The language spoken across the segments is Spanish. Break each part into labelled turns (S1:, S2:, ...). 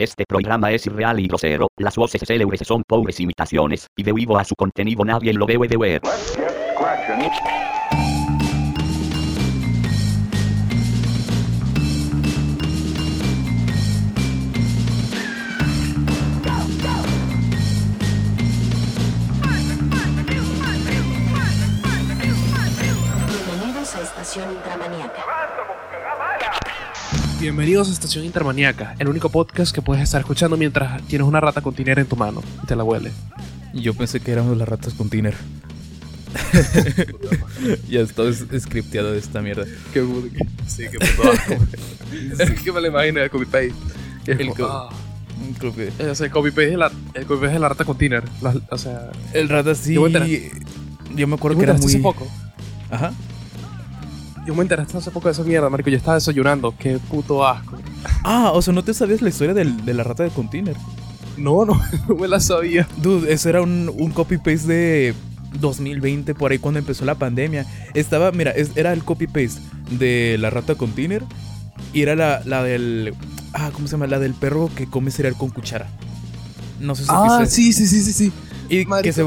S1: Este programa es irreal y grosero, las voces célebres son pobres imitaciones, y debido a su contenido nadie lo debe de ver.
S2: Bienvenidos a Estación
S3: Intermaniaca, el único podcast que puedes estar escuchando mientras tienes una rata con tinera en tu mano y te la huele.
S4: Yo pensé que éramos las ratas con tiner. ya estoy scripteado de esta mierda.
S3: Qué Sí, qué puto. Es que me lo imagino el copy-paste.
S4: El
S3: El,
S4: co-
S3: ah,
S4: Creo que.
S3: ese el copy-paste el copy-paste de la rata con tiner. La- o sea,
S4: El rata sí.
S3: Yo
S4: Yo,
S3: me
S4: acuerdo que era muy.
S3: hace poco.
S4: Ajá.
S3: Yo me enteraste hace poco de esa mierda, marico. Yo estaba desayunando. Qué puto asco.
S4: Ah, o sea, ¿no te sabías la historia del- de la rata de container?
S3: No, no, no me la sabía.
S4: Dude, eso era un, un copy-paste de 2020, por ahí cuando empezó la pandemia. Estaba, mira, es- era el copy-paste de la rata con tiner y era la, la del. Ah, ¿cómo se llama? La del perro que come cereal con cuchara. No sé si
S3: Ah, sí, sí, sí, sí, sí.
S4: Y
S3: Marico.
S4: que se,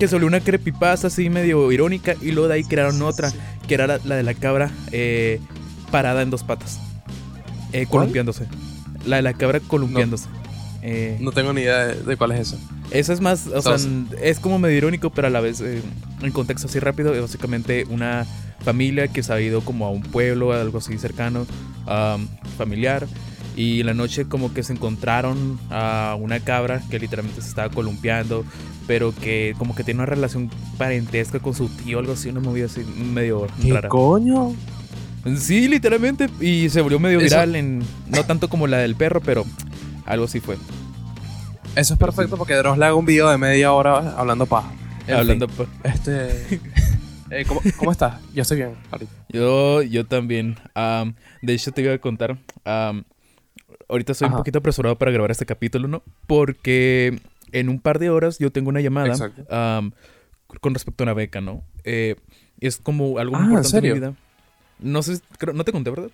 S4: que se volvió una creepypasta así medio irónica. Y luego de ahí crearon otra, que era la, la de la cabra eh, parada en dos patas. Eh, columpiándose. La de la cabra columpiándose. Eh,
S3: No tengo ni idea de, de cuál es esa.
S4: Esa es más, o sea, es como medio irónico, pero a la vez, eh, en contexto así rápido, es básicamente una familia que se ha ido como a un pueblo, algo así cercano, am, familiar, y en la noche como que se encontraron a una cabra que literalmente se estaba columpiando, pero que como que tiene una relación parentesca con su tío, algo así, una movida así medio rara.
S3: coño?
S4: Sí, literalmente, y se volvió medio
S3: Eso-
S4: viral, en, no tanto como la del perro, pero algo así fue.
S3: Eso es perfecto porque Dross le haga un video de media hora hablando paja. En
S4: Hablando
S3: fin,
S4: por-
S3: Este. eh, ¿cómo, ¿Cómo estás? Yo estoy bien, ahorita.
S4: Yo, yo también. Am, de hecho, te iba a contar. am, ahorita estoy
S3: Ajá.
S4: un poquito apresurado para grabar este capítulo, ¿no? Porque en un par de horas yo tengo una llamada con respecto a una beca, ¿no? Eh, es como algo
S3: Ah,
S4: muy
S3: ¿en
S4: importante en
S3: serio?
S4: mi vida. No sé, creo- no te conté, ¿verdad?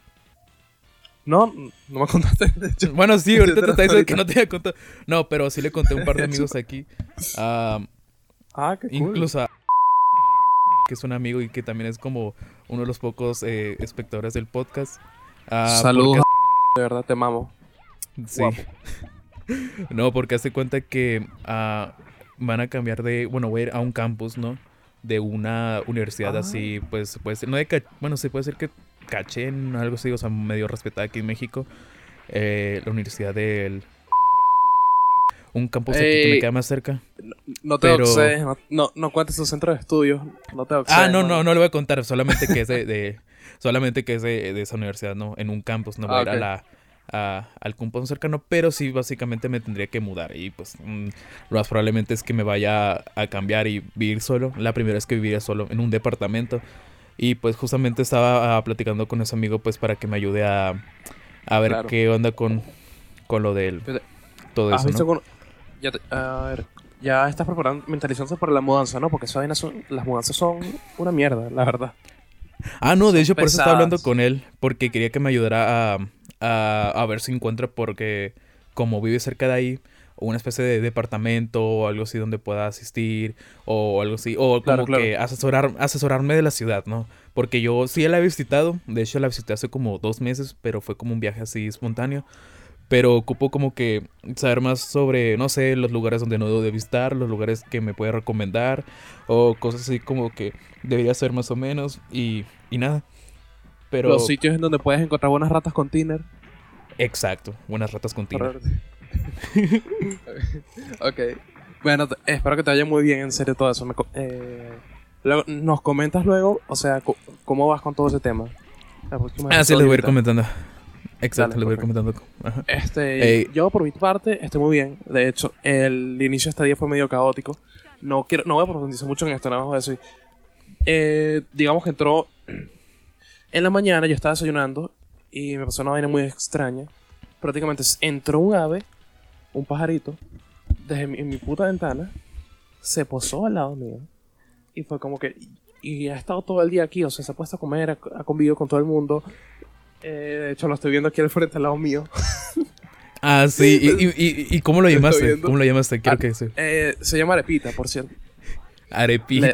S3: No, no me contaste. De hecho.
S4: Bueno, sí, ahorita te está diciendo que no te había contado. No, pero sí le conté a un par de amigos aquí.
S3: Ah, qué cool.
S4: Incluso a que es un amigo y que también es como uno de los pocos eh, espectadores del podcast. Ah,
S3: Saludos.
S4: porque-
S3: De verdad, te mamo.
S4: Sí.
S3: Guapo.
S4: No, porque hace cuenta que ah, van a cambiar de, bueno, voy a ir a un campus, ¿no? De una universidad
S3: Ah.
S4: así, pues puede ser, no de, bueno, se puede decir que cachen, algo así, o sea, medio respetada aquí en México. Eh, la universidad del... Un campus aquí que me queda más cerca.
S3: No te
S4: Pero-
S3: no, no, no cuentes tu centro de estudios. No te.
S4: Ah, no, no, no le voy a contar, solamente que es de, de- solamente que es de, de esa universidad, ¿no? En un campus, no voy
S3: Ah,
S4: a ir a la a- al campus cercano, pero sí básicamente me tendría que mudar y pues mm, lo más probablemente es que me vaya a cambiar y vivir solo. La primera vez que viviría solo en un departamento y pues justamente estaba ah, platicando con ese amigo pues para que me ayude a, a ver
S3: Claro.
S4: qué onda con, con lo del
S3: Fíjate,
S4: todo
S3: ¿Has
S4: eso,
S3: visto
S4: ¿no?
S3: con- ya, te- a ver, ya estás preparando, mentalizándose para la mudanza, ¿no? Porque son, las mudanzas son una mierda, la verdad.
S4: Ah, no, de hecho por eso estaba hablando con él, porque quería que me ayudara a, a, a ver si encuentra, porque como vive cerca de ahí, una especie de departamento o algo así donde pueda asistir, o algo así, o como
S3: claro.
S4: que asesorar, asesorarme de la ciudad, ¿no? Porque yo sí la he visitado, de hecho la visité hace como dos meses, pero fue como un viaje así espontáneo. Pero ocupo como que saber más sobre, no sé, los lugares donde no debo de visitar, los lugares que me puede recomendar, o cosas así como que debería ser más o menos, y, y nada. Pero,
S3: Los sitios en donde puedes encontrar buenas ratas con tiner.
S4: exacto, buenas ratas contigo.
S3: ok. Bueno, espero que te vaya muy bien, en serio, todo eso. Me co- eh, luego, nos comentas luego, o sea, cómo vas con todo ese tema.
S4: Ah, sí, les voy a ir comentando. Exacto,
S3: Dale,
S4: les voy a ir comentando. Ajá.
S3: Este,
S4: Ey.
S3: yo por mi parte estoy muy bien. De hecho, el inicio de este día fue medio caótico. No quiero, no voy a profundizar mucho en esto, nada más voy a decir. Eh, digamos que entró en la mañana, yo estaba desayunando y me pasó una vaina muy extraña. Prácticamente entró un ave, un pajarito, desde mi, en mi puta ventana, se posó al lado mío y fue como que y ha estado todo el día aquí, o sea, se ha puesto a comer, ha, ha convivido con todo el mundo. Eh, de hecho, lo estoy viendo aquí al frente, al lado mío.
S4: Ah, sí. ¿Y, y, y- y cómo lo llamaste? ¿Cómo lo llamaste? Quiero
S3: Ah,
S4: que se...
S3: Eh, se llama Arepita, por cierto.
S4: Arepita.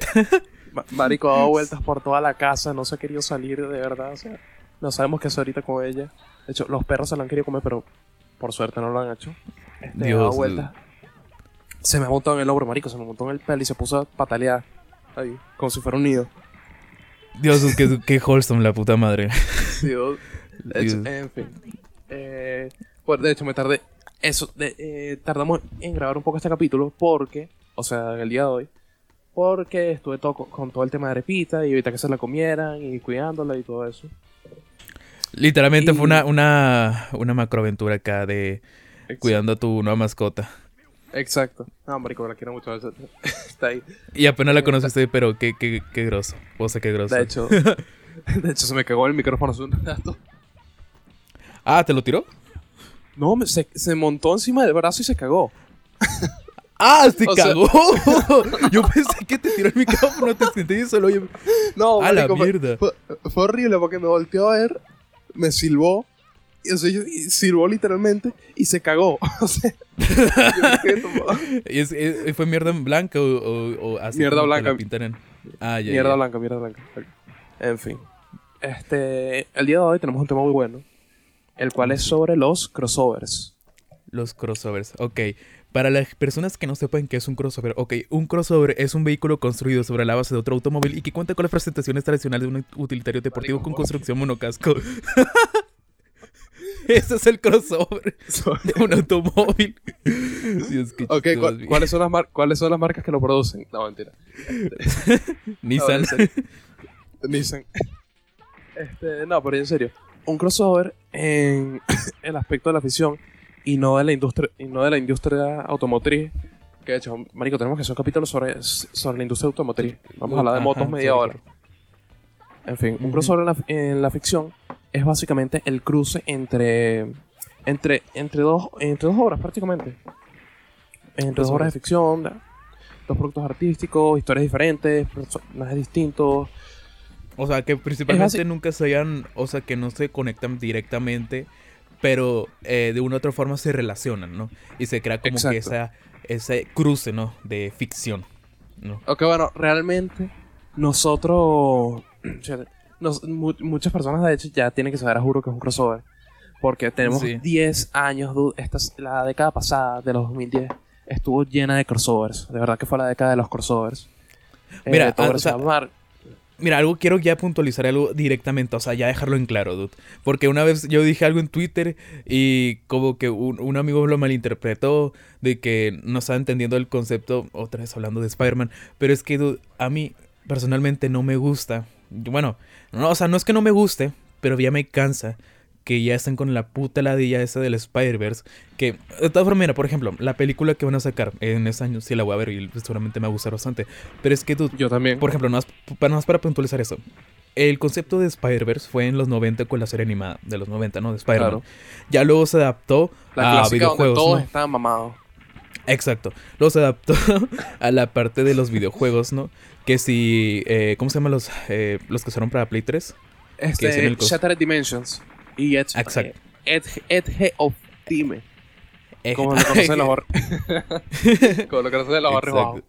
S3: Marico ha dado vueltas por toda la casa, no se ha querido salir de verdad. O sea, no sabemos qué hacer ahorita con ella. De hecho, los perros se la han querido comer, pero por suerte no lo han hecho. Este, ha dado
S4: Dios.
S3: vueltas. Se me ha montado en el hombro, marico, se me montó en el pelo y se puso a patalear. Ahí, como si fuera un nido.
S4: Dios, que qué wholesome la puta madre.
S3: Dios. De hecho,
S4: Dios.
S3: en fin. Eh, pues, de hecho, me tardé. Eso, de- eh, tardamos en grabar un poco este capítulo porque, o sea, el día de hoy, porque estuve todo con, todo el tema de Arepita y ahorita que se la comieran y cuidándola y todo eso.
S4: Literalmente
S3: Y-
S4: fue una, una, una macroaventura acá de cuidando a tu nueva mascota.
S3: Exacto. No, marico, la quiero mucho. Está ahí.
S4: Y apenas la conociste, pero qué, qué, qué grosso. O sea, qué grosso.
S3: De hecho, de hecho, se me cagó el micrófono hace un rato.
S4: Ah, ¿te lo tiró?
S3: No, se, se montó encima del brazo y se cagó.
S4: ¡Ah, se
S3: O sea-
S4: cagó! Yo pensé que te tiró el micrófono, te sentí y solo oye.
S3: No,
S4: A la
S3: marico, fue-
S4: mierda.
S3: Fue, fue horrible porque me volteó a ver, me silbó, y, o sea, yo- y silbó literalmente y se cagó. O sea.
S4: ¿Y es- es- ¿Fue mierda blanca o, o, o así?
S3: Mierda blanca.
S4: la pintaran? Ah, ya.
S3: Mierda
S4: ya.
S3: blanca, mierda blanca. En fin. Este, el día de hoy tenemos un tema muy bueno, el cual es sobre los crossovers.
S4: Los crossovers. Ok. Para las personas que no sepan qué es un crossover, ok, un crossover es un vehículo construido sobre la base de otro automóvil y que cuenta con las presentaciones tradicionales de un utilitario deportivo con construcción monocasco. Ese es el crossover de un automóvil. Dios,
S3: Ok,
S4: chistoso,
S3: ¿cuál-
S4: vi.
S3: ¿cuáles, son las mar- ¿cuáles son las marcas que lo producen? No, mentira.
S4: Nissan.
S3: No. Nissan. Este, no, pero en serio. Un crossover en el aspecto de la afición y no de la industria, y no de la industria automotriz. Que de hecho, Marico, tenemos que hacer un capítulo sobre, sobre la industria automotriz. Vamos a hablar de
S4: Ajá,
S3: motos media hora. En fin, un crossover en la, en la ficción es básicamente el cruce entre, entre, entre, dos, entre dos obras, prácticamente. Entre dos obras de ficción, dos productos artísticos, historias diferentes, personajes distintos.
S4: O sea, que principalmente nunca se hayan, o sea, que no se conectan directamente, pero eh, de una u otra forma se relacionan, ¿no? Y se crea como que esa, ese cruce, ¿no? De ficción, ¿no?
S3: Ok, bueno, realmente nosotros, fíjate, nos- mu- muchas personas de hecho ya tienen que saber a juro que es un crossover. Porque tenemos
S4: Sí.
S3: 10 años, dude, esta es la década pasada de los 2010 estuvo llena de crossovers. De verdad que fue la década de los crossovers. Eh,
S4: Mira,
S3: todo
S4: ah, o sea,
S3: Mar-
S4: Mira, algo quiero ya puntualizar algo directamente, o sea, ya dejarlo en claro, dude. Porque una vez yo dije algo en Twitter y como que un, amigo lo malinterpretó de que no estaba entendiendo el concepto, otra vez hablando de Spider-Man, pero es que, dude, a mí personalmente no me gusta. Bueno, no, o sea, no es que no me guste, pero ya me cansa que ya estén con la puta ladilla esa del Spider-Verse. Que, de todas formas, mira, por ejemplo, la película que van a sacar en este año, sí la voy a ver y seguramente me va a gustar bastante. Pero es que, dude,
S3: Yo también.
S4: por ejemplo, nada más, para, nada más para puntualizar eso. El concepto de Spider-Verse fue en los 90 con la serie animada de los 90, ¿no? De Spider-Man.
S3: Claro.
S4: Ya luego se adaptó
S3: la
S4: a
S3: clásica donde
S4: videojuegos.
S3: todos
S4: ¿no?
S3: estaban mamados.
S4: Exacto. Luego se adaptó a la parte de los videojuegos, ¿no? Que si. eh, ¿Cómo se llaman los, eh, los que usaron para Play 3? Que es en
S3: Este, Shattered Dimensions. Y Edge,
S4: Exacto.
S3: Edge, Edge of Time. Como lo conocen los. Como lo conocen los bajos.
S4: Exacto.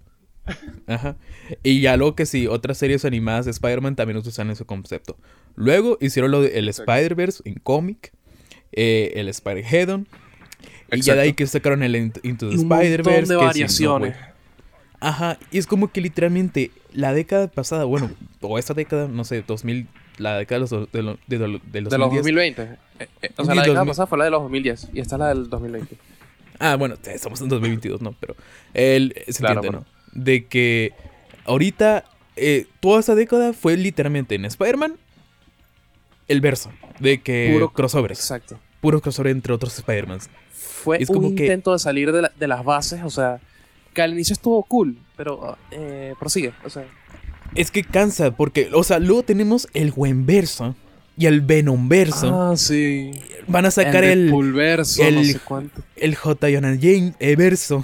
S4: Ajá. Y ya luego que sí, otras series animadas de Spider-Man también usan ese concepto. Luego hicieron lo del
S3: Exacto.
S4: Spider-Verse en cómic, eh, el Spider-Headon. Y ya de ahí que sacaron el Int- Into the
S3: Y un montón
S4: Spider-Verse.
S3: de
S4: que sí, no,
S3: variaciones.
S4: Ajá. Y es como que literalmente la década pasada, bueno, o esta década, no sé, 2000, la década de los, do- de lo- de lo- de los
S3: de los
S4: 2010.
S3: 2020. Eh, eh, o sea, la década
S4: 2000.
S3: pasada fue la de los 2010 y esta es la del 2020.
S4: Ah, bueno, estamos en 2022, ¿no? Pero él se
S3: Claro,
S4: entiende,
S3: bueno.
S4: ¿no? De que ahorita eh, toda esa década fue literalmente en Spider-Man el verso de que
S3: Puro-
S4: crossovers,
S3: Exacto.
S4: puros crossover entre otros Spider-Mans.
S3: Fue
S4: Es
S3: un
S4: como que-
S3: intento de salir de, la- de las bases, o sea, que al inicio estuvo cool, pero eh, prosigue, o sea.
S4: Es que cansa porque, o sea, luego tenemos el buen verso y el Venom verso.
S3: Ah, sí.
S4: Van a sacar el,
S3: Deadpool verso, no
S4: el-
S3: sé cuánto.
S4: el J. Jonah Jane eh, verso.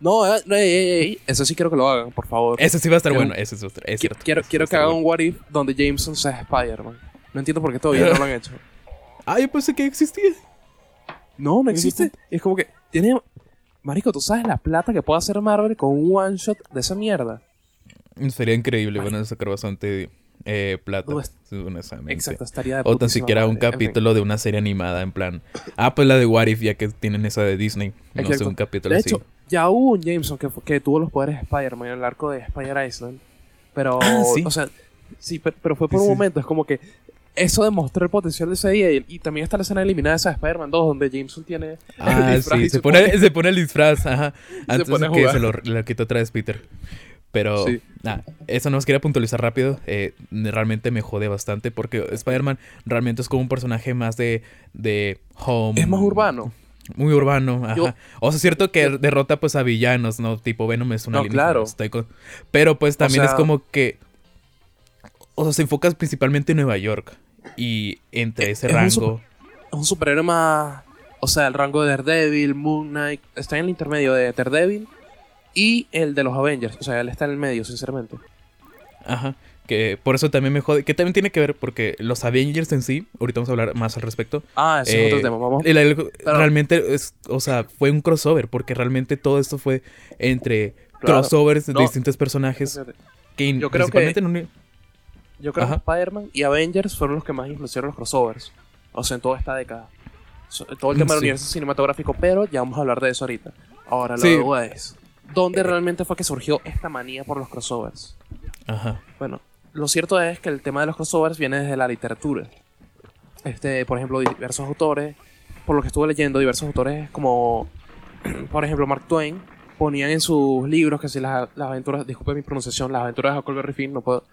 S3: No, eh, ey, ey, eso sí quiero que lo hagan, por favor.
S4: Ese sí va a estar
S3: Quiero-
S4: bueno, ese sí va a estar- es cierto.
S3: quiero quiero que hagan un
S4: bueno.
S3: What If donde Jameson sea Spider-Man. No entiendo por qué todavía no lo han hecho.
S4: Ah, yo pensé que existía.
S3: No, no existe. Es como que tiene. Marico, ¿tú sabes la plata que puede hacer Marvel con un one shot de esa mierda?
S4: Sería increíble, van a sacar bastante eh, plata.
S3: No, es-
S4: honestamente.
S3: Exacto, estaría de
S4: O tan siquiera un
S3: madre. En fin.
S4: capítulo de una serie animada, en plan. Ah, pues la de What If, ya que tienen esa de Disney. No sé, un capítulo
S3: De
S4: así.
S3: hecho, ya hubo un Jameson que, que tuvo los poderes de Spider-Man en el arco de Spider Island. Pero,
S4: Ah, sí.
S3: o sea, sí, pe- pero fue por
S4: Sí,
S3: un
S4: sí.
S3: momento. Es como que eso demostró el potencial de ese día. Y, y también está la escena eliminada esa de Spider-Man 2, donde Jameson tiene. el
S4: Ah,
S3: disfraz
S4: sí, se
S3: se
S4: pone, se pone el disfraz, ajá. Antes de
S3: a
S4: que se lo, lo quitó otra vez Peter. Pero,
S3: Sí.
S4: nah, eso nos quería puntualizar rápido. eh, realmente me jode bastante porque Spider-Man realmente es como un personaje más de, de home.
S3: Es más urbano.
S4: Muy urbano, ajá.
S3: Yo-
S4: o sea, es cierto que derrota pues a villanos, ¿no? Tipo Venom es una
S3: No, claro.
S4: con- Pero pues también es
S3: sea-
S4: como que... O sea, se enfoca principalmente en Nueva York. Y entre ese
S3: es un
S4: rango...
S3: Es un superhéroe más. O sea, el rango de Daredevil, Moon Knight. Está en el intermedio de Daredevil y el de los Avengers. O sea, él está en el medio, sinceramente.
S4: Ajá. Que por eso también me jode. Que también tiene que ver porque los Avengers en sí, ahorita vamos a hablar más al respecto.
S3: Ah, ese
S4: eh,
S3: es otro tema. Vamos.
S4: el- el- realmente es, o sea, fue un crossover porque realmente todo esto fue entre
S3: Claro.
S4: crossovers de distintos personajes que
S3: Yo creo que-
S4: en un-
S3: Yo creo
S4: Ajá.
S3: que Spider-Man y Avengers fueron los que más influenciaron los crossovers. O sea, en toda esta década. Todo el tema del
S4: Sí.
S3: universo cinematográfico, pero ya vamos a hablar de eso ahorita. Ahora, la
S4: Sí.
S3: duda es: ¿dónde realmente fue que surgió esta manía por los crossovers?
S4: Ajá.
S3: Bueno, lo cierto es que el tema de los crossovers viene desde la literatura. Este, por ejemplo, diversos autores, por lo que estuve leyendo, diversos autores como, por ejemplo, Mark Twain, ponían en sus libros que si las, las aventuras, disculpe mi pronunciación, las aventuras de Huckleberry Finn, no puedo,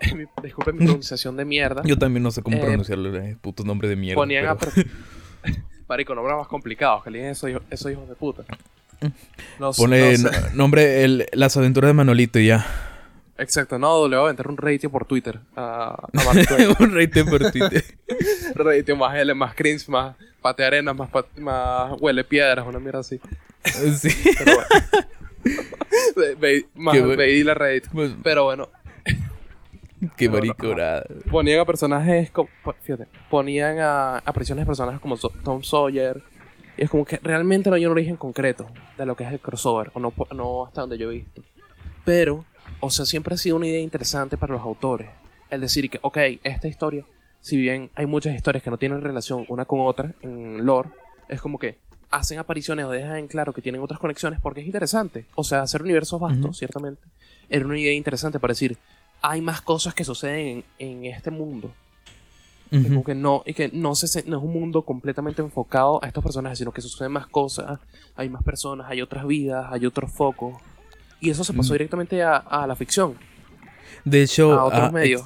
S3: disculpe mi pronunciación de mierda,
S4: Yo también no sé cómo
S3: Eh,
S4: pronunciarlo, eh, puto nombre de mierda.
S3: ponían a...
S4: pero-
S3: per- Marico, nombres más complicados, que eligen esos, esos hijos de puta.
S4: Pone nombre, el, las aventuras de Manolito y ya.
S3: Exacto, no, le voy a aventar un ratio por Twitter a, a
S4: un rate por Twitter.
S3: Ratio más L, más cringe, más pate arenas, más, pat- más huele piedras, una mierda así.
S4: sí.
S3: Pero bueno. Ve- más
S4: Qué
S3: la.
S4: Pues,
S3: Pero bueno,
S4: qué maricorada.
S3: ponían a personajes, como, fíjate, ponían a apariciones de personajes como So- Tom Sawyer. Y es como que realmente no hay un origen concreto de lo que es el crossover, o no, no hasta donde yo he visto. Pero, o sea, siempre ha sido una idea interesante para los autores. El decir que, ok, esta historia, si bien hay muchas historias que no tienen relación una con otra en lore, es como que hacen apariciones o dejan en claro que tienen otras conexiones porque es interesante. O sea, hacer universos vastos,
S4: Ujú.
S3: ciertamente, era una idea interesante para decir, hay más cosas que suceden en, en este mundo. Como
S4: Ujú.
S3: que no, y que no, se, no es un mundo completamente enfocado a estos personajes, sino que suceden más cosas, hay más personas, hay otras vidas, hay otros focos. Y eso se pasó
S4: Mm.
S3: directamente a, a la ficción,
S4: De hecho,
S3: a otros
S4: ah,
S3: medios.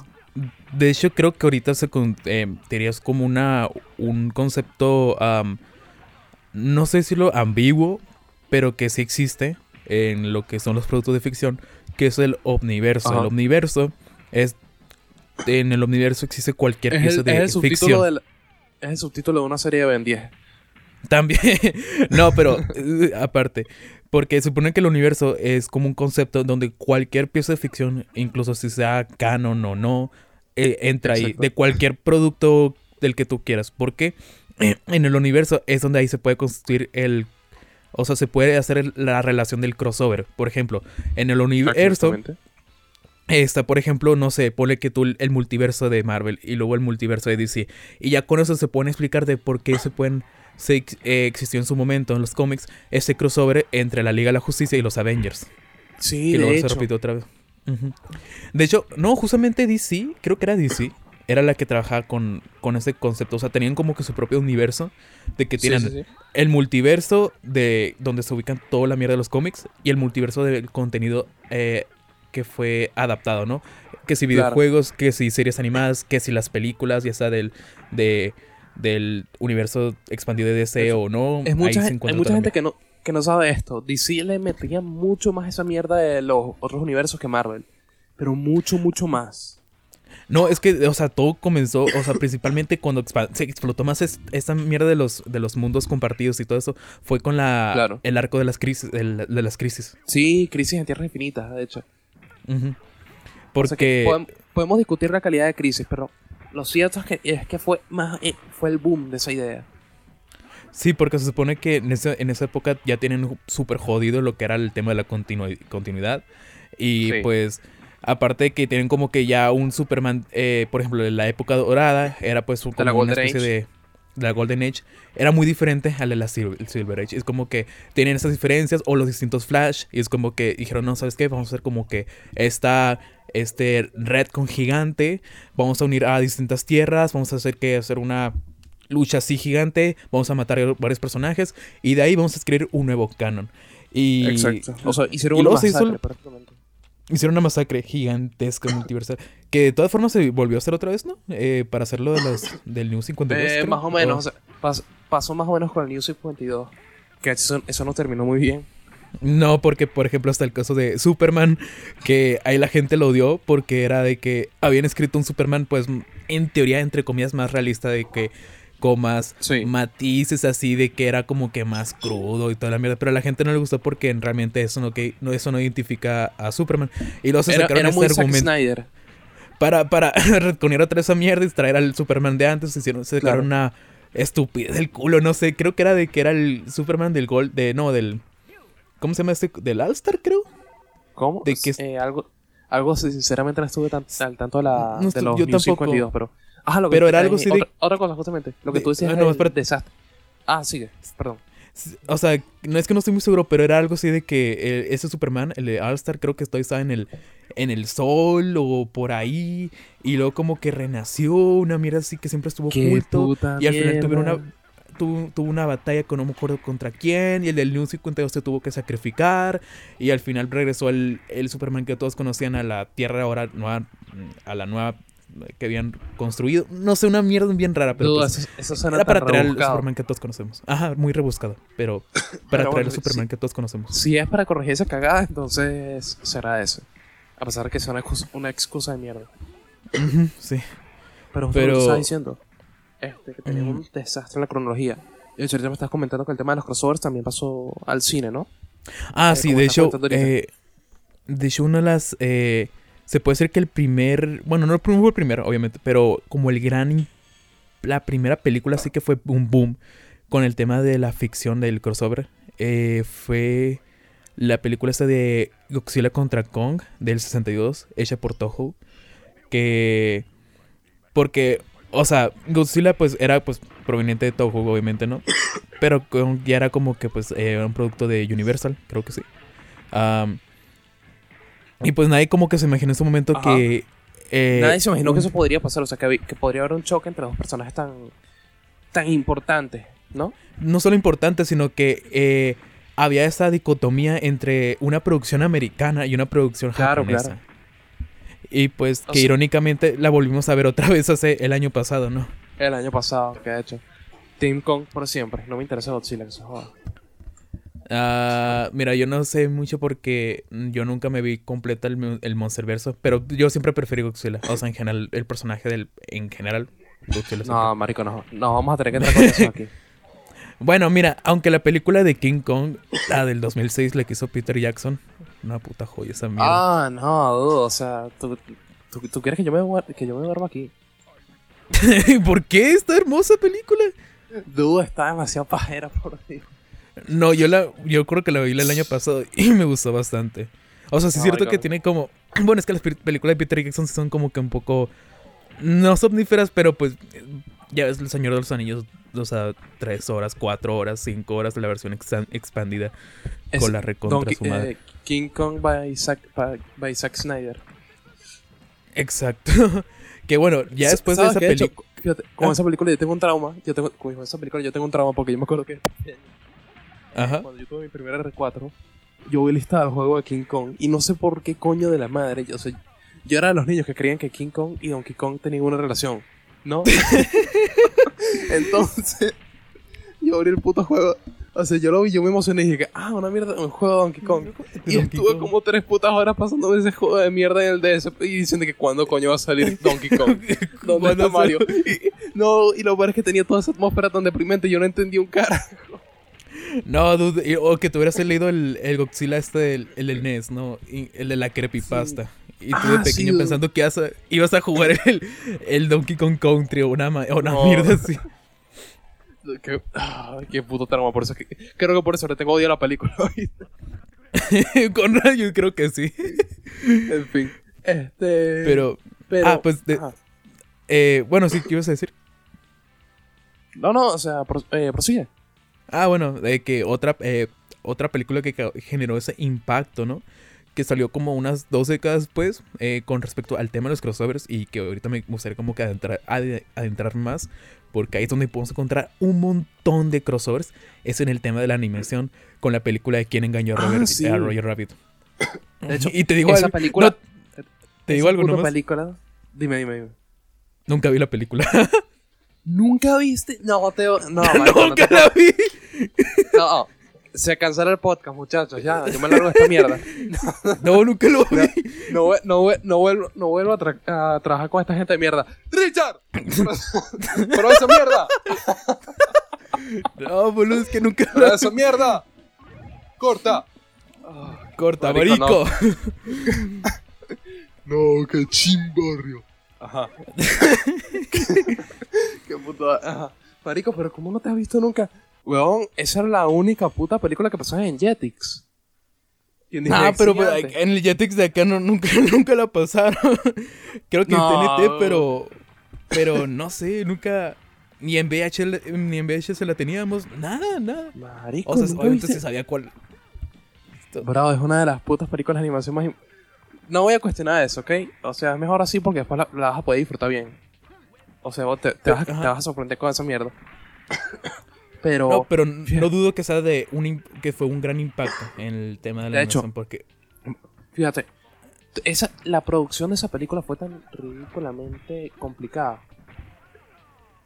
S4: de hecho, creo que ahorita se con- eh, dirías como una un concepto, no sé si lo ambiguo, pero que sí existe en lo que son los productos de ficción, que es el omniverso. El omniverso es en el omniverso existe cualquier pieza
S3: el,
S4: de
S3: es el subtítulo
S4: ficción.
S3: es el subtítulo de una serie de Ben 10.
S4: También, no, pero eh, aparte, porque supone que el universo es como un concepto donde cualquier pieza de ficción, incluso si sea canon o no, eh, entra ahí, de cualquier producto del que tú quieras. Porque en el universo es donde ahí se puede construir el... O sea, se puede hacer la relación del crossover. Por ejemplo, en el universo
S3: Exactamente.
S4: Está, por ejemplo, no sé, pone que tú el- multiverso de Marvel y luego el multiverso de DC. Y ya con eso se pueden explicar de por qué se pueden. Se eh, existió en su momento en los cómics ese crossover entre la Liga de la Justicia y los Avengers.
S3: Sí,
S4: que luego
S3: de
S4: se
S3: hecho.
S4: repitió otra vez. De hecho, no, justamente DC, creo que era DC, era la que trabajaba con, con ese concepto. O sea, tenían como que su propio universo de que
S3: Sí,
S4: tienen
S3: sí, sí.
S4: el multiverso de donde se ubican toda la mierda de los cómics y el multiverso del contenido eh, que fue adaptado, ¿no? Que si
S3: Claro.
S4: videojuegos, que si series animadas, que si las películas, ya sea del, de, del universo expandido de DC
S3: Es-
S4: o no.
S3: Es mucha, hay mucha gente que no, que no sabe esto. DC le metía mucho más esa mierda de los otros universos que Marvel. Pero mucho, mucho más.
S4: No, es que, o sea, todo comenzó, o sea, principalmente cuando se explotó más es- esta mierda de los, de los mundos compartidos y todo eso, fue con la
S3: Claro.
S4: el arco de las crisis, el- de las crisis.
S3: Sí, Crisis en Tierras Infinitas, de hecho.
S4: Ujú.
S3: O sea que
S4: Porque,
S3: podem- podemos discutir la calidad de Crisis, pero lo cierto es que, es que fue, más, eh, fue el boom de esa idea.
S4: Sí, porque se supone que en esa, en esa época ya tienen súper jodido lo que era el tema de la continu- continuidad. Y
S3: Sí.
S4: pues, aparte de que tienen como que ya un Superman, eh, por ejemplo, en la época dorada, era pues como una especie
S3: Age.
S4: de, de la Golden Age. Era muy diferente a la de la Sil- Silver Age. Es como que tienen esas diferencias o los distintos Flash. Y es como que dijeron, no, ¿sabes qué? Vamos a hacer como que esta, este red con gigante. Vamos a unir a distintas tierras. Vamos a hacer que hacer una lucha así gigante. Vamos a matar a varios personajes. Y de ahí vamos a escribir un nuevo canon. Y
S3: Exacto. O sea, hicieron
S4: y
S3: una
S4: hizo
S3: masacre prácticamente.
S4: hicieron una masacre gigantesca multiversal. Que de todas formas se volvió a hacer otra vez, ¿no? Eh, para hacerlo de los, del New 52.
S3: Eh, más o menos.
S4: O-
S3: o sea, pas- pasó más o menos con el New 52. Que eso, eso no terminó muy bien.
S4: No, porque por ejemplo hasta el caso de Superman, que ahí la gente lo odió porque era de que habían escrito un Superman pues en teoría entre comillas más realista de que con más
S3: Sí.
S4: matices así de que era como que más crudo y toda la mierda, pero a la gente no le gustó porque realmente eso no que no eso no identifica a Superman y luego se
S3: Era,
S4: sacaron
S3: era
S4: este
S3: muy Zack
S4: argumento
S3: Snyder.
S4: Para para retconear otra esa mierda y traer al Superman de antes, hicieron se
S3: Claro.
S4: una estupidez del culo, no sé, creo que era de que era el Superman del gol de no del ¿Cómo se llama este? ¿Del All-Star, creo?
S3: ¿Cómo?
S4: De que es-
S3: Eh, algo, algo sinceramente no estuve tan, al tanto de, la,
S4: No
S3: de los
S4: yo
S3: New
S4: tampoco.
S3: 52, pero... Ajá, lo que
S4: Pero
S3: tú-
S4: era algo
S3: eh,
S4: así de-
S3: otra, otra cosa, justamente. Lo que
S4: de-
S3: tú decías
S4: ah,
S3: era
S4: no,
S3: el
S4: espérate.
S3: desastre. Ah, sigue. Perdón.
S4: O sea, no es que no estoy muy seguro, pero era algo así de que eh, ese Superman, el de All-Star, creo que estoy estaba en el, en el sol o por ahí. Y luego como que renació, una mierda así que siempre estuvo oculto. Y al final tuvieron una, tuvo, tuvo una batalla con no me acuerdo contra quién. Y el del New 52 se tuvo que sacrificar. Y al final regresó el, el Superman que todos conocían a la Tierra ahora nueva, a la nueva que habían construido. No sé, una mierda bien rara, pero
S3: Duda,
S4: pues,
S3: eso, suena
S4: era para traer al. Superman que todos conocemos. Ajá, muy rebuscado, pero para
S3: Pero
S4: traer
S3: bueno,
S4: al Superman que todos conocemos.
S3: Si es para corregir esa cagada, entonces será eso. A pesar de que sea una excusa, una excusa de mierda.
S4: Sí.
S3: Pero,
S4: Pero-
S3: estás diciendo este, que tenía
S4: Mm.
S3: un desastre en la cronología. Y de hecho, ahorita me estás comentando que el tema de los crossovers también pasó al cine, ¿no?
S4: Ah,
S3: Eh,
S4: sí, de hecho, eh, de hecho, una de las. eh, se puede decir que el primer. Bueno, no fue el primero, obviamente, pero como el gran. La primera película sí que fue un boom con el tema de la ficción del crossover. eh, fue la película esta de Godzilla contra Kong del 62, hecha por Toho. Que. Porque, o sea, Godzilla pues era pues proveniente de Toho, obviamente, ¿no? Pero Kong ya era como que pues eh, era un producto de Universal, creo que sí. Y pues nadie como que se imaginó en ese momento
S3: Ajá.
S4: que... eh,
S3: Nadie se imaginó
S4: un-
S3: que eso podría pasar. O sea, que, que podría haber un choque entre dos personajes tan, tan importantes, ¿no?
S4: no solo importante, sino que eh, había esa dicotomía entre una producción americana y una producción
S3: Claro,
S4: japonesa.
S3: claro.
S4: Y pues
S3: O
S4: que
S3: sea-
S4: irónicamente la volvimos a ver otra vez hace el año pasado, ¿no?
S3: El año pasado, que ha hecho. Team Kong por siempre. No me interesa Godzilla, que se joda.
S4: Ah, mira, yo no sé mucho porque yo nunca me vi completa el, el Monsterverso, pero yo siempre preferí Godzilla. O sea, en general, el personaje del, en general, Godzilla. siempre.
S3: No, marico, no. No, vamos a tener que entrar con eso aquí.
S4: Bueno, mira, aunque la película de King Kong, la del 2006, la que hizo Peter Jackson, una puta joya esa mierda.
S3: Ah, no, dudo. O sea, tú, tú, tú quieres que yo me, que yo me duerma aquí.
S4: ¿Por qué esta hermosa película?
S3: Dudo, está demasiado pajera, por Dios.
S4: No, yo la, yo creo que la vi el año pasado y me gustó bastante. O sea, sí es
S3: No,
S4: cierto que tiene como. Bueno, es que las pe- películas de Peter Jackson son como que un poco. No somníferas, pero pues. Ya ves, El Señor de los Anillos, o sea, tres horas, cuatro horas, cinco horas la versión exan- expandida.
S3: Es
S4: Con la recontra
S3: Donkey-
S4: su madre.
S3: eh, King Kong by Zack, by, by Zack Snyder.
S4: Exacto. que bueno, ya después de
S3: ¿Sabes
S4: esa película.
S3: fíjate, con
S4: Ah.
S3: esa película yo tengo un trauma. Yo tengo, con esa película yo tengo un trauma porque yo me acuerdo que
S4: Ajá.
S3: cuando yo tuve mi primer R4, yo vi listado el juego de King Kong y no sé por qué coño de la madre. Yo, o sea, yo era de los niños que creían que King Kong y Donkey Kong tenían una relación, ¿no? Entonces, yo abrí el puto juego. O sea, yo lo vi, yo me emocioné y dije, ah, una mierda, un juego de Donkey Kong. Y
S4: Donkey
S3: estuve
S4: Kong.
S3: como tres putas horas pasando ese juego de mierda en el DS y diciendo que cuándo coño va a salir Donkey Kong. ¿Dónde
S4: ¿Cuándo
S3: está Mario? Y- no, y lo peor es que tenía toda esa atmósfera tan deprimente yo no entendí un cara.
S4: No, dude, o que tú hubieras leído el, el Godzilla este, el, el del NES, ¿no? El de la creepypasta. Y tú de
S3: Ah,
S4: pequeño pensando que ibas a, ibas a jugar el, el Donkey Kong Country o una, o una
S3: No.
S4: mierda así.
S3: Qué, ay, qué puto trauma. Por eso es que, creo que por eso le tengo odio a la película.
S4: Con yo creo que sí.
S3: en fin. Este.
S4: Pero,
S3: pero-
S4: ah, pues, de- eh, bueno, sí, ¿qué ibas a decir?
S3: No, no, o sea, eh, prosigue.
S4: Ah, bueno, de que otra, eh, otra película que generó ese impacto, ¿no? Que salió como unas dos décadas después eh, con respecto al tema de los crossovers y que ahorita me gustaría como que adentrar, ade- adentrar más porque ahí es donde podemos encontrar un montón de crossovers. Es en el tema de la animación con la película de Quién engañó a,
S3: Ah,
S4: Robert-
S3: sí.
S4: a Roger Rabbit.
S3: De hecho,
S4: y te digo
S3: esa
S4: algo,
S3: película.
S4: no, te digo algo nomás.
S3: película. Dime, dime, dime.
S4: Nunca vi la película.
S3: ¿Nunca viste? No, Teo. No, marico, no,
S4: Nunca
S3: te-
S4: la vi.
S3: no, se cancela el podcast, muchachos. Ya, yo me largo de esta mierda.
S4: No, nunca lo vi.
S3: No, no, no vuelvo, no vuelvo a, tra- a trabajar con esta gente de mierda. ¡Richard! Pero, pero esa mierda.
S4: No, boludo, es que nunca
S3: Pero
S4: la
S3: esa mierda. Corta.
S4: Corta,
S3: Marico,
S4: marico.
S3: No, qué chimbarrio. Ajá. qué puto. Ajá. Marico, pero ¿cómo no te has visto nunca? Weón, esa era la única puta película que pasaba en Jetix.
S4: Ah, pero pues, en el Jetix de acá no, nunca, nunca la pasaron. Creo que
S3: No.
S4: en TNT, pero. Pero no sé, nunca. Ni en VHS, ni en VHS la teníamos. Nada, nada.
S3: Marico,
S4: O sea,
S3: ¿nunca
S4: obviamente
S3: viste?
S4: se sabía cuál.
S3: Bro, es una de las putas películas de animación más... No voy a cuestionar eso, ¿ok? O sea, es mejor así porque después la, la vas a poder disfrutar bien. O sea, vos te, te vas, te vas a sorprender con esa mierda. Pero...
S4: No, pero no dudo que sea de un que fue un gran impacto en el tema de la
S3: De hecho.
S4: animación. Porque.
S3: Fíjate, esa, la producción de esa película fue tan ridículamente complicada.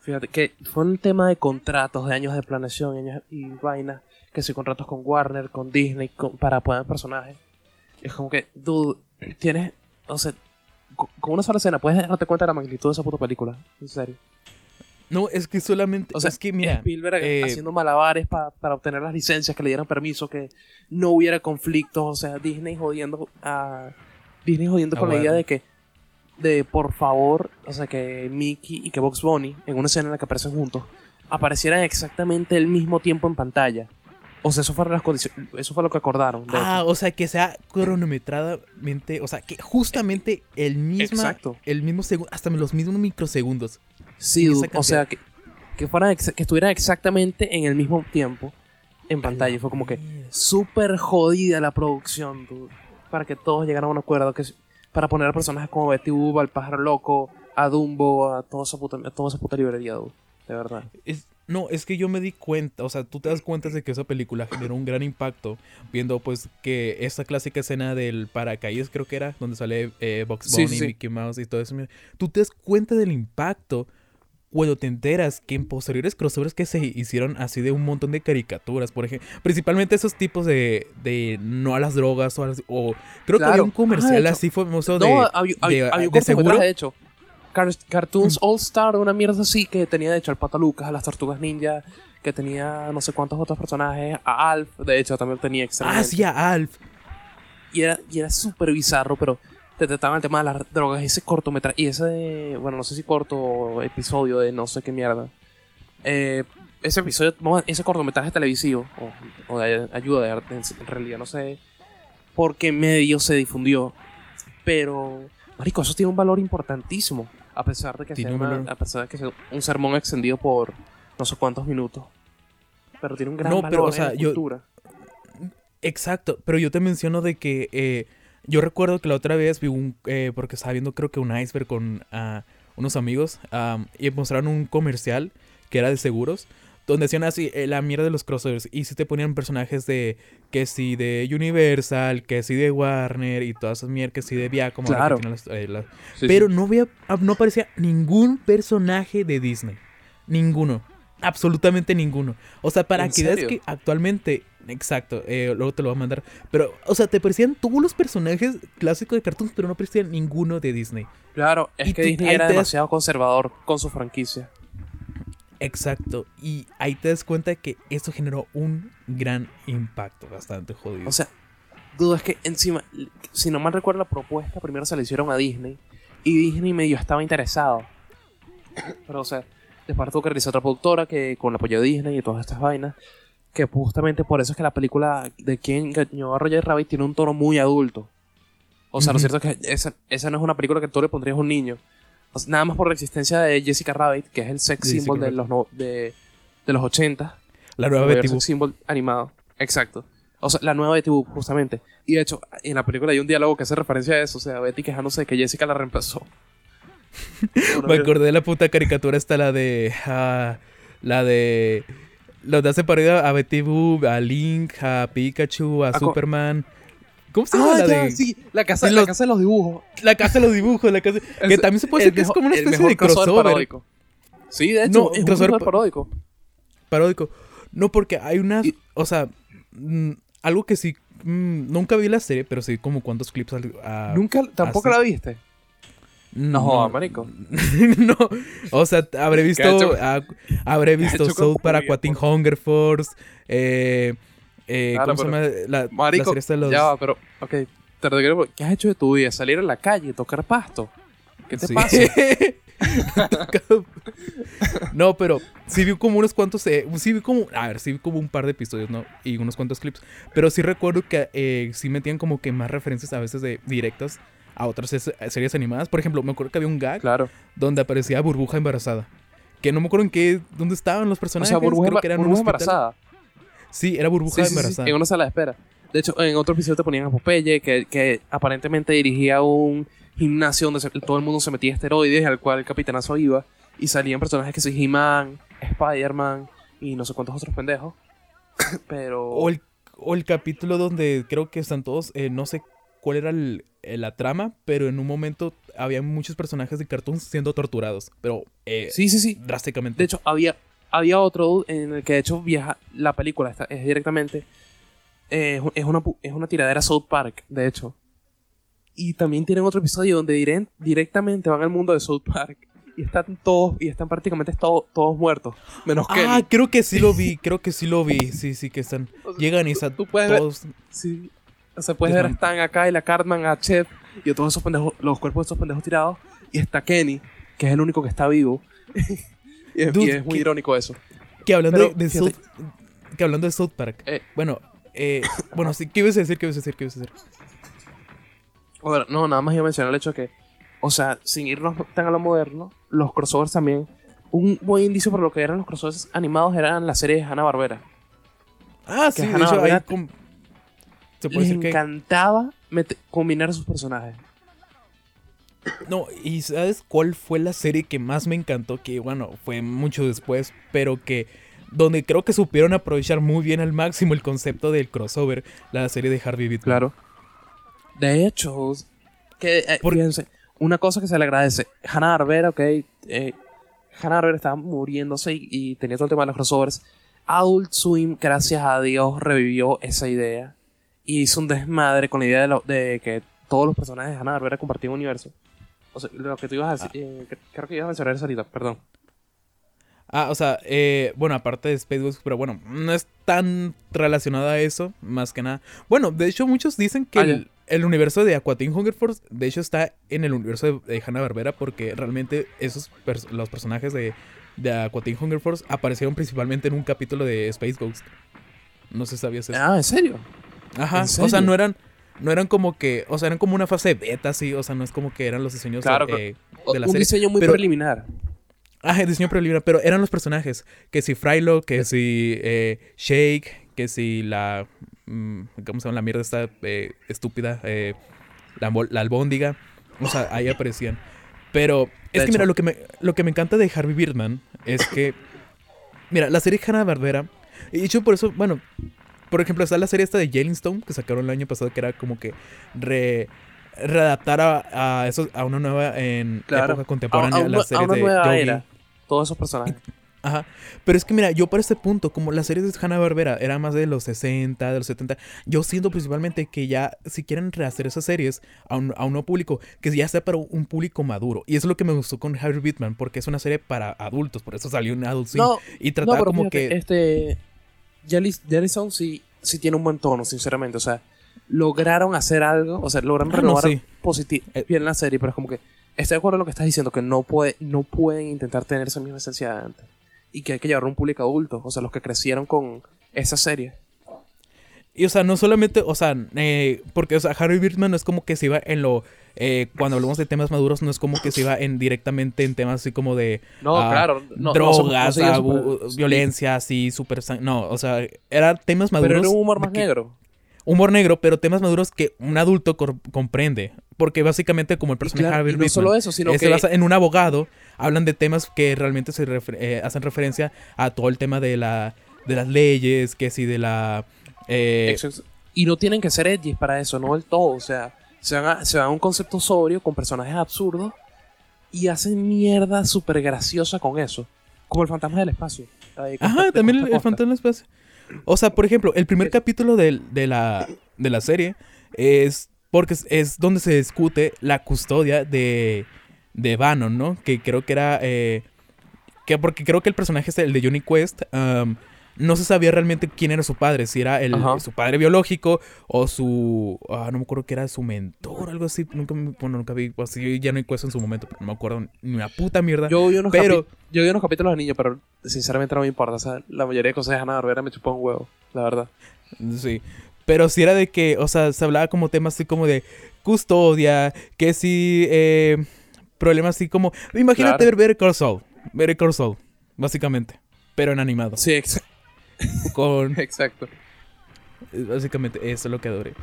S3: Fíjate que fue un tema de contratos, de años de planeación años y vainas, que si contratos con Warner, con Disney, con- para poner personajes. Es como que, dude, tienes, o sea, co- con una sola escena puedes darte cuenta de la magnitud de esa puta película, en serio.
S4: No, es que solamente.
S3: O sea,
S4: es que mira.
S3: Spielberg
S4: eh,
S3: haciendo malabares pa- para obtener las licencias, que le dieran permiso, que no hubiera conflictos, o sea, Disney jodiendo a Disney jodiendo
S4: A
S3: con la idea de que de por favor, o sea, que Mickey y que Box Bunny en una escena en la que aparecen juntos aparecieran exactamente el mismo tiempo en pantalla. O sea, eso fueron las condiciones, eso fue lo que acordaron. de
S4: Ah,
S3: hecho.
S4: o sea, que sea cronometradamente, o sea, que justamente el mismo,
S3: Exacto.
S4: el mismo segundo, hasta los mismos microsegundos.
S3: Sí, o sea, que, que, fueran exa- que estuvieran exactamente en el mismo tiempo en pantalla. Fue como que súper jodida la producción, dude, para que todos llegaran a un acuerdo. Que, para poner a personajes como Betty Boop, al pájaro loco, a Dumbo, a toda esa puta, a toda esa puta librería, dude, de verdad.
S4: Es- no, es que yo me di cuenta, o sea, tú te das cuenta de que esa película generó un gran impacto, viendo pues que esa clásica escena del paracaídas creo que era, donde sale eh, Box Bunny,
S3: sí, sí.
S4: Mickey Mouse y todo eso. Tú te das cuenta del impacto cuando te enteras que en posteriores crossovers que se hicieron así de un montón de caricaturas, por ejemplo, principalmente esos tipos de, de no a las drogas o, a las- o creo que había un comercial
S3: Ah,
S4: así famoso de,
S3: no, había un
S4: de seguro.
S3: de hecho. Car- Cartoons All Star, una mierda así, que tenía de hecho al Pato Lucas, a las Tortugas Ninja, que tenía no sé cuántos otros personajes, a Alf, de hecho también tenía
S4: Ah,
S3: extrañamente.
S4: sí, a Alf.
S3: y era, y era súper bizarro, pero te trataban el tema de las drogas, ese cortometraje, y ese, bueno, no sé si corto episodio de no sé qué mierda. Eh, ese episodio, ese cortometraje televisivo, o, o de ayuda de arte, en, realidad, no sé por qué medio se difundió, pero, marico, eso tiene un valor importantísimo, a pesar de que sea
S4: un
S3: una- a pesar de que sea un sermón extendido por no sé cuántos minutos. Pero tiene un gran
S4: No,
S3: valor
S4: pero, o
S3: en
S4: sea,
S3: la
S4: yo-
S3: cultura.
S4: Exacto, pero yo te menciono de que eh, yo recuerdo que la otra vez vi un, eh, porque estaba viendo creo que un iceberg con ah, unos amigos am, y mostraron un comercial que era de seguros, donde decían así, eh, la mierda de los crossovers, y si te ponían personajes de, que sí de Universal, que sí de Warner y todas esas mierdas, que sí de Viacom,
S3: Claro.
S4: las- eh, las-
S3: Sí,
S4: pero
S3: sí.
S4: no había, ah, no aparecía ningún personaje de Disney. Ninguno. Absolutamente ninguno. O sea, para
S3: ¿En
S4: que veas que actualmente. Exacto, eh, luego te lo voy a mandar. Pero, o sea, te parecían todos los personajes clásicos de cartoons, pero no parecían ninguno de Disney.
S3: Claro, es
S4: Y
S3: que Disney era
S4: das-
S3: demasiado conservador con su franquicia.
S4: Exacto. Y ahí te das cuenta que eso generó un gran impacto, bastante jodido.
S3: O sea, duda es que encima, si no mal recuerdo la propuesta, primero se la hicieron a Disney y Disney medio estaba interesado. Pero, o sea, Después tuvo que realizar otra productora que con el apoyo de Disney y todas estas vainas. Que justamente por eso es que la película de quien engañó a Roger Rabbit tiene un tono muy adulto. O sea, lo cierto es que esa, esa no es una película que tú le pondrías a un niño. O sea, nada más por la existencia de Jessica Rabbit, que es el sex
S4: Jessica
S3: symbol de los, no- de, de los 80.
S4: La nueva Betty Boop.
S3: symbol animado. Exacto. O sea, la nueva Betty Boop, justamente. Y de hecho, en la película hay un diálogo que hace referencia a eso. O sea, Betty quejándose de que Jessica la reemplazó.
S4: Me acordé de la puta caricatura esta, la de. ah, la de. Los de hace parodia a Betty Boop, a Link, a Pikachu, a
S3: A co-
S4: Superman. ¿Cómo se llama
S3: Ah,
S4: la
S3: ya,
S4: de.?
S3: sí, la casa, la de los dibujos.
S4: La casa de los dibujos, la casa. que
S3: Es-
S4: también se puede decir que es como una especie de crossover
S3: paródico. Sí, de hecho,
S4: No,
S3: es
S4: crossover
S3: crossover
S4: pa-
S3: paródico.
S4: paródico. No, porque hay unas.
S3: Y-
S4: O sea, mm, algo que sí. mm, nunca vi la serie, pero sí como cuantos clips. al- a-
S3: Nunca, tampoco
S4: así.
S3: la viste. No, jodas, marico.
S4: no, o sea, habré visto, habré visto
S3: con
S4: South para
S3: Julia,
S4: Aquatin Hunger Force, eh, eh,
S3: Claro,
S4: ¿cómo se llama? La,
S3: Marico,
S4: de los...
S3: ya va, pero, ok, te lo quiero- ¿qué has hecho de tu vida? Salir a la calle, tocar pasto. ¿Qué te
S4: Sí.
S3: pasa?
S4: no, pero sí vi como unos cuantos, eh, sí vi como, a ver, sí vi como un par de episodios, ¿no? Y unos cuantos clips, pero sí recuerdo que eh, sí metían como que más referencias a veces de directas a otras es- series animadas. Por ejemplo, me acuerdo que había un gag
S3: Claro.
S4: donde aparecía Burbuja embarazada. Que no me acuerdo en qué, dónde estaban los
S3: O
S4: personajes.
S3: sea, burbuja,
S4: creo que eran
S3: burbuja embarazada.
S4: Sí, era Burbuja
S3: Sí, sí, sí,
S4: embarazada.
S3: en una sala de espera. De hecho, en otro episodio te ponían a Popeye, que, que aparentemente dirigía un gimnasio donde se- todo el mundo se metía esteroides, al cual el capitanazo iba. Y salían personajes que son He-Man, Spider-Man y no sé cuántos otros pendejos. Pero.
S4: O el, o el capítulo donde creo que están todos, eh, no sé cuál era el- eh, la trama, pero en un momento había muchos personajes de cartoons siendo torturados, pero eh,
S3: Sí, sí, sí.
S4: drásticamente.
S3: De hecho, había, había otro en el que de hecho viaja. La película está, es directamente. eh, es, una, es una tiradera South Park, de hecho. Y también tienen otro episodio donde directamente van al mundo de South Park. Y están todos, y están prácticamente to- todos muertos. Menos que.
S4: ah, creo que sí lo vi, creo que sí lo vi. Sí, sí, que están.
S3: O sea,
S4: Llegan y están
S3: tú puedes ver-
S4: todos.
S3: Sí. O sea, puedes ver a Stan acá y la Cartman, a Chef y a todos esos pendejos, los cuerpos de esos pendejos tirados. Y está Kenny, que es el único que está vivo. y, es, y
S4: Dude,
S3: es muy
S4: ¿qué-
S3: irónico eso.
S4: Que hablando
S3: Pero,
S4: de, de. South, que hablando de South Park.
S3: Eh.
S4: Bueno, eh, bueno, sí, ¿qué ibas a decir? ¿Qué ibas a decir? ¿Qué ibas a decir?
S3: A ver, no, nada más iba a mencionar el hecho de que, o sea, sin irnos tan a lo moderno, los crossovers también. Un buen indicio para lo que eran los crossovers animados eran las series de Hanna-Barbera.
S4: Ah, sí,
S3: Que
S4: de hecho,
S3: Hanna-Barbera
S4: ahí com- se puede
S3: Les
S4: decir
S3: encantaba combinar sus personajes.
S4: No, y ¿sabes cuál fue la serie que más me encantó? Que bueno, fue mucho después, pero que donde creo que supieron aprovechar muy bien al máximo el concepto del crossover, la serie de Harvey Bittman.
S3: Claro. De hecho, que, eh,
S4: Por-
S3: fíjense, una cosa que se le agradece. Hanna-Barbera, ok, eh, Hanna-Barbera estaba muriéndose y, y tenía todo el tema de los crossovers. Adult Swim, gracias a Dios, revivió esa idea. Y hizo un desmadre con la idea de, lo- de que todos los personajes de Hanna-Barbera compartían un universo. O sea, lo que tú ibas a decir, eh, cre- creo que ibas a mencionar eso ahorita, perdón.
S4: Ah, o sea, eh, bueno, aparte de Space Ghost, pero bueno, no es tan relacionada a eso, más que nada. Bueno, de hecho, muchos dicen que
S3: Ah,
S4: el, el universo de Aquatin Hunger Force, de hecho, está en el universo de, de Hanna-Barbera, porque realmente esos pers- los personajes de, de Aquatin Hunger Force aparecieron principalmente en un capítulo de Space Ghost. No sé si sabías eso.
S3: Ah, ¿en serio?
S4: Ajá,
S3: ¿en
S4: o sea, no eran, no eran como que, o sea, eran como una fase beta, sí, o sea, no es como que eran los diseños
S3: Claro,
S4: de, eh, de la
S3: un
S4: serie.
S3: diseño muy
S4: pero-
S3: preliminar.
S4: Ah, el diseño preliminar, pero eran los personajes, que si Frylo, que si eh, Shake, que si la, mm, ¿cómo se llama? La mierda esta eh, estúpida, eh, la, albóndiga, o sea, ahí aparecían. Pero es que
S3: hecho.
S4: mira, lo que, me, lo que me encanta de Harvey Birdman es que, mira, la serie Hanna-Barbera, y hecho por eso, bueno, por ejemplo, está la serie esta de Yellowstone, que sacaron el año pasado, que era como que re, readaptar a, a, eso, a una nueva en
S3: Claro.
S4: época contemporánea,
S3: a un- a
S4: series
S3: una
S4: de
S3: nueva era. Todos esos personajes.
S4: Ajá. Pero es que mira, yo para este punto, como las series de Hanna-Barbera eran más de los 60, de los 70, yo siento principalmente que ya, si quieren rehacer esas series a un, a un nuevo público, que ya sea para un público maduro. Y eso es lo que me gustó con Harry Bittman, porque es una serie para adultos, por eso salió en Adult Swim.
S3: No,
S4: y
S3: no,
S4: trataba
S3: pero
S4: como
S3: fíjate,
S4: que...
S3: este Jellystone sí, sí tiene un buen tono, sinceramente. O sea, lograron hacer algo, o sea, lograron
S4: Ah, no,
S3: renovar
S4: sí.
S3: positi-
S4: Eh.
S3: bien la serie, pero es como que estoy de acuerdo en lo que estás diciendo, que no, puede, no pueden intentar tener esa misma esencia de antes. Y que hay que llevar a un público adulto, o sea, los que crecieron con esa serie.
S4: Y, o sea, no solamente, o sea, eh, porque, o sea, Harry Birdman no es como que se iba en lo. eh, cuando hablamos de temas maduros, no es como que se iba en directamente en temas así como de.
S3: No,
S4: ah,
S3: claro. No,
S4: drogas,
S3: se- no se iba
S4: abu-
S3: súper-
S4: violencia, así, súper. No, o sea, eran temas maduros.
S3: Pero era un humor más
S4: que-
S3: negro.
S4: Humor negro, pero temas maduros que un adulto comprende. Porque básicamente, como el personaje de
S3: claro,
S4: Harvey
S3: y no
S4: Birdman,
S3: solo eso, sino
S4: eh, se
S3: que...
S4: basa en un abogado, hablan de temas que realmente se refer- eh, hacen referencia a todo el tema de la de las leyes, que si de la eh.
S3: Y no tienen que ser edgy para eso, no del todo. O sea, se van a, se van a un concepto sobrio con personajes absurdos y hacen mierda súper graciosa con eso. Como el fantasma del espacio. Ahí,
S4: Ajá,
S3: de
S4: también el,
S3: costa
S4: fantasma del espacio. O sea, por ejemplo, el primer capítulo del- de, la, de la serie es porque es, es donde se discute la custodia de, de Bannon, ¿no? Que creo que era... eh, que porque creo que el personaje es el de Johnny Quest. um, no se sabía realmente quién era su padre, si era el,
S3: Ajá.
S4: su padre biológico o su... ah, no me acuerdo que era su mentor, algo así. Nunca, me- bueno, nunca vi... Pues, sí, Johnny Quest en su momento, pero no me acuerdo ni una puta mierda.
S3: Yo vi, unos
S4: Pero-
S3: yo vi unos capítulos de niño, pero sinceramente no me importa. O sea, la mayoría de cosas de Hanna Barbera me chupó un huevo, la verdad.
S4: Sí. Pero si era de que, o sea, se hablaba como temas así como de custodia, que si eh, problemas así como... Imagínate
S3: Claro.
S4: ver Better Call Saul. Better Call Saul, básicamente. Pero en animado.
S3: Sí, ex-
S4: Con...
S3: exacto.
S4: Básicamente eso es lo que adoré.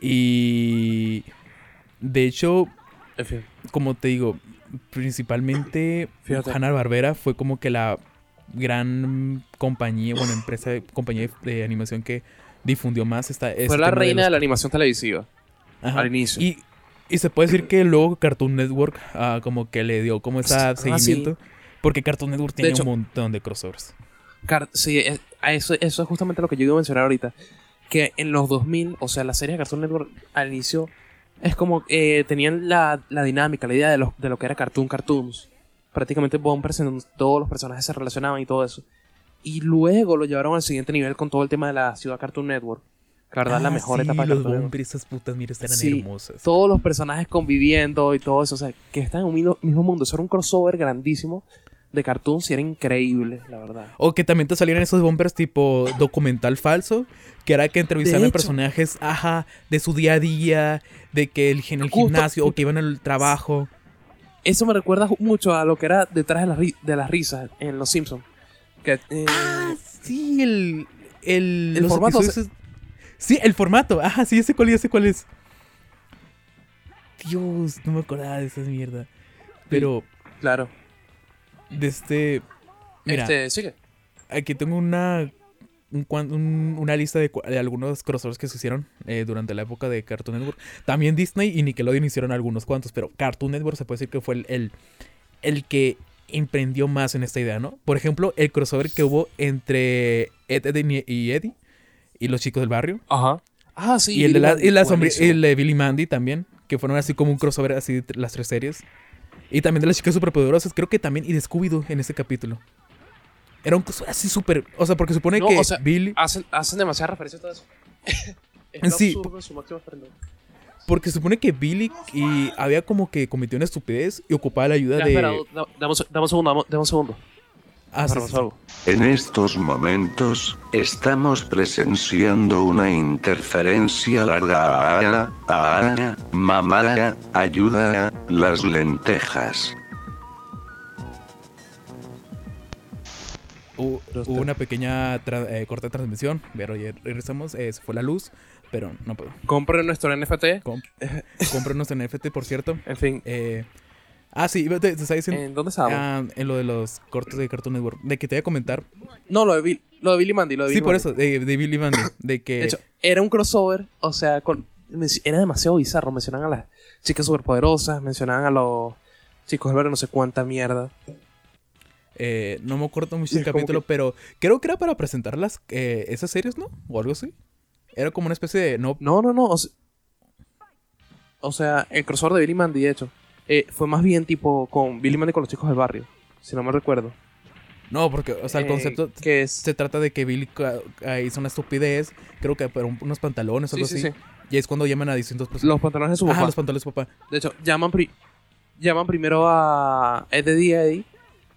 S4: Y... De hecho, como te digo, principalmente. Hanna Barbera fue como que la gran compañía, bueno, empresa, compañía de animación que difundió más esta...
S3: Fue la reina de la animación televisiva.
S4: Ajá.
S3: al inicio.
S4: Y, y se puede decir que luego Cartoon Network ah, como que le dio como ese
S3: Ah,
S4: seguimiento. Porque Cartoon Network tiene
S3: hecho-
S4: un montón de crossovers.
S3: Sí, es- a eso, eso es justamente lo que yo iba a mencionar ahorita. Que en los 2000, o sea, la serie de Cartoon Network al inicio es como eh, tenían la, la dinámica, la idea de lo, de lo que era Cartoon Cartoons. Prácticamente bumpers en todos los personajes se relacionaban y todo eso. Y luego lo llevaron al siguiente nivel con todo el tema de la ciudad Cartoon Network. Que la verdad es la
S4: Ah,
S3: mejor
S4: sí,
S3: etapa de
S4: los
S3: Cartoon Network.
S4: Esas putas, mira, eran
S3: Sí,
S4: hermosas.
S3: Todos los personajes conviviendo y todo eso. O sea, que están en un mismo- mismo mundo. Eso era un crossover grandísimo de cartoons y era increíble, la verdad.
S4: O que también te salieran esos bumpers tipo documental falso, que era que entrevistaban personajes, ajá, de su día a día, de que el, en el
S3: Justo-
S4: gimnasio o que iban al trabajo.
S3: Eso me recuerda mucho a lo que era detrás de, las de las risas en Los Simpsons. Que, eh,
S4: Ah, sí, el. El,
S3: El formato,
S4: episodios es- Sí, el formato. Ajá, sí, ese cuál, ya sé cuál es. Dios, no me acordaba de esa mierda. Pero,
S3: claro.
S4: De este. Mira,
S3: Este, sigue.
S4: aquí tengo una. un cuan- un- una lista de, algunos crossovers que se hicieron eh, durante la época de Cartoon Network. También Disney y Nickelodeon hicieron algunos cuantos, pero Cartoon Network se puede decir que fue el, el, el que emprendió más en esta idea, ¿no? Por ejemplo, el crossover que hubo entre Ed, Ed y Eddie y los chicos del barrio.
S3: Ajá. Ah, sí.
S4: y el de, la,
S3: Billy
S4: y la y el de Billy Mandy también, que fueron así como un crossover así de las tres series. Y también de las chicas superpoderosas, creo que también, y de Scooby-Doo en ese capítulo. Era un crossover así súper. O sea, porque supone
S3: No,
S4: que
S3: o sea,
S4: Billy.
S3: Hacen, hacen demasiadas referencias a todo eso. es lo
S4: Sí,
S3: absurdo en su máximo esplendor.
S4: Porque supone que Billy y había como que cometió una estupidez y ocupaba la ayuda
S3: Ya,
S4: de.
S3: espera, da- dame, un- segundo, dame un segundo.
S4: Ah.
S5: En estos momentos, estamos presenciando una interferencia larga. Ah, mamá, ayuda, las lentejas.
S4: Hubo, una pequeña eh, corte de transmisión, pero ya regresamos. eh, se fue la luz, pero no puedo.
S3: Compren nuestro NFT.
S4: Com en NFT, por cierto.
S3: En fin,
S4: Eh, ah, sí, te, te diciendo.
S3: ¿en dónde estábamos?
S4: ah, en lo de los cortes de Cartoon Network. De que te voy a comentar.
S3: no, lo de, Bill- lo de Billy Mandy. Lo de
S4: Sí,
S3: Billy
S4: por
S3: Mandy.
S4: eso, de, de Billy Mandy. De que.
S3: De hecho, era un crossover, o sea, con, era demasiado bizarro. Mencionaban a las chicas superpoderosas, mencionaban a los chicos barrio, no sé cuánta mierda.
S4: eh, no me acuerdo mucho el capítulo, pero creo que era para presentar las, eh, esas series, ¿no? O algo así. Era como una especie de. No,
S3: No, no, no. O, se- o sea, el crossover de Billy Mandy, de hecho, eh, fue más bien tipo con Billy Mandy con los chicos del barrio, si no me recuerdo.
S4: no porque, o sea, el
S3: Eh,
S4: concepto
S3: que es.
S4: se trata de que Billy ah, hizo una estupidez. Creo que por un- unos pantalones o
S3: Sí,
S4: algo
S3: sí,
S4: así.
S3: sí.
S4: Y es cuando llaman a distintos personajes.
S3: Los pantalones de su
S4: Ajá,
S3: papá.
S4: los pantalones, papá.
S3: De hecho, llaman, pri- llaman primero a Eddie Eddie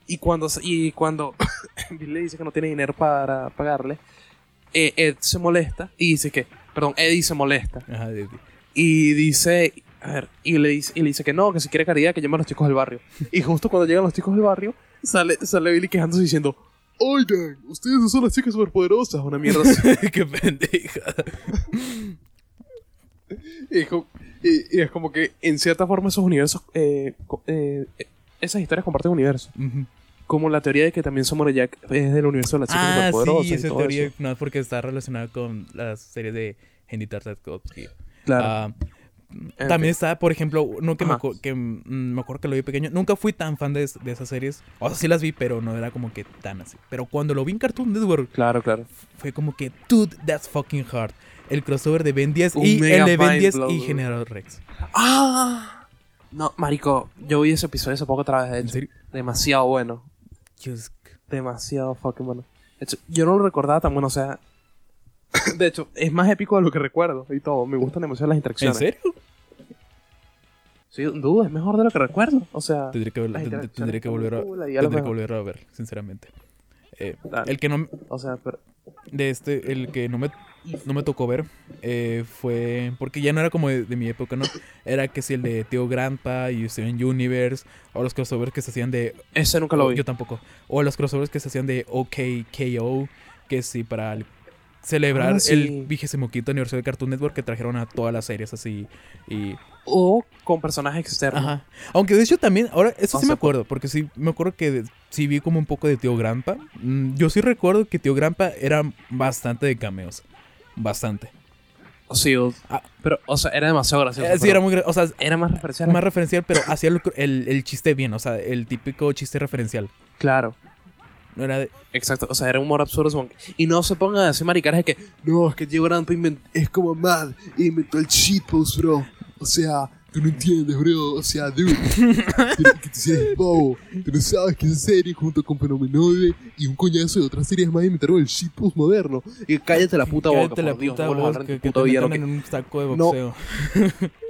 S3: y cuando, y cuando Bill le dice que no tiene dinero para pagarle, eh, Ed se molesta y dice que, perdón, Eddie se molesta
S4: Ajá, de- de-
S3: y dice, a ver, y le dice, y le dice que no, que si quiere caridad que llame a los chicos del barrio. Y justo cuando llegan los chicos del barrio, sale, sale Billy quejándose diciendo, oigan, ustedes no son las chicas superpoderosas, una mierda.
S4: Qué pendeja.
S3: Y es, como, y- y es como que en cierta forma esos universos, eh, eh, esas historias comparten universos.
S4: Ujú.
S3: Como la teoría de que también Samurai Jack es del universo de las chicas
S4: Ah,
S3: superpoderosas.
S4: sí,
S3: y
S4: esa
S3: todo
S4: teoría
S3: eso.
S4: no es porque está relacionada con la serie de Henry Tartakovsky.
S3: Claro.
S4: Ah,
S3: En
S4: también
S3: fin.
S4: está, por ejemplo, no que, me, que mm, me acuerdo que lo vi pequeño. Nunca fui tan fan de, de esas series. O sea, sí las vi, pero no era como que tan así. Pero cuando lo vi en Cartoon Network,
S3: Claro, claro.
S4: fue como que, dude, that's fucking hard. El crossover de Ben 10
S3: Un
S4: y el de Ben
S3: mind
S4: 10
S3: blow,
S4: y. General Rex.
S3: ¡Ah! No, marico, yo vi ese episodio hace poco otra vez, de
S4: ¿En
S3: hecho.
S4: serio?
S3: Demasiado bueno.
S4: Just-
S3: Demasiado fucking bueno. Hecho, yo no lo recordaba tan bueno, o sea... De hecho, es más épico de lo que recuerdo y todo. Me gustan demasiado las
S4: ¿En
S3: interacciones.
S4: serio?
S3: Sí, duda, es mejor de lo que recuerdo. O sea...
S4: Tendré que, ver-
S3: las
S4: ten- ten-
S3: interacciones
S4: tendré que volver a, tendré que volver a ver, sinceramente. Eh, el que no
S3: O sea, pero...
S4: de este, el que no me, no me tocó ver eh, fue porque ya no era como de, de mi época, ¿no? Era que si el de Tío Grandpa y Steven Universe o los crossovers que se hacían de
S3: Ese nunca lo vi.
S4: yo tampoco o los crossovers que se hacían de OKKO que sí para el- celebrar
S3: Ah, sí.
S4: el vigésimo quinto aniversario de Cartoon Network que trajeron a todas las series así y
S3: O con personajes externos.
S4: Ajá. Aunque de hecho también, ahora, eso
S3: O
S4: sí me acuerdo, porque sí me acuerdo que sí vi como un poco de Tío Grampa. Mm, Yo sí recuerdo que Tío Grampa era bastante de cameos. Bastante.
S3: Sí, o-
S4: Ah.
S3: pero, o sea, era demasiado gracioso.
S4: Eh, sí, era muy. O sea,
S3: era más referencial.
S4: más referencial, pero hacía el, el- el chiste bien, o sea, el típico chiste referencial.
S3: Claro.
S4: No era de.
S3: Exacto, o sea, era un humor absurdo. Y no se pongan a decir maricaras de que no, es que Diego invent- es como Mad y inventó el shitpost, bro. O sea, tú no entiendes, bro. O sea, dude, que, que tú eres bobo. Tú no sabes que esa serie junto con Fenomenoide y un coñazo de otras series más inventaron el shitpost moderno. Y cállate la puta boca,
S4: Cállate la
S3: Dios,
S4: puta
S3: no vuelvas a
S4: voz,
S3: hablar
S4: que,
S3: tu
S4: que te en un saco de boxeo.
S3: No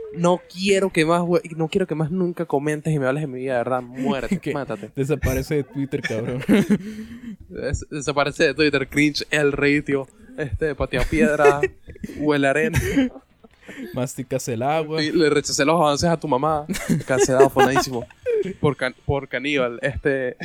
S3: quiero que más, we- no quiero que más nunca comentes y me hables de mi vida, de verdad. Muérete,
S4: ¿Qué?
S3: mátate.
S4: Desaparece de Twitter, cabrón.
S3: Des- desaparece de Twitter, cringe, el ratio, este, patea piedra, huele arena.
S4: Masticas el agua.
S3: Y le rechacé los avances a tu mamá. Cancelado, fonadísimo. Por, can- por caníbal, este.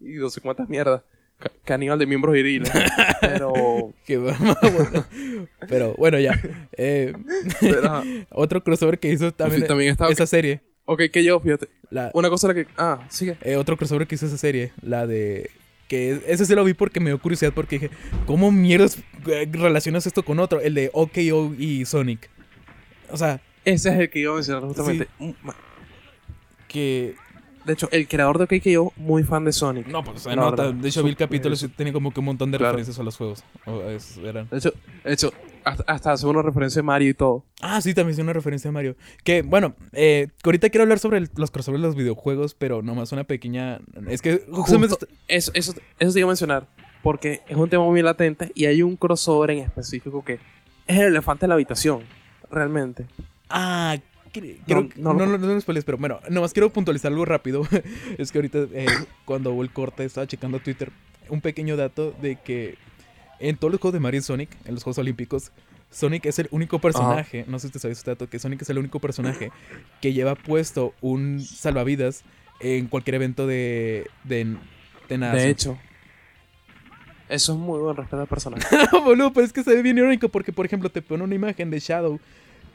S3: Y no sé cuántas mierdas. Ca- caníbal de miembros viriles. Pero.
S4: Pero bueno, ya. Eh,
S3: pero,
S4: otro crossover que hizo también,
S3: También estaba-
S4: esa serie.
S3: ok, que yo, fíjate.
S4: La,
S3: Una cosa la que. Ah, sigue.
S4: eh, otro crossover que hizo esa serie. La de. Que ese se lo vi porque me dio curiosidad. Porque dije, ¿cómo mierdas eh, relacionas esto con otro? El de OKO y Sonic. O sea,
S3: Ese es el que iba a mencionar justamente. Mm,
S4: que.
S3: De hecho, el creador de OKKO, muy fan de Sonic.
S4: No, pues se
S3: La
S4: nota.
S3: verdad.
S4: De hecho, vi el capítulo y tenía como que un montón de
S3: Claro.
S4: referencias a los juegos. O es- eran.
S3: De hecho, de hecho hasta, hasta hace una referencia de Mario y todo.
S4: Ah, sí, también es una referencia a Mario. Que, bueno, eh, ahorita quiero hablar sobre el- los crossovers de los videojuegos, pero nomás una pequeña... Es que justamente...
S3: Justo- eso, eso, eso te iba a mencionar. Porque es un tema muy latente y hay un crossover en específico que es el elefante de la habitación. Realmente.
S4: Ah, cre- creo que-
S3: no
S4: no, no, no, lo spoilees, pero bueno, nomás quiero puntualizar algo rápido. es que ahorita, eh, cuando hubo el corte, estaba checando Twitter, un pequeño dato de que en todos los juegos de Mario y Sonic, en los Juegos Olímpicos, Sonic es el único personaje, no sé si te sabes este dato, que Sonic es el único personaje que lleva puesto un salvavidas en cualquier evento de, de, de natación.
S3: De hecho. Eso es muy buen respeto al personaje.
S4: Boludo, pero es que se ve bien irónico porque, por ejemplo, te pone una imagen de Shadow.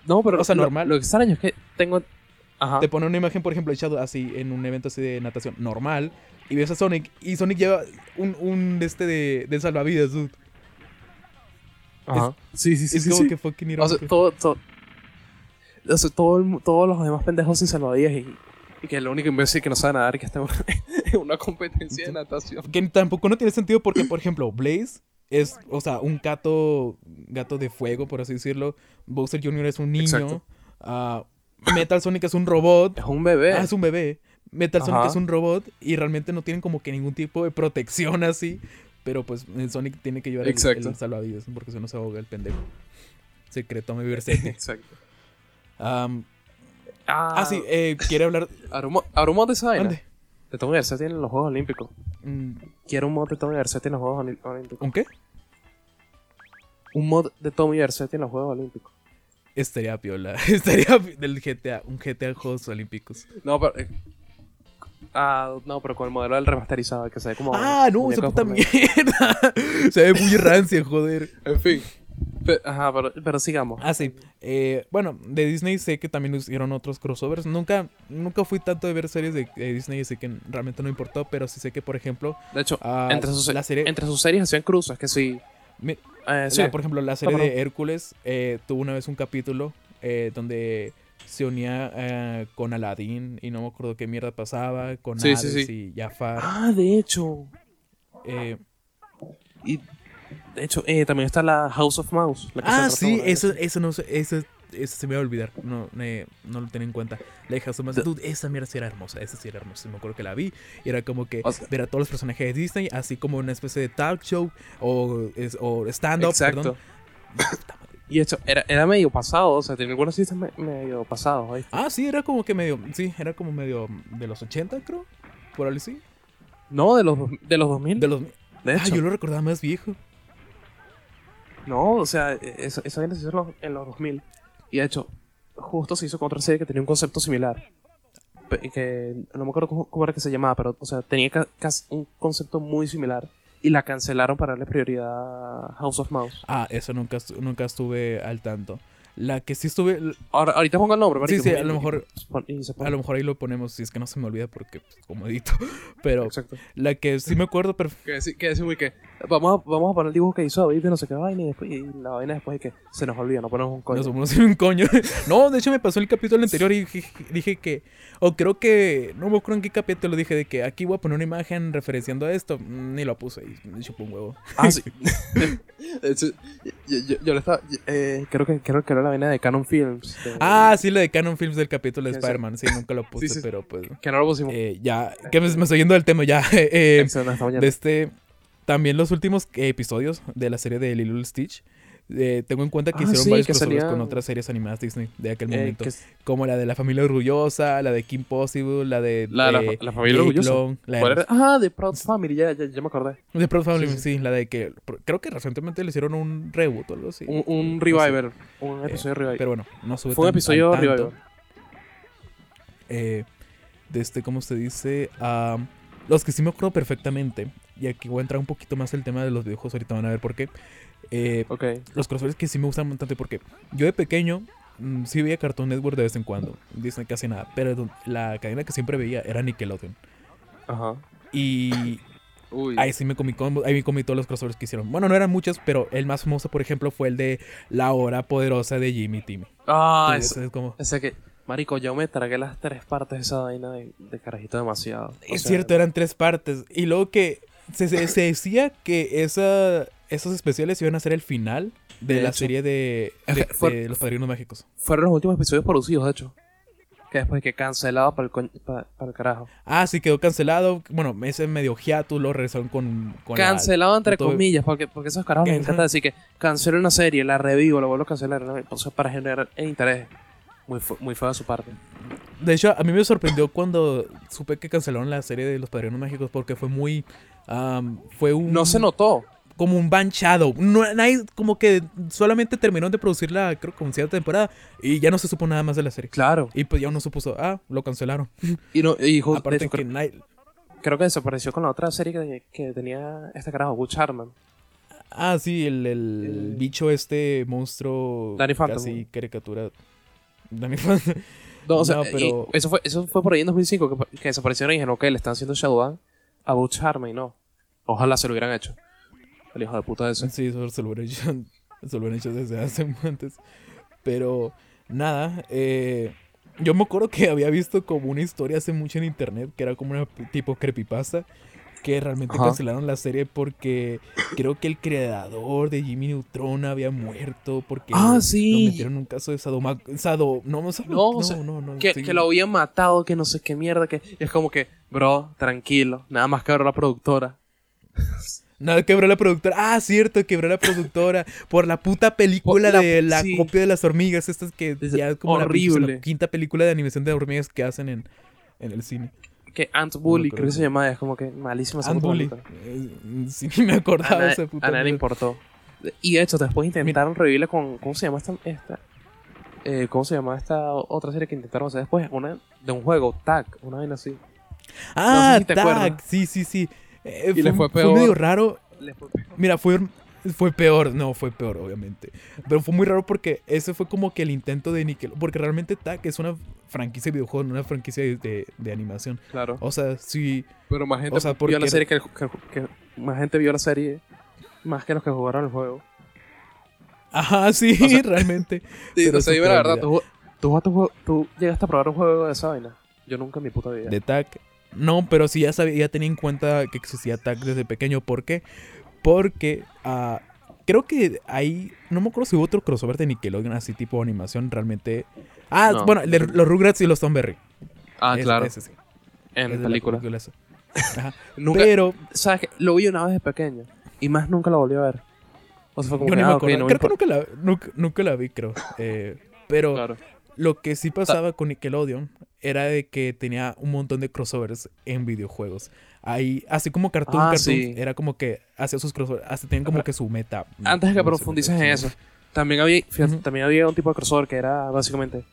S3: No, pero
S4: O sea,
S3: lo-
S4: normal.
S3: Lo, extraño es que tengo. Ajá.
S4: Te pone una imagen, por ejemplo, de Shadow así en un evento así de natación normal. Y ves a Sonic. Y Sonic lleva un, un de este de, de salvavidas, dude.
S3: Ajá. Sí, sí, sí.
S4: es
S3: sí,
S4: como
S3: sí.
S4: que fucking
S3: O
S4: irónico.
S3: sea, todo, todo, o sea, todo el todos los demás pendejos sin salvavidas y, y que el único imbécil que no sabe nadar y que está en una, en una competencia de natación.
S4: Que tampoco no tiene sentido porque, por ejemplo, Blaze es, o sea, un gato, gato de fuego, por así decirlo. Bowser Jr. es un niño. Ah, Metal Sonic es un robot.
S3: Es un bebé.
S4: Ah, es un bebé. Metal Sonic es un robot y realmente no tienen como que ningún tipo de protección así. Pero pues el Sonic tiene que llevar el,
S3: Exacto.
S4: el salvavidas porque si no se ahoga el pendejo. Secreto, me Berserker.
S3: Exacto.
S4: Am, Ah, sí, eh, quiere hablar.
S3: ¿Habrá un mo- habrá un mod de esa vaina?
S4: ¿Dónde?
S3: De Tommy Versetti en los Juegos Olímpicos.
S4: Mm,
S3: Quiero un mod de Tommy Versetti en los Juegos Olímpicos.
S4: ¿Un qué?
S3: Un mod de Tommy Versetti en los Juegos Olímpicos.
S4: Estaría piola. Estaría pi- del GTA. Un GTA Juegos Olímpicos.
S3: No, pero. eh, Ah, no, pero con el modelo del remasterizado, que se ve como.
S4: Ah, no, esa
S3: muñeco
S4: puta
S3: de Fortnite.
S4: mierda. Se ve muy rancia, joder.
S3: En fin. Pe- Ajá, pero, pero sigamos.
S4: Ah, sí. Eh, bueno, de Disney sé que también hicieron otros crossovers. Nunca, nunca fui tanto de ver series de, de Disney, así que realmente no importó. Pero sí sé que, por ejemplo,
S3: De hecho,
S4: ah,
S3: entre, sus,
S4: la serie-
S3: entre sus series hacían cruces, que sí. Eh, sí.
S4: la- por ejemplo, la serie de Hércules eh, tuvo una vez un capítulo donde se unía con Aladdin y no me acuerdo qué mierda pasaba, con
S3: Sí, sí,
S4: Hades
S3: sí.
S4: y Jafar.
S3: Ah, de hecho.
S4: Eh,
S3: Y de hecho, eh, también está la House of Mouse. la que se
S4: ah, sí, eso, eso no eso, eso se me va a olvidar. No, eh, no lo tenía en cuenta. La más.
S3: De-
S4: Dude, esa mierda sí era hermosa. Esa sí era hermosa. Me acuerdo que la vi. Y era como que
S3: O sea-
S4: ver a todos los personajes de Disney, así como una especie de talk show o, es- o stand-up.
S3: Exacto.
S4: perdón.
S3: Y hecho, era, era medio pasado, o sea, tenía algunos sistemas me- medio pasados, ¿oíste?
S4: Ah, sí, era como que medio. Sí, era como medio de los 80, creo. Por ahí sí.
S3: No, de los, de los 2000.
S4: De los.
S3: de
S4: Ah,
S3: hecho.
S4: yo lo recordaba más viejo.
S3: No, o sea, e- esa, esa vaina se hizo en los, en los 2000. Y de hecho, justo se hizo con otra serie que tenía un concepto similar. Que no me acuerdo cómo, cómo era que se llamaba, pero, o sea, tenía un concepto muy similar. Y la cancelaron para darle prioridad a House of Mouse.
S4: Ah, eso nunca, nunca estuve al tanto. La que sí estuve.
S3: Ahora, ahorita pongo el nombre,
S4: Sí,
S3: marico,
S4: sí,
S3: y-
S4: a lo mejor. A lo mejor ahí lo ponemos, si es que no se me olvida porque, pues, como edito. Pero
S3: Exacto.
S4: la que sí me acuerdo, pero
S3: Que decir, que decir, que vamos a, vamos a poner el dibujo que hizo David de no sé qué vaina y, después, y la vaina después es que se nos olvida, no ponemos un coño.
S4: no somos un coño. no, de hecho me pasó el capítulo anterior y dije, que, o creo que, no me acuerdo en qué capítulo dije de que aquí voy a poner una imagen referenciando a esto. Mm, Ni lo puse y me chupó un huevo.
S3: Ah, sí. Yo, yo, yo le estaba. eh, creo, que, creo que era la vaina de Canon Films. de-
S4: Ah, sí, la de Canon Films del capítulo de. Spider-Man. Sí, nunca lo puse,
S3: Sí, sí.
S4: pero pues.
S3: Que no lo pusimos.
S4: eh, ya, que me, me estoy yendo del tema ya. eh, de este. También los últimos eh, episodios de la serie de Lilo y Stitch. eh, tengo en cuenta que
S3: Ah,
S4: hicieron
S3: sí,
S4: varios
S3: que
S4: con otras series animadas Disney de aquel
S3: Eh,
S4: momento.
S3: es-
S4: Como la de la familia orgullosa, la de Kim Possible, la de.
S3: la, la,
S4: eh,
S3: la familia orgullosa.
S4: Long, la
S3: ¿Cuál
S4: de?
S3: Ah, de Proud Family, ya, ya, ya me acordé.
S4: de Proud Family,
S3: Sí,
S4: sí,
S3: sí.
S4: la de que. Creo que recientemente le hicieron un reboot o algo así.
S3: Un, un
S4: No sé.
S3: Reviver. Un episodio Reviver.
S4: Pero bueno, no sube
S3: Fue un episodio. Reviver.
S4: eh, de este, ¿cómo se dice? Am, los que sí me acuerdo perfectamente, y aquí voy a entrar un poquito más el tema de los videojuegos, ahorita van a ver por qué. Eh,
S3: Ok.
S4: los crossovers que sí me gustan bastante porque yo de pequeño mm, sí veía Cartoon Network de vez en cuando, Disney casi nada, pero la cadena que siempre veía era Nickelodeon.
S3: Ajá.
S4: Y
S3: Uy.
S4: ahí sí me comí, ahí me comí todos los crossovers que hicieron. Bueno, no eran muchos, pero el más famoso, por ejemplo, fue el de La Hora Poderosa de Jimmy Timmy.
S3: Ah,
S4: Entonces,
S3: ese,
S4: es como...
S3: ese que. Marico, yo me tragué las tres partes de esa vaina de, de carajito demasiado. O
S4: Es
S3: sea,
S4: cierto, eran tres partes. Y luego que se, se- se decía que esa, esos especiales iban a ser el final de,
S3: De
S4: la
S3: hecho.
S4: serie de, de-
S3: fue-
S4: de Los Padrinos Mágicos.
S3: Fueron los últimos episodios producidos, de hecho. Que después que cancelado para el, para, para el carajo.
S4: Ah, sí, quedó cancelado. Bueno, ese medio hiatus lo regresaron con, con la-
S3: Cancelado entre
S4: todo-
S3: comillas, porque, porque esos carajos
S4: Ajá.
S3: encanta decir que cancelo una serie, la revivo, la vuelvo a cancelar. ¿no? Entonces, para generar interés. Muy, muy feo de su parte.
S4: De hecho, a mí me sorprendió cuando supe que cancelaron la serie de Los Padrinos Mágicos porque fue muy... fue un...
S3: No se notó.
S4: Como un ban shadow. No, nadie, como que solamente terminaron de producir la, creo, como cierta temporada y ya no se supo nada más de la serie.
S3: Claro.
S4: Y pues ya uno supuso, ah, lo cancelaron.
S3: Y, no, y ju- de
S4: Aparte
S3: hecho,
S4: que nadie-
S3: creo que desapareció con la otra serie que, que tenía este carajo, Butch Hartman.
S4: Ah, sí, el, el
S3: El-
S4: bicho este monstruo.
S3: Danny Phantom.
S4: Casi caricatura. Danny Phantom.
S3: No, o sea,
S4: No, pero-
S3: eso, fue, eso fue por ahí en 2005 que, que desaparecieron y dijeron, ok, le están haciendo Shadowban a Butch Hartman y no. Ojalá se lo hubieran hecho. El hijo de puta ese.
S4: Sí, se lo hubieran hecho, se lo hecho desde hace antes. Pero nada, eh, yo me acuerdo que había visto como una historia hace mucho en internet que era como una tipo creepypasta. Que realmente
S3: Ajá.
S4: cancelaron la serie porque creo que el creador de Jimmy Neutron había muerto porque
S3: Ah,
S4: lo
S3: sí.
S4: metieron en un caso de sadoma, sado, no, no,
S3: No, o
S4: no,
S3: sea,
S4: no, no,
S3: Que,
S4: sí.
S3: que lo habían matado, que no sé qué mierda, que y es como que, bro, tranquilo, nada más que ahora la productora.
S4: No, quebró la productora. Ah, cierto, quebró la productora por la puta película
S3: la-
S4: de la
S3: sí.
S4: copia de las hormigas. Estas que
S3: Es
S4: ya es como la, la quinta película de animación de hormigas que hacen en, en el cine.
S3: Que Ant Bully, creo que se llama, es como que malísima esa
S4: Ant Bully. Eh, Sí, ni me acordaba
S3: A
S4: de esa puta
S3: a nadie le importó. Y de hecho, después intentaron revivirla con. ¿Cómo se llama esta? esta? Eh, ¿Cómo se llama esta otra serie que intentaron hacer después? Una de un juego, Tag, una vaina así.
S4: Ah,
S3: No sé si te
S4: Tag,
S3: acuerdas.
S4: sí, sí, sí. Eh,
S3: Y le fue peor.
S4: medio raro.
S3: Fue-
S4: Mira, fue, fue peor. No, fue peor, obviamente. Pero fue muy raro porque ese fue como que el intento de Nickel. Porque realmente Tag es una franquicia de videojuegos, no una franquicia de, de- de animación.
S3: Claro.
S4: O sea, sí.
S3: Pero más gente
S4: o sea,
S3: vio la serie que, que- que- Más gente vio la serie más que los que jugaron el juego.
S4: Ajá, sí,
S3: O sea,
S4: realmente.
S3: Sí,
S4: Pero
S3: o sea, dime
S4: súper
S3: la verdad, tú, tú, llegaste a probar un juego de esa vaina. Yo nunca en mi puta vida.
S4: De Tag. No, pero sí ya sabía, ya tenía en cuenta que existía Tag desde pequeño. ¿Por qué? Porque ah, creo que ahí. No me acuerdo si hubo otro crossover de Nickelodeon así tipo animación realmente. Ah,
S3: No.
S4: bueno, de los Rugrats y los Tom Berry.
S3: ah, claro.
S4: ese sí.
S3: en
S4: de la
S3: película.
S4: esa. Ajá.
S3: Nunca,
S4: Pero
S3: ¿Sabes qué? Lo vi una vez de pequeño. Y más nunca lo volví a ver. O sea, fue como
S4: yo
S3: que,
S4: ni me
S3: ah, ok,
S4: acuerdo.
S3: no me
S4: creo que nunca la, nunca, nunca la vi, creo. Eh, pero
S3: Claro.
S4: lo que sí pasaba con Nickelodeon era de que tenía un montón de crossovers en videojuegos. Ahí, así como Cartoon
S3: Ah,
S4: Cartoon,
S3: sí.
S4: era como que hacía sus crossovers, hasta tenían como que su meta.
S3: Antes de que profundices en eso, también había, fíjate,
S4: Ujú.
S3: también había un tipo de crossover que era básicamente.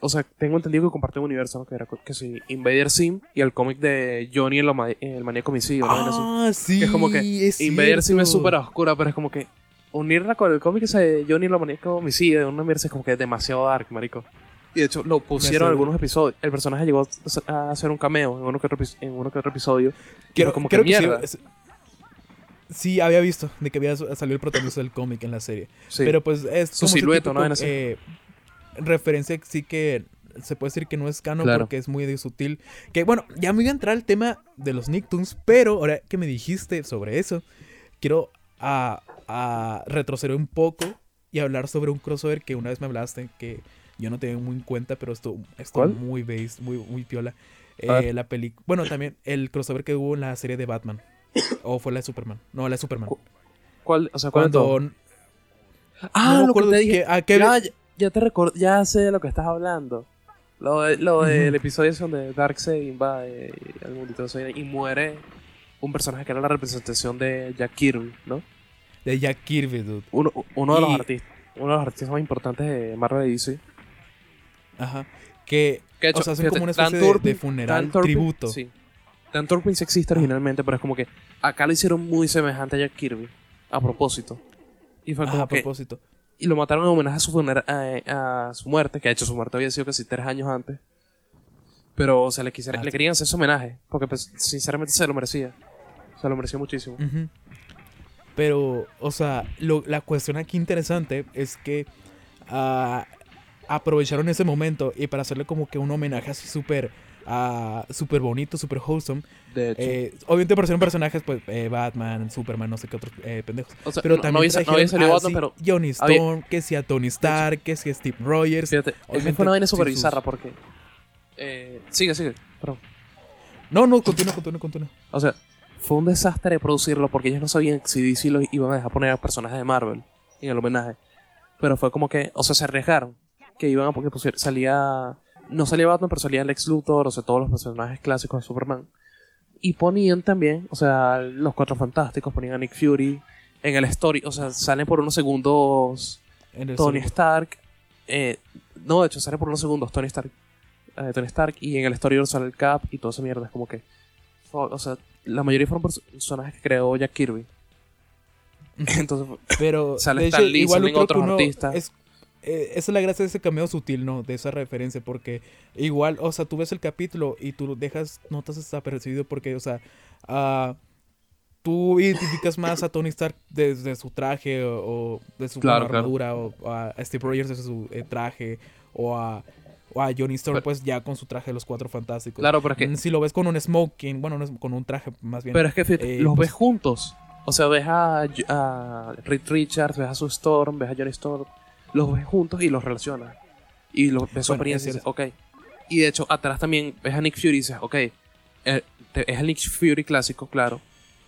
S3: O sea, tengo entendido que comparte un universo, ¿no? Que era que sí, Invader Sim y el cómic de Johnny el, el maníaco homicidio.
S4: Ah, sí.
S3: Que es como que
S4: es
S3: Invader Sim es súper oscura, pero es como que unirla con el cómic ese de Johnny el maníaco homicidio de una universo es como que demasiado dark, marico. Y de hecho lo pusieron en algunos episodios. El personaje llegó a hacer un cameo en uno que otro, en uno que otro episodio.
S4: Quiero,
S3: como
S4: creo
S3: que mierda.
S4: Sí, había visto de que había salido el protagonista del cómic en la serie.
S3: Sí.
S4: Pero pues es
S3: Su
S4: como
S3: silueta,
S4: típico,
S3: ¿no?
S4: Eh, referencia que sí que se puede decir que no es canon
S3: Claro.
S4: porque es muy sutil. Que bueno, ya me iba a entrar al tema de los Nicktoons, pero ahora que me dijiste sobre eso, quiero a, a retroceder un poco y hablar sobre un crossover que una vez me hablaste que yo no tenía muy en cuenta, pero esto,
S3: ¿Cuál?
S4: muy based, muy, muy piola. Eh, la película. Bueno, también el crossover que hubo en la serie de Batman. O fue la de Superman. No, la de Superman.
S3: Cu- ¿Cuál? O sea.
S4: Cuando.
S3: Ah,
S4: no
S3: lo que te
S4: que-
S3: dije.
S4: a qué-
S3: Ya, ya, ya te record, ya sé de lo que estás hablando. Lo, de- lo del episodio es donde Darkseid invade al mundo y muere un personaje que era la representación de Jack Kirby, ¿no?
S4: De Jack Kirby, dude.
S3: Uno, uno de los artistas, uno de los artistas más importantes de Marvel y DC.
S4: Ajá. Que.
S3: Que hecho,
S4: o sea, hacen
S3: fíjate,
S4: como una
S3: Dan
S4: especie de,
S3: Turpin-
S4: de funeral
S3: Turpin-
S4: tributo.
S3: Sí. Dan Turpin sí existe originalmente, pero es como que acá lo hicieron muy semejante a Jack Kirby, a propósito. Y fue
S4: Ajá, a
S3: que
S4: propósito.
S3: y lo mataron en homenaje a su, funera- a, a su muerte, que de hecho su muerte había sido casi tres años antes. Pero, o sea, le, quisiera-
S4: Ah,
S3: le
S4: sí.
S3: querían hacer ese homenaje, porque pues, sinceramente se lo merecía. Se lo merecía muchísimo.
S4: Pero, o sea, lo- la cuestión aquí interesante es que ah, aprovecharon ese momento y para hacerle como que un homenaje así súper ah, súper bonito, súper wholesome.
S3: De hecho.
S4: Eh, obviamente aparecieron personajes, pues eh, Batman, Superman, no sé qué otros eh, pendejos.
S3: o sea,
S4: Pero
S3: no,
S4: también
S3: no había, no había
S4: trajeron
S3: salido
S4: a,
S3: Batman,
S4: sí,
S3: pero
S4: Johnny
S3: había-
S4: Storm, que si a Tony Stark, que si a Steve Rogers.
S3: fíjate, fue una vaina súper bizarra porque... eh, sigue, sigue. Perdón.
S4: No, no, continúa, continúa, continúa.
S3: O sea, fue un desastre producirlo porque ellos no sabían si DC lo iban a dejar poner a personajes de Marvel en el homenaje. Pero fue como que, o sea, se arriesgaron. Que iban a porque pusier- salía. No salía Batman, pero salía Lex Luthor, o sea, todos los personajes clásicos de Superman. Y ponían también, o sea, los cuatro fantásticos, ponían a Nick Fury. En el story, o sea, salen por unos segundos Tony
S4: segundo.
S3: Stark. eh, no, de hecho, sale por unos segundos Tony Stark. eh, Tony Stark. Y en el story sale el Cap y toda esa mierda. Es como que. O sea, la mayoría fueron perso- personajes que creó Jack Kirby. Entonces,
S4: Pero
S3: Sale
S4: de
S3: Stan
S4: hecho,
S3: Lee,
S4: igual
S3: salen
S4: otro que
S3: otros
S4: uno
S3: artistas.
S4: es- eh, esa es la gracia de ese cameo sutil, ¿no? De esa referencia, porque igual, o sea, tú ves el capítulo y tú dejas notas desapercibido porque, o sea, ah, tú identificas más a Tony Stark desde su traje o, o de su
S3: Claro,
S4: armadura o a Steve Rogers desde su eh, traje o a, o a Johnny Storm,
S3: Pero-
S4: pues ya con su traje de los cuatro fantásticos.
S3: claro, pero es que.
S4: Mm, Si lo ves con un smoking, bueno, con un traje más bien.
S3: Pero es que fíjate,
S4: Eh,
S3: los
S4: pues-
S3: ves juntos. O sea, ves a, a Reed Richards, ves a Sue Storm, ves a Johnny Storm. Los ves juntos y los relacionas. Y los ves
S4: Bueno,
S3: y
S4: es
S3: dices, ok. Y de hecho, atrás también ves a Nick Fury y dices, ok. eh, te- es el Nick Fury clásico, claro.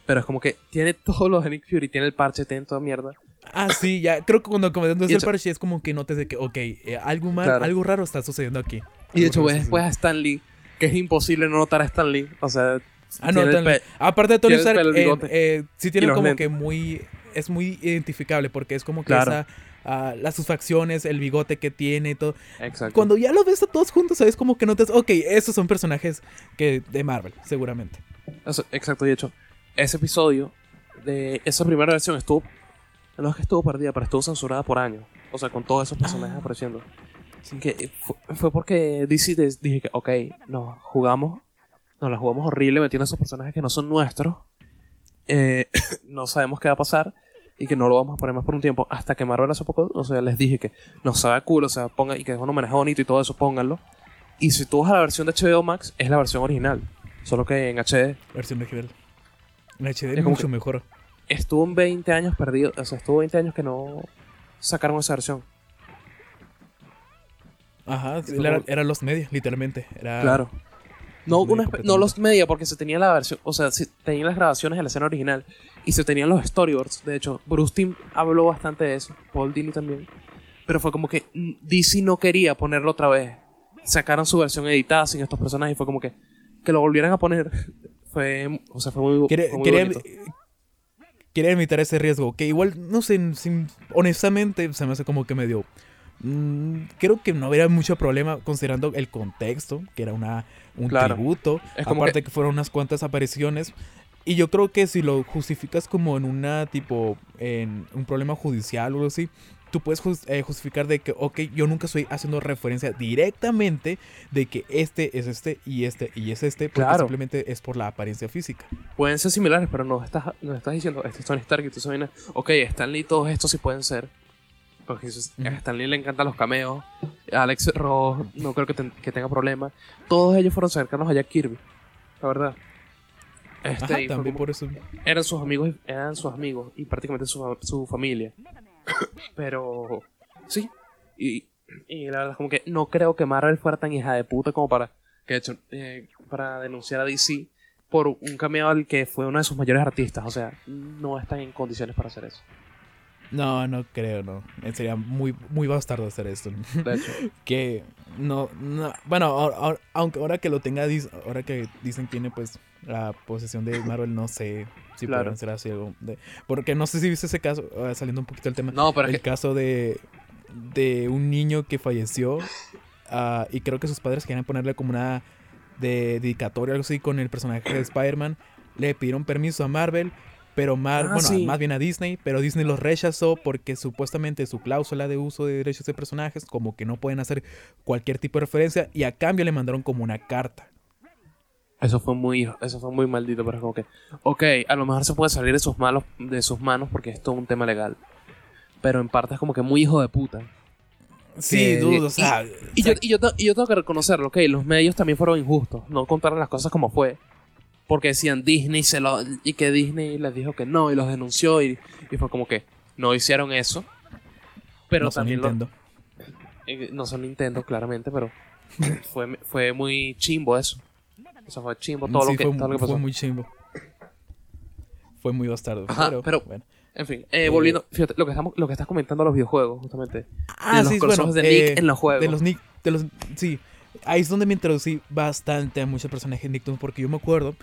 S3: Pero es como que tiene todos los de Nick Fury, tiene el parche, tiene toda mierda.
S4: Ah, sí, ya. Creo que cuando comentando
S3: Y
S4: el parche es como que notes de que, ok, eh, algo mal,
S3: Claro.
S4: algo raro está sucediendo aquí.
S3: Y de hecho ves después a Stan Lee, que es imposible no notar a Stan Lee. O sea,
S4: Ah, no, tal-
S3: pe-
S4: aparte de Tony Stark, eh, eh, sí tiene como
S3: lentes.
S4: que muy, es muy identificable porque es como que
S3: Claro.
S4: esa, ah, las sus facciones, el bigote que tiene y todo.
S3: Exacto.
S4: Cuando ya lo ves a todos juntos, sabes como que notas, ok, esos son personajes que de Marvel, seguramente.
S3: Eso, exacto, y de hecho, ese episodio de esa primera versión estuvo. No es que estuvo perdida, pero estuvo censurada por años. O sea, con todos esos personajes
S4: Ah.
S3: apareciendo. Que fue, fue porque DC dije que, ok, nos jugamos. Nos la jugamos horrible metiendo esos personajes que no son nuestros. eh, no sabemos qué va a pasar. Y que no lo vamos a poner más por un tiempo. Hasta que Marvel hace poco, o sea, les dije que nos sabe culo, o sea, ponga, y que es un homenaje bonito y todo eso, pónganlo. Y si tú vas a la versión de HBO Max, es la versión original. Solo que en HD
S4: Versión original. En HD
S3: Es
S4: mucho mejor.
S3: estuvo en 20 años perdido. O sea, estuvo 20 años que no sacaron esa versión.
S4: Ajá, era, era los medios, literalmente. Era,
S3: Claro. No,
S4: Los media
S3: una no los media, porque se tenía la versión. O sea, se tenían las grabaciones de la escena original. Y se tenían los storyboards. De hecho, Bruce Timm habló bastante de eso. Paul Dini también. Pero fue como que mm, DC no quería ponerlo otra vez. Sacaron su versión editada sin estos personajes. Y fue como que. Que lo volvieran a poner. Fue. O sea, fue muy,
S4: Quiere-
S3: fue muy
S4: quería,
S3: bonito.
S4: quería evitar ese riesgo. Que igual, no sé, sin- honestamente se me hace como que medio. mm, creo que no habría mucho problema considerando el contexto, que era una, un
S3: Claro.
S4: tributo.
S3: Es como
S4: aparte que... fueron unas cuantas apariciones. Y yo creo que si lo justificas como en una tipo. en un problema judicial o algo así. Tú puedes eh, justificar de que, ok, yo nunca estoy haciendo referencia directamente de que este es este y este y es este, porque
S3: Claro.
S4: simplemente es por la apariencia física.
S3: Pueden ser similares, pero no estás, no estás diciendo, este es Tony Stark y tú sabes, ok, Stan Lee, todos estos sí pueden ser. Porque a Stan Lee le encantan los cameos, Alex Ross no creo que, ten- que tenga problema. Todos ellos fueron cercanos a Jack Kirby, la verdad. Este,
S4: Ajá,
S3: y fue
S4: también
S3: como-
S4: por eso.
S3: eran sus amigos, y- eran sus amigos y prácticamente su, su familia. Pero sí, y, y la verdad es como que no creo que Marvel fuera tan hija de puta como para que de hecho eh, para denunciar a DC por un cameo al que fue uno de sus mayores artistas. O sea, no están en condiciones para hacer eso.
S4: No, no creo, no. Eh, Sería muy, muy bastardo hacer esto.
S3: De hecho,
S4: que no, no. Bueno, ahora- ahora- aunque ahora que lo tenga, ahora que dicen tiene pues la posesión de Marvel, no sé si
S3: Claro.
S4: podrán ser así algo. de- porque no sé si viste ese caso, ah, saliendo un poquito del tema.
S3: no, pero
S4: el
S3: que
S4: caso de, de un niño que falleció ah, y creo que sus padres querían ponerle como una de dedicatoria algo así con el personaje de Spider-Man. Le pidieron permiso a Marvel, pero Mar
S3: Ah,
S4: bueno,
S3: sí.
S4: más bien a Disney, pero Disney los rechazó porque supuestamente su cláusula de uso de derechos de personajes como que no pueden hacer cualquier tipo de referencia y a cambio le mandaron como una carta.
S3: Eso fue muy eso fue muy maldito, pero es como que ok, a lo mejor se puede salir de sus manos de sus manos porque es todo un tema legal. Pero en parte es como que muy hijo de puta.
S4: Sí,
S3: Que-
S4: dudo, o sea,
S3: Y yo, y, yo, y yo tengo que reconocerlo, ok, los medios también fueron injustos, no contaron las cosas como fue. Porque decían Disney se lo, y que Disney les dijo que no y los denunció y, y fue como que no hicieron eso. Pero
S4: no son
S3: también lo-
S4: Nintendo.
S3: eh, no son Nintendo, claramente, pero fue, fue muy chimbo eso. Eso fue chimbo todo,
S4: Sí,
S3: lo, que,
S4: fue,
S3: todo lo que
S4: fue
S3: pasó.
S4: muy chimbo. Fue muy bastardo.
S3: Ajá,
S4: pero,
S3: pero-
S4: bueno.
S3: En fin, eh, volviendo, fíjate, lo que, estamos, lo que estás comentando a los videojuegos, justamente.
S4: Ah,
S3: de los
S4: sí, bueno,
S3: de Nick
S4: eh,
S3: en los juegos.
S4: De los Nick, de los, sí, ahí es donde me introducí bastante a muchos personajes de Nicktoons porque yo me acuerdo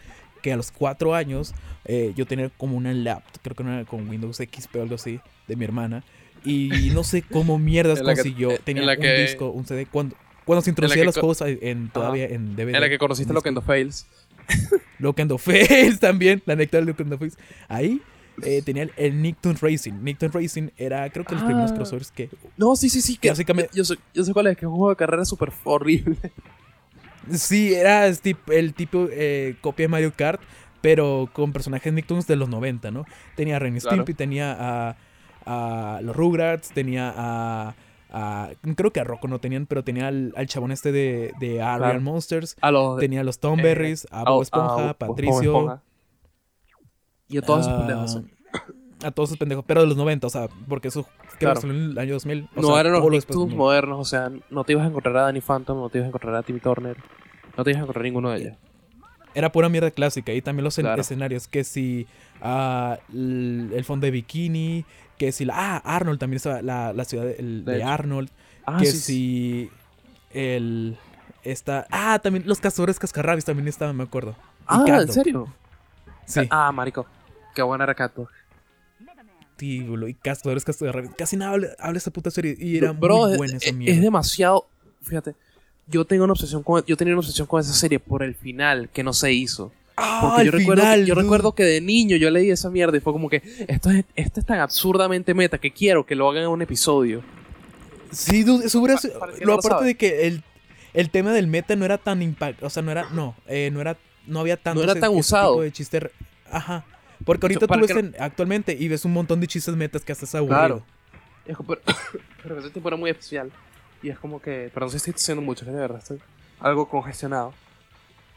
S4: que a los cuatro años eh, yo tenía como una laptop, creo que era con Windows XP o algo así, de mi hermana, y no sé cómo mierdas
S3: que-
S4: consiguió,
S3: en
S4: tenía
S3: la
S4: un
S3: que-
S4: disco, un CD, cuando, cuando se introducían
S3: co-
S4: cosas en, todavía en DVD.
S3: En la que conociste en Fails.
S4: Look and the Face también, la anécdota de the Face. Ahí eh, tenía el, el Nicktoons Racing. Nicktoons Racing era, creo que los primeros
S3: Ah.
S4: crossovers que
S3: No, sí, sí, sí. Que,
S4: Básicamente-
S3: yo, sé, yo sé cuál es, que es un juego de carrera súper horrible.
S4: Sí, era el tipo, eh, copia de Mario Kart, pero con personajes Nicktoons de los 90, ¿no? Tenía a Ren
S3: Claro.
S4: Stimpy, tenía a, a los Rugrats, tenía a, a- Creo que a Rocco no tenían, pero tenía al, al chabón este de, de Arial
S3: Claro.
S4: Monsters.
S3: A los
S4: Tenía a los Tom Berries, a Bob Esponja, a
S3: Bob
S4: Patricio.
S3: Esponja. Y a todos esos pendejos. sí.
S4: A todos esos pendejos, pero de los 90, o sea, porque eso creo que en el año 2000. o
S3: No
S4: sea,
S3: eran los Nicktoons
S4: de-
S3: modernos, o sea, no te ibas a encontrar a Danny Phantom, no te ibas a encontrar a Timmy Turner, no te ibas a encontrar a ninguno de ellos.
S4: era pura mierda clásica. Y también los
S3: Claro.
S4: escenarios, que si ah, l- el fondo de bikini, que si la... Ah, Arnold también estaba, la, la ciudad de, el-. Arnold,
S3: Ah,
S4: que
S3: sí,
S4: si el... Esta, ah, también los cazadores cascarrabias también estaban, me acuerdo. Y
S3: Ah, ¿en serio?
S4: Sí,
S3: Ah, marico. Qué buena
S4: sí, boludo, y cazadores cascarrabias. Casi nada habla, habla esa puta serie y era
S3: Bro,
S4: muy
S3: es-
S4: buena esa
S3: es,
S4: mierda.
S3: es demasiado. Fíjate, yo tengo una obsesión con, yo tenía una obsesión con esa serie por el final que no se hizo.
S4: Ah,
S3: Porque yo, recuerdo,
S4: final,
S3: yo
S4: dude.
S3: recuerdo que de niño yo leí esa mierda y fue como que esto es, esto es tan absurdamente meta que quiero que lo hagan en un episodio.
S4: Sí, dude, eso hubiera sido-
S3: que
S4: Lo
S3: no lo
S4: aparte
S3: sabe.
S4: de que el, el tema del meta no era tan impact, o sea, no era, no, eh, no era, no había tanto
S3: era
S4: ese-
S3: tan
S4: ese
S3: usado.
S4: tipo de chiste, ajá, porque ahorita tú ves
S3: que-
S4: en- actualmente y ves un montón de chistes metas que hasta es aburrido.
S3: Claro. Es como- pero, pero ese tiempo era muy especial. Y es como que. Pero no sé si estoy diciendo mucho, que de verdad estoy algo congestionado.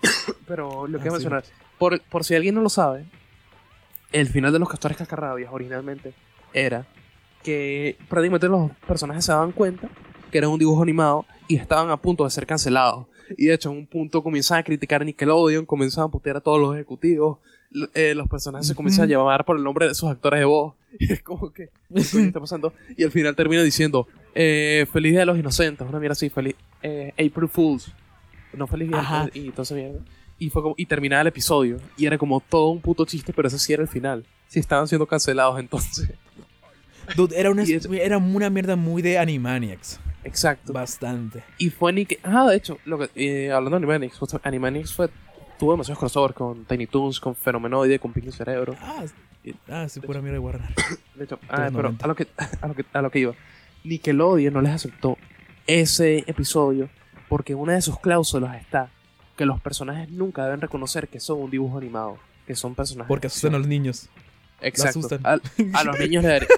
S3: pero lo que
S4: Ah,
S3: a
S4: sí.
S3: mencionar. Por, por si alguien no lo sabe, el final de los castores cascarrabias originalmente era que prácticamente los personajes se daban cuenta que era un dibujo animado y estaban a punto de ser cancelados. Y de hecho, en un punto comienzan a criticar a Nickelodeon, comienzan a putear a todos los ejecutivos. eh, los personajes se comienzan a llamar por el nombre de sus actores de voz. Y es como que, ¿qué está pasando? Y al final termina diciendo, eh, Feliz Día de los Inocentes, una mierda así, feliz, eh, April Fools. No Feliz Día,
S4: Ajá.
S3: y entonces mierda. Y, fue como, y terminaba el episodio. Y era como todo un puto chiste, pero ese sí era el final. Si estaban siendo cancelados entonces.
S4: Dude, era una,
S3: Y eso-
S4: era una mierda muy de Animaniacs,
S3: Exacto.
S4: bastante.
S3: Y fue ni que. Ah, de hecho, lo que, eh, hablando de Animaniacs, Animaniacs fue, tuvo demasiados crossovers con Tiny Toons, con Fenomenoide, con Pinky Cerebro.
S4: Ah, s- ah, sí, pura mierda de Warner.
S3: De hecho, ah, pero
S4: 90.
S3: a lo, que, a, lo que, a lo que iba. Nickelodeon no les aceptó ese episodio porque una de sus cláusulas está que los personajes nunca deben reconocer que son un dibujo animado, que son personajes.
S4: Porque asustan a los niños.
S3: Exacto.
S4: asustan.
S3: A, a los niños le daría.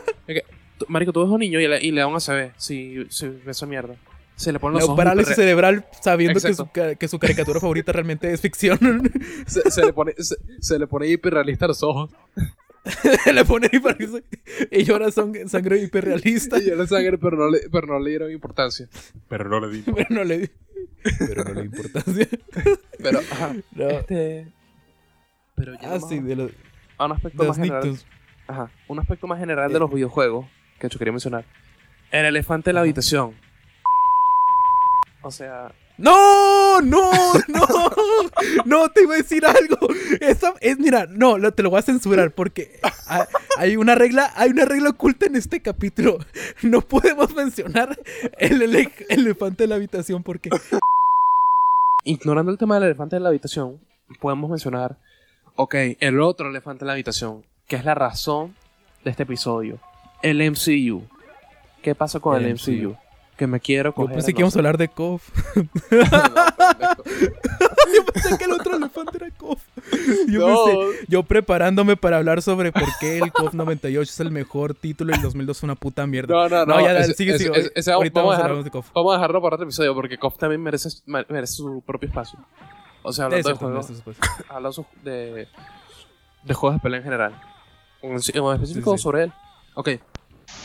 S3: tú- Marico, tú a un niño y le, y le da un ACV si, si ve esa mierda. Se le ponen los
S4: La
S3: ojos
S4: parálisis cerebral sabiendo que su, que su caricatura favorita realmente es ficción.
S3: se, se le pone, se, se le pone hiperrealista a los ojos.
S4: le pone y parece. Y llora sang- sangre hiperrealista.
S3: Y sangre, pero no le, pero no le dieron importancia. Pero no le di.
S4: Pero no le di. Pero no le di importancia.
S3: Pero, ajá.
S4: No.
S3: Este. Pero ya
S4: Ah, sí, de, los-
S3: a un aspecto más general. Ajá. Un aspecto más general
S4: Eh.
S3: de los videojuegos que yo quería mencionar. El elefante en la habitación. O sea.
S4: ¡No! ¡No! ¡No! No, te iba a decir algo. Esa es, mira, no, lo- te lo voy a censurar porque ha- hay una regla, hay una regla oculta en este capítulo. No podemos mencionar el, ele- elefante en la habitación porque
S3: Ignorando el tema del elefante en la habitación, podemos mencionar. Ok, el otro elefante en la habitación. Que es la razón de este episodio. El MCU. ¿Qué pasa con el,
S4: El
S3: MCU?
S4: MCU.
S3: Que me quiero
S4: yo
S3: coger.
S4: pensé
S3: a
S4: que íbamos a hablar de KOF. Yo pensé que el otro elefante era KOF. Yo,
S3: No.
S4: pensé- yo preparándome para hablar sobre por qué el KOF 98 es el mejor título y el 2002 es una puta mierda.
S3: No, no, no.
S4: ya, dale,
S3: ese-
S4: sigue, Ahorita
S3: vamos, a dejarlo,
S4: de KOF.
S3: vamos a dejarlo para otro episodio porque KOF también merece, merece su propio espacio. O sea, hablando de juegos, hablando de, de juegos de pelea en general. En, en específico
S4: Sí, sí.
S3: sobre él. Ok.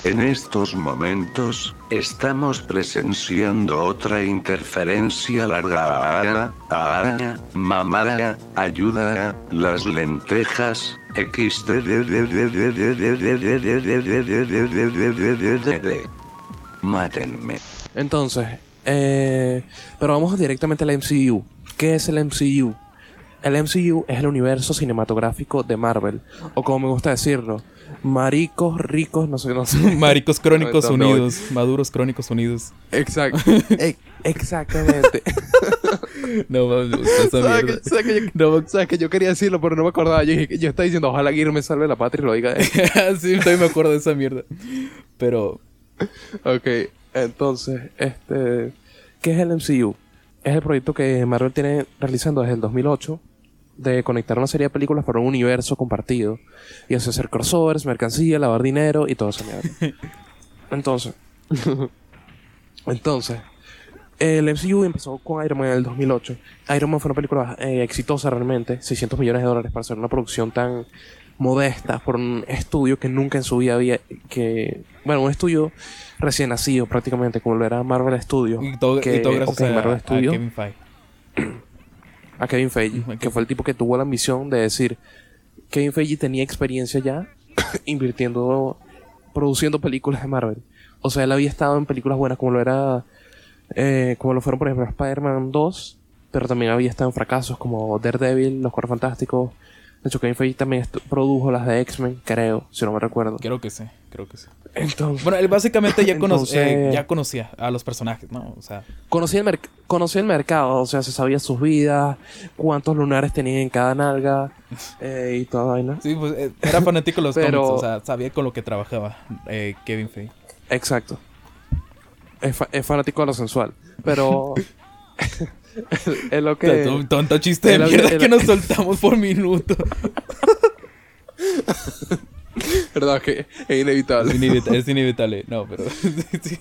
S5: En estos momentos, estamos presenciando otra interferencia larga. Araña, mamada, ayuda, las lentejas, XD. Mátenme.
S3: Entonces, eh, pero vamos directamente al MCU. ¿Qué es el MCU? El MCU es el universo cinematográfico de Marvel. O como me gusta decirlo, maricos, ricos, no sé, no sé.
S4: Maricos Crónicos. Unidos. Maduros Crónicos Unidos.
S3: Exacto. E- exactamente.
S4: No,
S3: ¿Sabes
S4: mierda.
S3: que, sabes que yo,
S4: No,
S3: sabes que yo quería decirlo, pero no me acordaba. Yo, yo estaba diciendo, ojalá Gear me salve la patria y lo diga. él.
S4: sí, todavía me acuerdo de esa mierda. Pero,
S3: ok, entonces, este... ¿Qué es el MCU? Es el proyecto que Marvel tiene realizando desde el 2008 de conectar una serie de películas para un universo compartido y hacer crossovers, mercancía, lavar dinero y todo eso. Entonces, entonces, el MCU empezó con Iron Man en el 2008. Iron Man fue una película eh, exitosa realmente, 600 millones de dólares para hacer una producción tan modesta por un estudio que nunca en su vida había que bueno un estudio recién nacido prácticamente como lo era Marvel Studios
S4: y todo,
S3: que-
S4: y todo gracias a,
S3: Marvel
S4: a
S3: Studios
S4: Kevin Feige.
S3: a Kevin Feige, que fue el tipo que tuvo la ambición de decir, Kevin Feige tenía experiencia ya invirtiendo, produciendo películas de Marvel. O sea, él había estado en películas buenas como lo era, eh, como lo fueron por ejemplo Spider-Man 2, pero también había estado en fracasos como Daredevil, Los Cuatro Fantásticos. De hecho, Kevin Feige también produjo las de X-Men, creo, si no me recuerdo.
S4: Creo que sí, creo que sí.
S3: Entonces,
S4: Bueno, él básicamente ya, cono-
S3: Entonces-
S4: eh, ya conocía a los personajes, ¿no? O sea,
S3: conocía el, conocía el mercado, o sea, se sabía sus vidas, cuántos lunares tenían en cada nalga eh, y toda vaina.
S4: sí, pues eh, era fanático de los
S3: Pero-
S4: cómics, o sea, sabía con lo que trabajaba eh, Kevin Feige.
S3: Exacto. Es, fa- es fanático de lo sensual. Pero. es lo que.
S4: Un tonto chiste de mierda
S3: el-
S4: que nos soltamos por minuto.
S3: Verdad que es inevitable.
S4: Es inevitable, es inevitable. No, pero sí.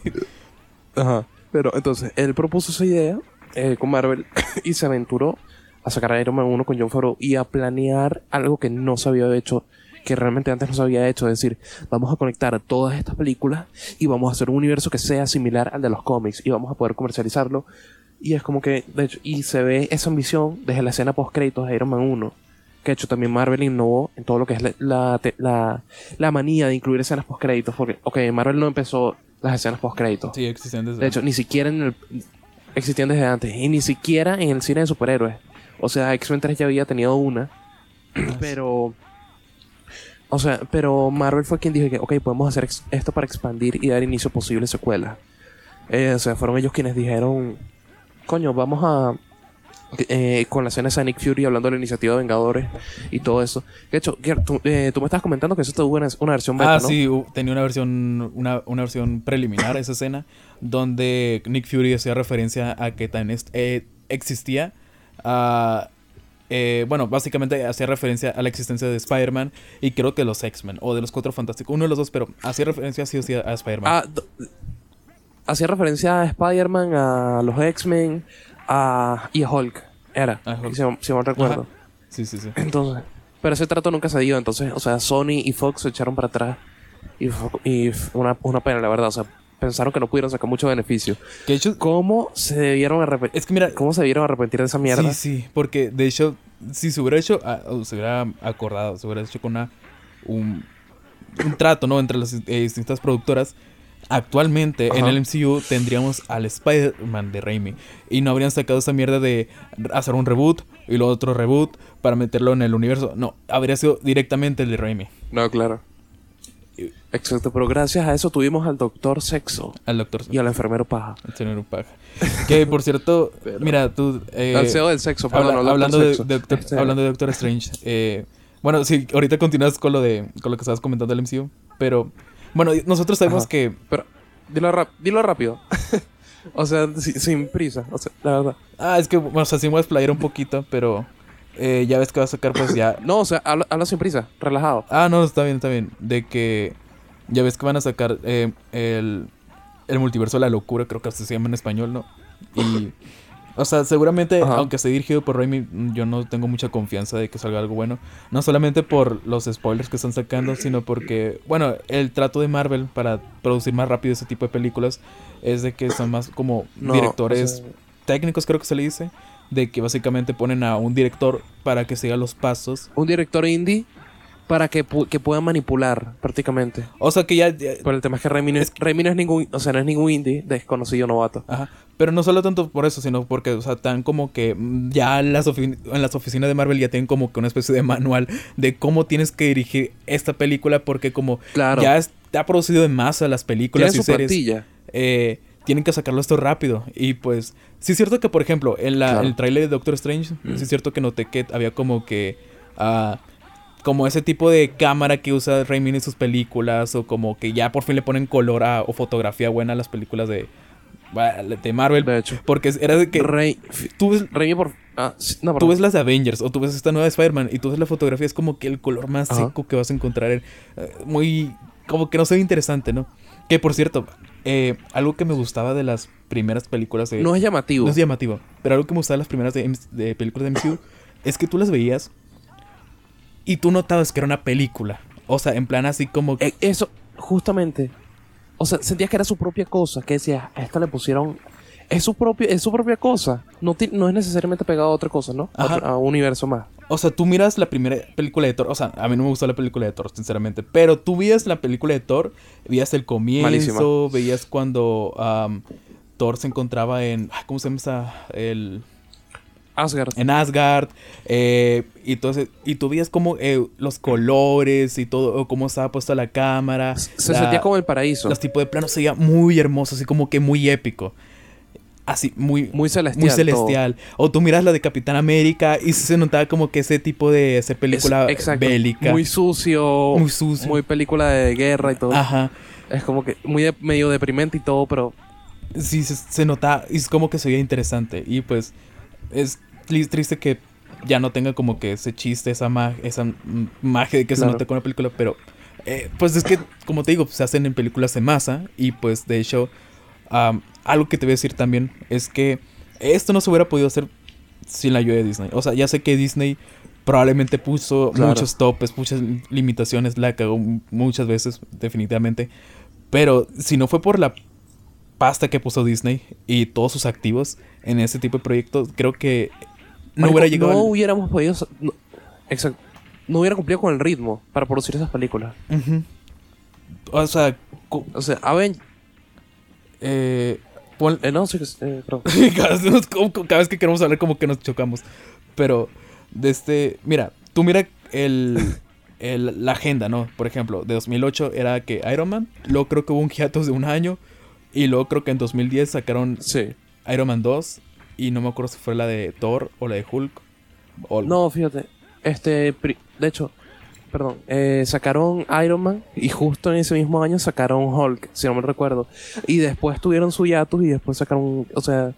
S3: Ajá. Pero entonces, él propuso esa idea eh, con Marvel y se aventuró a sacar a Iron Man 1 con John Favreau y a planear algo que no se había hecho, que realmente antes no se había hecho. Es decir, vamos a conectar todas estas películas y vamos a hacer un universo que sea similar al de los cómics y vamos a poder comercializarlo. Y es como que, de hecho, y se ve esa ambición desde la escena post créditos de Iron Man 1. Que de hecho también Marvel innovó en todo lo que es la, la, la- la manía de incluir escenas post créditos. Porque, ok, Marvel no empezó las escenas post créditos.
S4: Sí, existen desde...
S3: De hecho, ni siquiera en el. Existían desde antes. Y ni siquiera en el cine de superhéroes. O sea, X-Men 3 ya había tenido una. Pero. O sea, pero Marvel fue quien dijo que, ok, podemos hacer esto para expandir y dar inicio a posibles secuelas. Eh, o sea, fueron ellos quienes dijeron, coño, vamos a. eh, con la escena de Nick Fury hablando de la iniciativa de Vengadores y todo eso. De hecho, tú, eh, tú me estabas comentando que eso tuvo una, una versión beta,
S4: Ah,
S3: ¿no?
S4: sí, tenía una versión, una, una versión preliminar esa escena, donde Nick Fury hacía referencia a que est- eh, existía, eh, bueno, básicamente hacía referencia a la existencia de Spider-Man y creo que los X-Men, o de los Cuatro Fantásticos, uno de los dos, pero hacía referencia sí o sí a Spider-Man.
S3: Ah, hacía referencia a Spider-Man, a los X-Men a, y a Hulk. Era,
S4: A Hulk.
S3: si, si mal recuerdo.
S4: Ajá. Sí, sí, sí.
S3: Entonces, pero ese trato nunca se dio. Entonces, o sea, Sony y Fox se echaron para atrás. Y, y una, una pena, la verdad. O sea, pensaron que no pudieron sacar mucho beneficio.
S4: Que de hecho,
S3: ¿Cómo se debieron arrepentir?
S4: es que mira,
S3: ¿Cómo se debieron arrepentir de esa mierda?
S4: Sí, sí, porque de hecho, si se hubiera hecho, ah, se hubiera acordado, se hubiera hecho con una, un, un trato, ¿no? Entre las eh, distintas productoras, actualmente en el MCU tendríamos al Spider-Man de Raimi. Y no habrían sacado esa mierda de hacer un reboot y luego otro reboot para meterlo en el universo. No, habría sido directamente el de Raimi.
S3: No, claro. Exacto, pero gracias a eso tuvimos al Doctor Sexo
S4: Al doctor.
S3: y al enfermero Paja.
S4: El señor Paja. Que por cierto, mira, tú. eh,
S3: al CEO del sexo, perdón,
S4: Habla-
S3: no, al
S4: hablando, de,
S3: Sexo.
S4: de Doctor,
S3: Este,
S4: hablando de Doctor Strange. eh, bueno, sí, ahorita continúas con lo de con lo que estabas comentando del MCU. Pero bueno, nosotros sabemos
S3: Ajá.
S4: que.
S3: Pero, dilo, rap- dilo rápido. o sea, si- sin prisa. O sea, la verdad.
S4: Ah, es que, bueno, o sea, sí me voy a explayar un poquito, pero. eh, ya ves que va a sacar, pues ya.
S3: No, o sea, habla, habla sin prisa, relajado.
S4: Ah, no, está bien, está bien. De que. Ya ves que van a sacar eh, el, el multiverso de la locura, creo que se llama en español, ¿no? Y. O sea, seguramente,
S3: Ajá.
S4: aunque esté dirigido por Raimi, yo no tengo mucha confianza de que salga algo bueno. No solamente por los spoilers que están sacando, sino porque, bueno, el trato de Marvel para producir más rápido ese tipo de películas es de que son más como
S3: No,
S4: directores
S3: o sea,
S4: técnicos, creo que se le dice. De que básicamente ponen a un director para que siga los pasos.
S3: un director indie para que, pu- que pueda manipular prácticamente.
S4: O sea que ya, ya-
S3: Pero el tema es que Raimi no es, Raimi no es ningún, o sea, no es ningún indie desconocido novato.
S4: Ajá. Pero no solo tanto por eso, sino porque, o sea, tan como que mm, ya las, en las oficinas de Marvel ya tienen como que una especie de manual de cómo tienes que dirigir esta película, porque como
S3: Claro.
S4: ya es- ha producido en masa las películas y series, eh, tienen que sacarlo esto rápido. Y pues, sí es cierto que, por ejemplo, en la,
S3: Claro.
S4: el tráiler de Doctor Strange, sí es cierto que noté que había como que... ah, como ese tipo de cámara que usa Raimi en sus películas, o como que ya por fin le ponen color a- o fotografía buena a las películas de, de Marvel.
S3: De hecho.
S4: Porque era de que
S3: Rey,
S4: tú ves,
S3: Raimi por... Ah, no,
S4: tú ves las de Avengers o tú ves esta nueva de Spider-Man y tú ves la fotografía, es como que el color más
S3: Ajá.
S4: seco que vas a encontrar. en- eh, muy. Como que no se ve interesante, ¿no? Que por cierto, eh, algo que me gustaba de las primeras películas de.
S3: No es llamativo.
S4: no es llamativo, pero algo que me gustaba de las primeras de, películas de MCU es que tú las veías y tú notabas que era una película. O sea, en plan así como.
S3: Eh, Eso, justamente. O sea, sentías que era su propia cosa. Que decías, a esta le pusieron. es su, propio, es su propia cosa. No, ti- no es necesariamente pegado a otra cosa, ¿no? A,
S4: Ajá.
S3: otro- a un universo más.
S4: O sea, tú miras la primera película de Thor. O sea, a mí no me gustó la película de Thor, sinceramente. Pero tú veías la película de Thor, veías el comienzo,
S3: Malísima.
S4: veías cuando Thor se encontraba en. ¿Cómo se llama esa? El,
S3: Asgard.
S4: en Asgard. eh, y, entonces, y tú veías como eh, los colores y todo, cómo estaba puesta la cámara.
S3: Se
S4: la-
S3: sentía como el paraíso.
S4: Los tipos de planos se veía muy hermoso, así como que muy épico. Así, muy,
S3: Muy celestial.
S4: muy celestial. O tú miras la de Capitán América y se notaba como que ese tipo de hacer película
S3: Es-
S4: bélica.
S3: Muy sucio.
S4: Muy sucio.
S3: Muy película de guerra y todo.
S4: Ajá.
S3: Es como que muy de- medio deprimente y todo, pero
S4: Sí, se, se nota. Y es como que se veía interesante. Y pues es tri- triste que ya no tenga como que ese chiste, esa, ma- esa magia de que se nota con la película. Pero eh, pues es que, como te digo, se hacen en películas de masa. Y pues de hecho, algo que te voy a decir también es que esto no se hubiera podido hacer sin la ayuda de Disney. O sea, ya sé que Disney probablemente puso
S3: Claro.
S4: muchos topes, muchas limitaciones, la cagó muchas veces, definitivamente. Pero si no fue por la pasta que puso Disney y todos sus activos en ese tipo de proyectos, creo que no
S3: Marico,
S4: hubiera llegado.
S3: No
S4: al-
S3: hubiéramos podido. No, exacto. No hubiera cumplido con el ritmo para producir esas películas.
S4: O sea,
S3: O sea, Aven...
S4: eh, pon-
S3: Eh, no, sí. Eh, perdón.
S4: cada, vez nos- cada vez que queremos hablar como que nos chocamos. Pero, de este, mira, tú mira el, el- la agenda, ¿no? Por ejemplo, de 2008 era que Iron Man, luego creo que hubo un hiatus de un año, y luego creo que en 2010 sacaron
S3: Sí.
S4: Iron Man 2, y no me acuerdo si fue la de Thor o la de Hulk.
S3: No, fíjate. Este... De hecho... Perdón. eh, sacaron Iron Man y justo en ese mismo año sacaron Hulk, si no me recuerdo. Y después tuvieron su hiatus y después sacaron... O sea...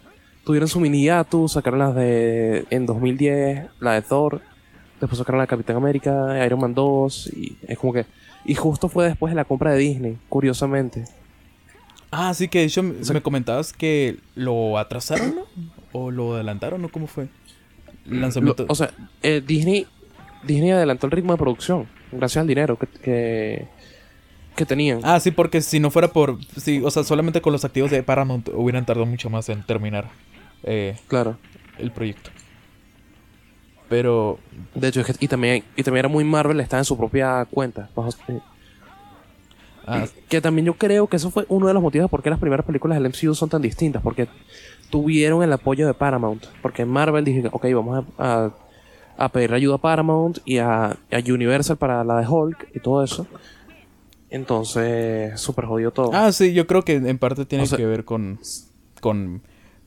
S3: Tuvieron su mini hiatus, sacaron las de... En 2010, la de Thor. Después sacaron la Capitán América, Iron Man 2. Y es como que... Y justo fue después de la compra de Disney, curiosamente.
S4: Ah, sí, que de hecho me,
S3: O sea-
S4: me comentabas que lo atrasaron, ¿no? ¿O lo adelantaron, ¿no? ¿Cómo fue? El lanzamiento.
S3: Lo- o sea, eh, Disney, Disney adelantó el ritmo de producción gracias al dinero que, que, que tenían.
S4: Ah, sí, porque si no fuera por. Sí, o sea, solamente con los activos de Paramount hubieran tardado mucho más en terminar eh,
S3: Claro.
S4: el proyecto. Pero.
S3: De hecho, es que- y también, y también era muy Marvel, estaba en su propia cuenta. bajo- eh,
S4: ah,
S3: que también yo creo que eso fue uno de los motivos por qué las primeras películas del MCU son tan distintas. Porque tuvieron el apoyo de Paramount. Porque en Marvel dije, ok, vamos a, a, a pedir ayuda a Paramount y a, a Universal para la de Hulk y todo eso. Entonces, súper jodido todo.
S4: ah, sí, yo creo que en parte tiene
S3: O sea-
S4: que ver con. con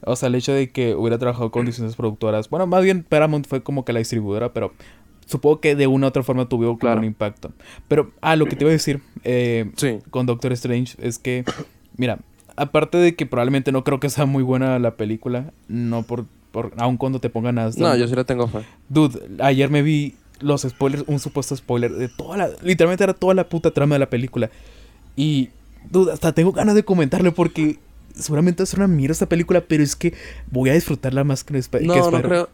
S4: o sea, el hecho de que hubiera trabajado con distintas productoras. Bueno, más bien Paramount fue como que la distribuidora, pero supongo que de una u otra forma tuvo como
S3: Claro.
S4: un impacto. Pero, ah, lo que te iba a decir eh,
S3: Sí.
S4: con Doctor Strange es que, mira, aparte de que probablemente no creo que sea muy buena la película, no por, por aun cuando te pongan a...
S3: No, yo sí le tengo fe.
S4: Dude, ayer me vi los spoilers, un supuesto spoiler de toda la... Literalmente era toda la puta trama de la película. Y, dude, hasta tengo ganas de comentarle porque seguramente va a ser una mierda esta película, pero es que voy a disfrutarla más que, Sp- que
S3: No, no creo.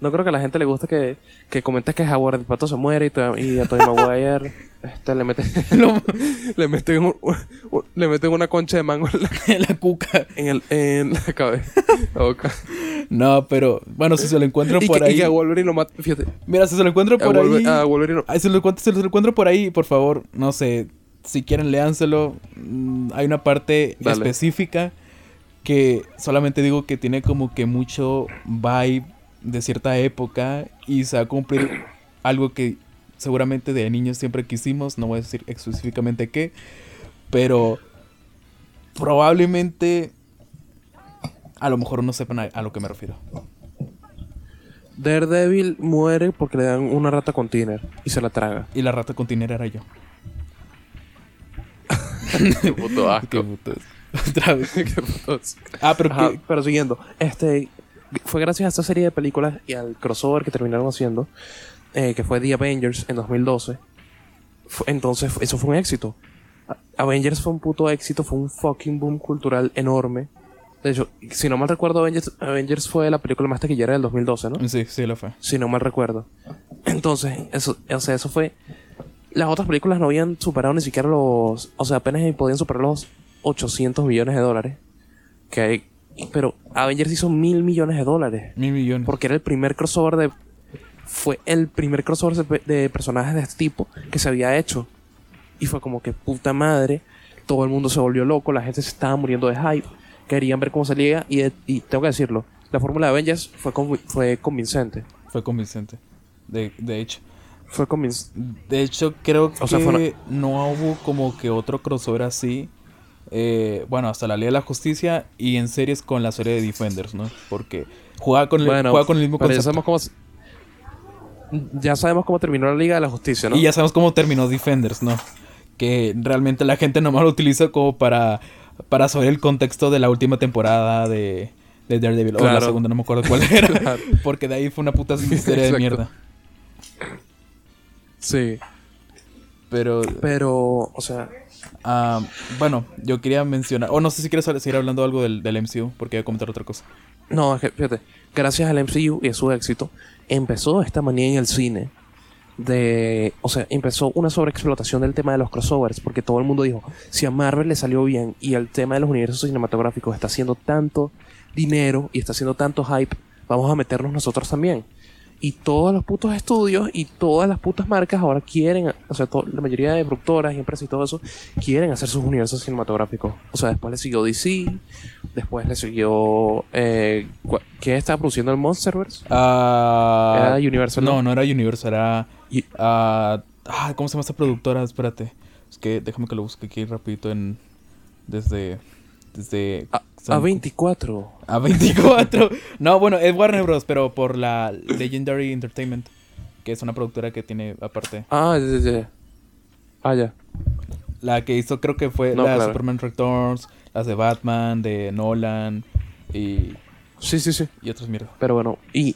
S3: No creo que a la gente le guste que, que comentes que Howard el Pato se muere y, to- y a Tobey Maguire este, le meten le meten un- un- le meten una concha de mango en la,
S4: la cuca.
S3: en, el, en la cabeza, la boca.
S4: No, pero bueno, si se lo encuentro por
S3: que,
S4: ahí.
S3: y que a Wolverine lo mata, fíjate.
S4: Mira, si se lo encuentro por ahí.
S3: a Wolverine
S4: si, lo encuentro, si lo encuentro por ahí, por favor, no sé, si quieren léanselo. Mm, Hay una parte
S3: Dale.
S4: específica que solamente digo que tiene como que mucho vibe de cierta época y se va a cumplir algo que seguramente de niños siempre quisimos, no voy a decir específicamente qué, pero probablemente a lo mejor no sepan a, a lo que me refiero.
S3: Daredevil muere porque le dan una rata con tiner y se la traga.
S4: Y la rata con tinera era yo.
S3: Qué puto
S4: Qué puto es. Otra vez.
S3: Qué puto asco.
S4: Ah, pero
S3: Ajá,
S4: que,
S3: pero siguiendo, este fue gracias a esta serie de películas y al crossover que terminaron haciendo, eh, que fue The Avengers en 2012. Fue- entonces, eso fue un éxito. Avengers fue un puto éxito, fue un fucking boom cultural enorme. De hecho, si no mal recuerdo, Avengers, Avengers fue la película más taquillera del 2012, ¿no?
S4: Sí, sí lo fue.
S3: Si no mal recuerdo. Entonces, eso, o sea, eso fue. Las otras películas no habían superado ni siquiera los. O sea, apenas podían superar los 800 millones de dólares. que hay- pero Avengers hizo mil millones de dólares.
S4: Mil millones.
S3: Porque era el primer crossover de. Fue el primer crossover de, personajes de este tipo que se había hecho. Y fue como que puta madre. Todo el mundo se volvió loco. La gente se estaba muriendo de hype. Querían ver cómo salía. Y, y tengo que decirlo. La fórmula de Avengers fue, fue convincente.
S4: Fue convincente. De, de hecho.
S3: Fue convincente.
S4: De hecho, creo
S3: O sea,
S4: que no hubo como que otro crossover así. Eh, bueno, hasta la Ley de la Justicia y en series con la serie de Defenders, ¿no? Porque juega con el,
S3: Bueno,
S4: juega con el mismo
S3: ya
S4: concepto.
S3: sabemos cómo. s- Ya sabemos cómo terminó la Liga de la Justicia, ¿no?
S4: Y ya sabemos cómo terminó Defenders, ¿no? Que realmente la gente nomás lo utiliza como para, para saber el contexto de la última temporada de, de Daredevil. O la
S3: Claro.
S4: segunda, no me acuerdo cuál era.
S3: Claro.
S4: Porque de ahí fue una puta serie de mierda.
S3: Sí.
S4: Pero,
S3: Pero, o sea,
S4: ah, bueno, yo quería mencionar... O no sé si quieres seguir hablando algo del, MCU, porque voy a comentar otra cosa.
S3: No, fíjate, gracias al MCU y a su éxito, empezó esta manía en el cine de, o sea, empezó una sobreexplotación del tema de los crossovers, porque todo el mundo dijo, si a Marvel le salió bien y el tema de los universos cinematográficos está haciendo tanto dinero y está haciendo tanto hype, vamos a meternos nosotros también. Y todos los putos estudios y todas las putas marcas ahora quieren, o sea, la mayoría de productoras y empresas y todo eso, quieren hacer sus universos cinematográficos. O sea, después le siguió DC, después le siguió... Eh, ¿Quién estaba produciendo el Monsterverse?
S4: Ah,
S3: Era Universal,
S4: No,
S3: ¿no?
S4: no era Universal, era...
S3: Y-
S4: ah, ah, ¿Cómo se llama esta productora? Espérate. Es que déjame que lo busque aquí rapidito en... Desde... Desde...
S3: A, A24.
S4: A 24. no, bueno, es Warner Bros. Pero por la Legendary Entertainment. Que es una productora que tiene aparte.
S3: Ah, ya, ya, ya. Ah, ya.
S4: La que hizo creo que fue
S3: No,
S4: la de
S3: claro.
S4: Superman Returns. Las de Batman, de Nolan. Y,
S3: Sí, sí, sí.
S4: y otras mierdas.
S3: Pero bueno, y,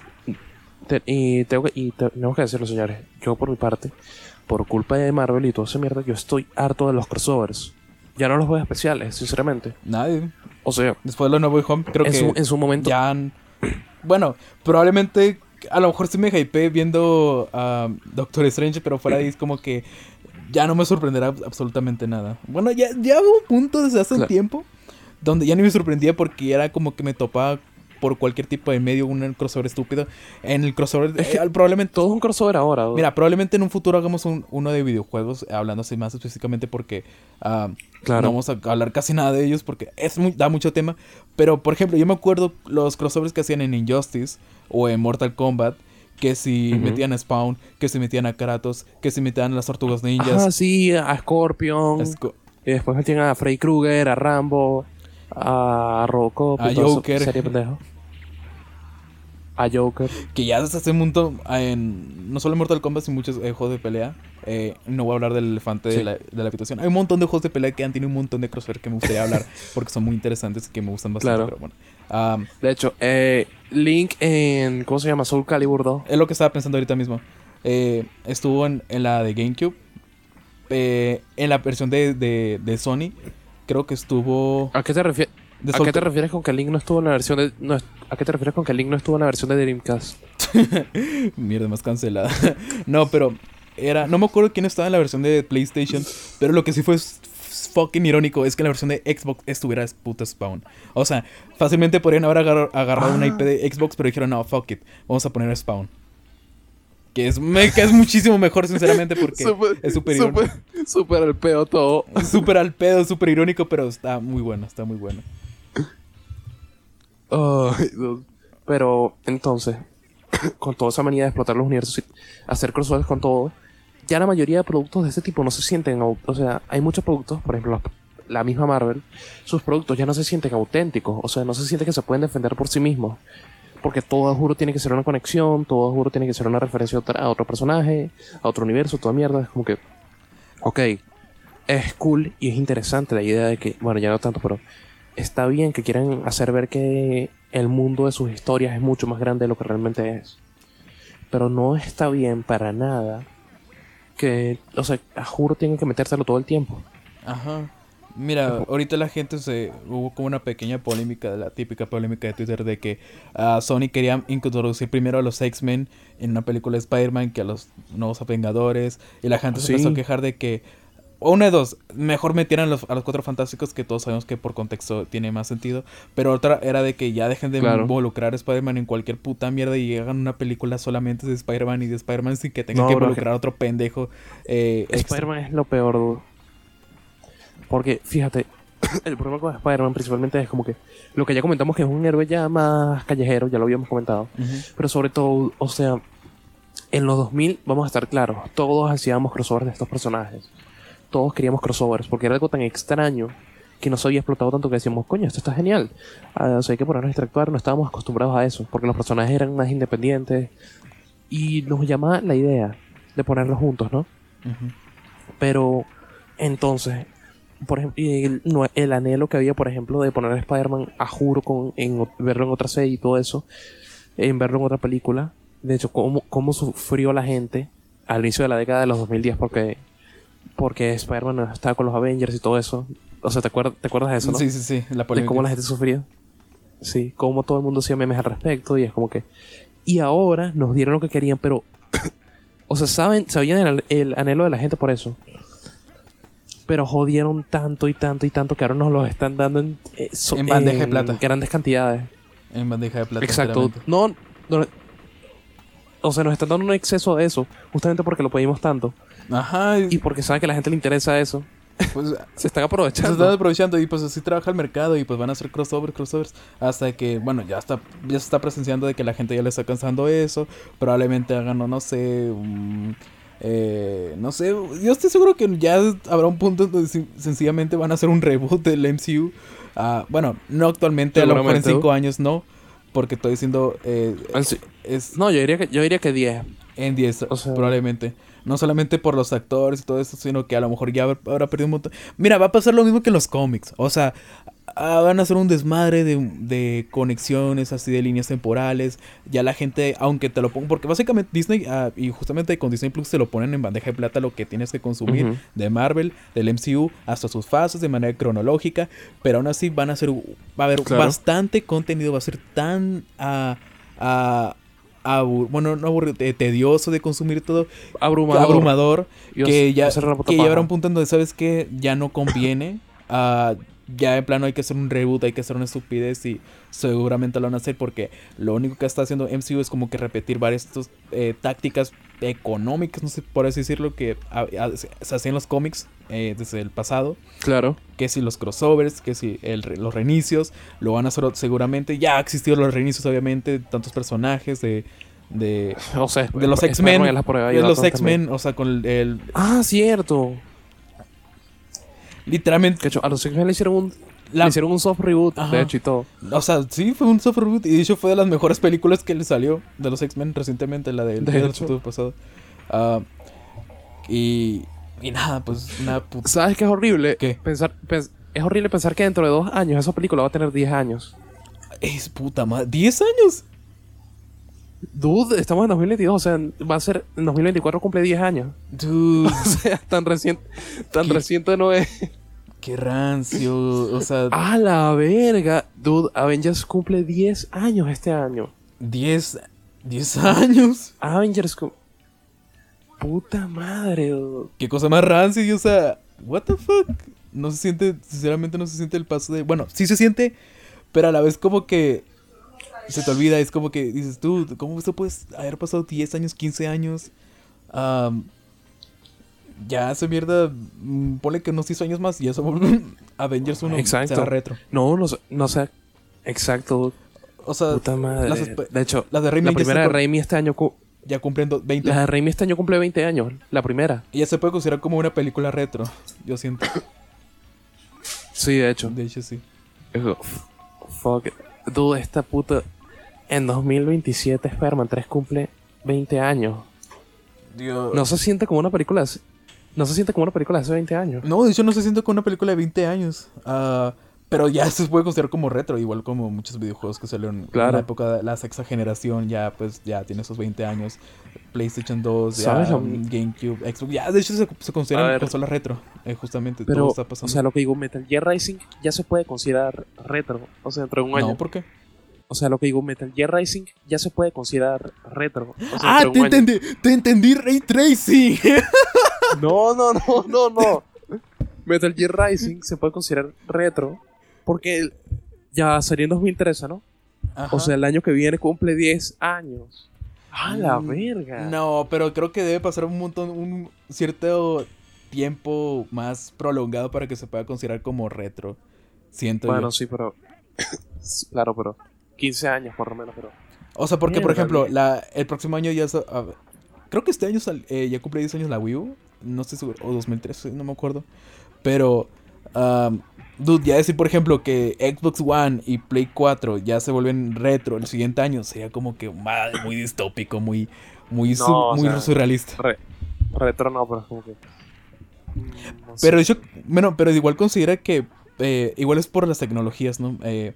S3: te- y, tengo que, y te- tenemos que decirlo, señores. Yo, por mi parte, por culpa de Marvel y toda esa mierda, yo estoy harto de los crossovers. Ya no los veo especiales, sinceramente.
S4: Nadie.
S3: O sea,
S4: Después de la Way Home, creo
S3: en
S4: que
S3: su, en su momento.
S4: ya han- Bueno, probablemente... A lo mejor sí me hypeé viendo a Doctor Strange, pero fuera de ahí es como que ya no me sorprenderá ab- absolutamente nada. Bueno, ya, ya hubo un punto desde hace
S3: Claro.
S4: tiempo donde ya ni me sorprendía porque era como que me topaba por cualquier tipo de medio un crossover estúpido. En el crossover,
S3: Es que
S4: eh, probablemente
S3: Todo es un crossover ahora.
S4: Mira, probablemente en un futuro hagamos un- uno de videojuegos, hablando así más específicamente porque ah,
S3: Claro.
S4: no vamos a hablar casi nada de ellos porque es muy, da mucho tema. Pero, por ejemplo, yo me acuerdo los crossovers que hacían en Injustice o en Mortal Kombat, que si metían a Spawn, que si metían a Kratos, que si metían a las Tortugas
S3: Ah,
S4: Ninjas.
S3: sí, a Scorpion.
S4: a Sco-
S3: Y después tienen a Freddy Krueger, a Rambo, a Robocop,
S4: A Joker.
S3: serie de pendejos. A Joker.
S4: que ya hace un montón en no solo en Mortal Kombat, sino muchos eh, juegos de pelea. Eh, no voy a hablar del elefante de, la, de la habitación. Hay un montón de juegos de pelea que han tenido un montón de crossover que me gustaría hablar porque son muy interesantes y que me gustan bastante.
S3: Claro.
S4: Pero bueno, Am,
S3: De hecho, eh, Link en. ¿Cómo se llama? Soul Calibur 2.
S4: es lo que estaba pensando ahorita mismo. Estuvo en, en la de GameCube. En la versión de, de, de Sony. Creo que estuvo.
S3: ¿A qué te refieres? ¿A qué te refieres con que Link no estuvo en la versión de. no ¿A qué te refieres con que Link no estuvo en la versión de Dreamcast?
S4: Mierda, más cancelada. no, pero era. No me acuerdo quién estaba en la versión de PlayStation. Pero lo que sí fue fucking irónico es que la versión de Xbox estuviera puta Spawn. O sea, fácilmente podrían haber agar- agarrado una
S3: Ah.
S4: IP de Xbox, pero dijeron, no, fuck it. Vamos a poner Spawn. Que es, me- que es muchísimo mejor, sinceramente, porque es superior.
S3: Súper, súper el peo todo.
S4: Súper al pedo, súper irónico, pero está muy bueno, está muy bueno.
S3: Pero entonces, con toda esa manía de explotar los universos y hacer crossovers con todo, ya la mayoría de productos de ese tipo no se sienten. O sea, hay muchos productos, por ejemplo, la misma Marvel, sus productos ya no se sienten auténticos. O sea, no se siente que se pueden defender por sí mismos. Porque todo juro tiene que ser una conexión, todo juro tiene que ser una referencia a, a otro personaje, a otro universo, toda mierda. Es como que, ok, es cool y es interesante la idea de que, bueno, ya no tanto, pero está bien que quieran hacer ver que el mundo de sus historias es mucho más grande de lo que realmente es. Pero no está bien para nada que, o sea, a juro tienen que metérselo todo el tiempo.
S4: Ajá. Mira, ahorita la gente se hubo como una pequeña polémica, la típica polémica de Twitter de que ah, Sony quería introducir primero a los X-Men en una película de Spider-Man que a los nuevos Vengadores y la gente se empezó a quejar de que O una de dos. Mejor metieran los- a los cuatro fantásticos, que todos sabemos que por contexto tiene más sentido. Pero otra era de que ya dejen de
S3: Claro.
S4: involucrar a Spider-Man en cualquier puta mierda y hagan una película solamente de Spider-Man y de Spider-Man sin que tengan
S3: No,
S4: que
S3: bro,
S4: involucrar a otro pendejo. Eh.
S3: Spider-Man es lo peor, dude. Porque, fíjate, el problema con Spider-Man principalmente es como que lo que ya comentamos que es un héroe ya más callejero, ya lo habíamos comentado. Pero sobre todo, o sea, en los 2000, vamos a estar claros, todos hacíamos crossovers de estos personajes. Todos queríamos crossovers porque era algo tan extraño que no se había explotado tanto que decíamos, coño, esto está genial. Ah, o sea, hay que ponernos a interactuar, no estábamos acostumbrados a eso porque los personajes eran más independientes y nos llamaba la idea de ponerlos juntos, ¿no? Pero entonces, por ejemplo, el, anhelo que había, por ejemplo, de poner a Spider-Man a juro con, en, verlo en otra serie y todo eso, en verlo en otra película. De hecho, cómo, cómo sufrió la gente al inicio de la década de los 2010 porque, porque Spider-Man estaba con los Avengers y todo eso. O sea, ¿te acuerdas, ¿te acuerdas de eso, no?
S4: Sí, sí, sí. La
S3: de cómo la gente sufría. Sí, cómo todo el mundo hacía memes al respecto y es como que... Y ahora nos dieron lo que querían, pero... o sea, saben, sabían el, el anhelo de la gente por eso. Pero jodieron tanto y tanto y tanto que ahora nos los están dando en... eh, so-
S4: En bandeja de plata.
S3: Grandes cantidades.
S4: En bandeja de plata.
S3: Exacto. no- O sea, nos están dando un exceso de eso. Justamente porque lo pedimos tanto.
S4: Ajá.
S3: Y porque saben que a la gente le interesa eso.
S4: pues,
S3: Se están
S4: Se
S3: aprovechando.
S4: están aprovechando y pues así trabaja el mercado y pues van a hacer crossovers, crossovers hasta que, bueno, ya está ya se está presenciando de que la gente ya le está cansando eso, probablemente hagan, no, no sé, eh, no sé, yo estoy seguro que ya habrá un punto donde sencillamente van a hacer un reboot del MCU, Ah, bueno, no actualmente, a lo mejor en
S3: Seguramente.
S4: 5 años no, porque estoy diciendo, eh, es
S3: No, yo diría que, yo diría que 10.
S4: en 10,
S3: O sea-
S4: probablemente. No solamente por los actores y todo eso, sino que a lo mejor ya habrá- perdido un montón. Mira, va a pasar lo mismo que en los cómics. O sea, ah, van a hacer un desmadre de, de conexiones, así de líneas temporales. Ya la gente, aunque te lo pongan, porque básicamente Disney, ah, y justamente con Disney Plus te lo ponen en bandeja de plata lo que tienes que consumir de Marvel, del MCU, hasta sus fases de manera cronológica. Pero aún así van a ser, va a haber
S3: Claro.
S4: bastante contenido, va a ser tan... ah, abur- bueno, no aburrido, tedioso de consumir todo,
S3: Abrumador.
S4: abrumador, que ya que
S3: paja.
S4: un punto en donde sabes que ya no conviene. ah, ya en plano hay que hacer un reboot, hay que hacer una estupidez y seguramente lo van a hacer porque lo único que está haciendo MCU es como que repetir varias eh, tácticas económicas, no sé por así decirlo, que se hacían los cómics eh, desde el pasado
S3: Claro.
S4: que si los crossovers, que si el los reinicios, lo van a hacer seguramente. Ya existido los reinicios, obviamente, de tantos personajes de, de,
S3: O sea,
S4: de los X-Men. De los X-Men, o sea, con el, el-
S3: Ah, cierto.
S4: literalmente,
S3: Que hecho, a los X-Men le hicieron un,
S4: la-
S3: le hicieron un soft reboot,
S4: Ajá.
S3: de hecho, y todo.
S4: o sea, sí, fue un soft reboot y de hecho fue de las mejores películas que le salió de los X-Men recientemente, la del
S3: De
S4: pasado. Ah, y, y nada, pues puta.
S3: ¿Sabes qué es horrible?
S4: ¿Qué?
S3: Pensar, pens- es horrible pensar que dentro de dos años esa película va a tener 10 años.
S4: Es puta madre, 10 años.
S3: Dude, estamos en 2022, o sea, va a ser, en 2024 cumple 10 años.
S4: Dude,
S3: O sea, tan reciente, tan
S4: ¿Qué?
S3: reciente no es.
S4: Qué rancio. O sea,
S3: ¡A la verga! Dude, Avengers cumple 10 años este año.
S4: 10, 10 años.
S3: Avengers cum- Puta madre, dude.
S4: Qué cosa más rancia, y, o sea, what the fuck. No se siente, sinceramente no se siente el paso de... Bueno, sí se siente, pero a la vez como que se te olvida, es como que dices tú, ¿cómo esto puedes haber pasado 10 años, 15 años? Am, ya esa mierda, mm, ponle que unos 10 años más y ya somos Avengers 1
S3: Exacto.
S4: será retro.
S3: No, no sé, no sé. Exacto.
S4: O sea,
S3: Puta madre.
S4: las
S3: de hecho,
S4: las de Raimi
S3: la primera de Raimi este año... cu-
S4: ya cumplen do- 20
S3: La de Raimi este año cumple 20 años. La primera.
S4: y ya se puede considerar como una película retro, yo siento.
S3: Sí, de hecho.
S4: De hecho, sí.
S3: Fuck. Dude, esta puta... En 2027 Spider-Man 3 cumple 20 años.
S4: Dios.
S3: No se siente como una película... No se siente como una película de hace 20 años.
S4: No, de hecho no se siente como una película de 20 años. Ah, pero ya se puede considerar como retro, igual como muchos videojuegos que salieron en la época de la sexta generación, ya pues ya tiene esos 20 años. PlayStation 2, ya,
S3: ¿Sabes lo-
S4: um, GameCube, Xbox, ya de hecho se, se consideran consolas retro, eh, justamente todo
S3: Pero,
S4: está
S3: o
S4: pasando.
S3: sea, lo que digo, Metal Gear Rising ya se puede considerar retro. O sea, dentro de un año.
S4: no, ¿por qué?
S3: O sea, lo que digo, Metal Gear Rising ya se puede considerar retro. O sea,
S4: Ah, te entendí, te entendí Ray Tracing.
S3: No, no, no, no, no. Metal Gear Rising se puede considerar retro porque ya sería en 2013, ¿no?
S4: Ajá.
S3: O sea, el año que viene cumple 10 años. ¡A la
S4: Mm,
S3: verga!
S4: No, pero creo que debe pasar un montón, un cierto tiempo más prolongado para que se pueda considerar como retro. Siento
S3: Bueno,
S4: yo.
S3: sí, pero. Claro, pero. 15 años por lo menos, pero.
S4: O sea, porque, por ejemplo, la, el próximo año ya... sa- a creo que este año sal- eh, ya cumple 10 años la Wii U. No estoy seguro. O 2013, no me acuerdo. Pero... um, dude, ya decir, por ejemplo, que Xbox One y Play 4 ya se vuelven retro el siguiente año, sería como que ma- muy distópico, muy, muy,
S3: No,
S4: su-
S3: o
S4: muy
S3: sea,
S4: surrealista.
S3: Re- retro no, pero como que. mm, no sé.
S4: Pero yo, bueno, pero igual considera que eh, igual es por las tecnologías, ¿no? Eh,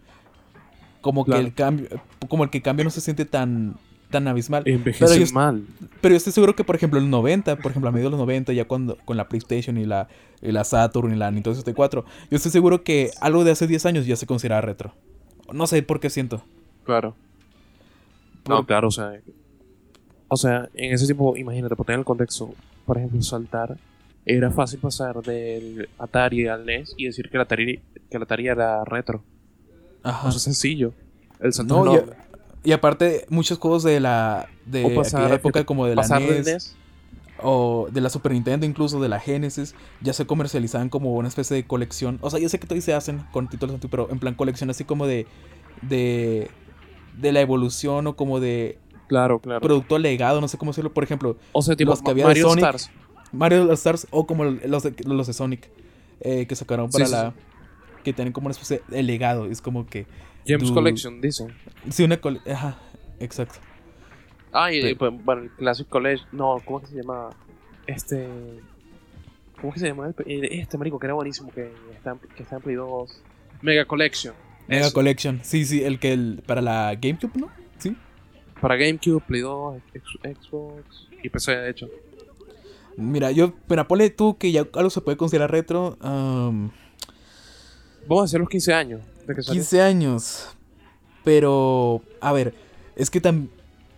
S4: como
S3: Claro.
S4: que el cambio, como el que cambio no se siente tan, tan abismal. Pero yo-
S3: mal.
S4: Pero yo estoy seguro que, por ejemplo, en los 90, por ejemplo, a mediados de los 90, ya cuando con la PlayStation y la, y la Saturn y la Nintendo 64, yo estoy seguro que algo de hace 10 años ya se considera retro. No sé por qué siento.
S3: Claro. No, claro, o sea. O sea, en ese tiempo, imagínate, por tener el contexto, por ejemplo, saltar, era fácil pasar del Atari al NES y decir que el Atari, que el Atari era retro.
S4: Ajá.
S3: O sea, sencillo. El salto
S4: No. Y aparte, muchos juegos de la de
S3: pasar-
S4: aquella época como de la NES,
S3: NES.
S4: o de la Super Nintendo, incluso de la Genesis, ya se comercializaban como una especie de colección. O sea, yo sé que todavía se hacen con títulos antiguos, pero en plan colección así como de de de la evolución o como de
S3: Claro, claro.
S4: producto legado, no sé cómo decirlo. Por ejemplo,
S3: o sea, tipo
S4: los que había de
S3: Mario
S4: Sonic,
S3: Stars.
S4: Mario Stars o como los de, los de Sonic eh, que sacaron para
S3: Sí, sí,
S4: la que tienen como una especie de legado. Es como que
S3: James
S4: du-
S3: Collection, dicen.
S4: sí una cole- ajá, exacto.
S3: Ah, y
S4: Sí.
S3: pues, bueno, el Classic College. No, ¿cómo es que se llama? Este. ¿Cómo es que se llama? el pe- eh, Este marico que era buenísimo, que está, en- que está en Play 2. Mega Collection.
S4: Mega
S3: Eso.
S4: Collection. Sí, sí, el que el, para la GameCube, ¿no? Sí.
S3: Para GameCube, Play 2, X- Xbox y PC, de hecho.
S4: Mira, yo, mira, ponle tú que ya algo se puede considerar retro. am,
S3: Vamos a hacer los 15 años que salió.
S4: 15 años. Pero, a ver, es que también...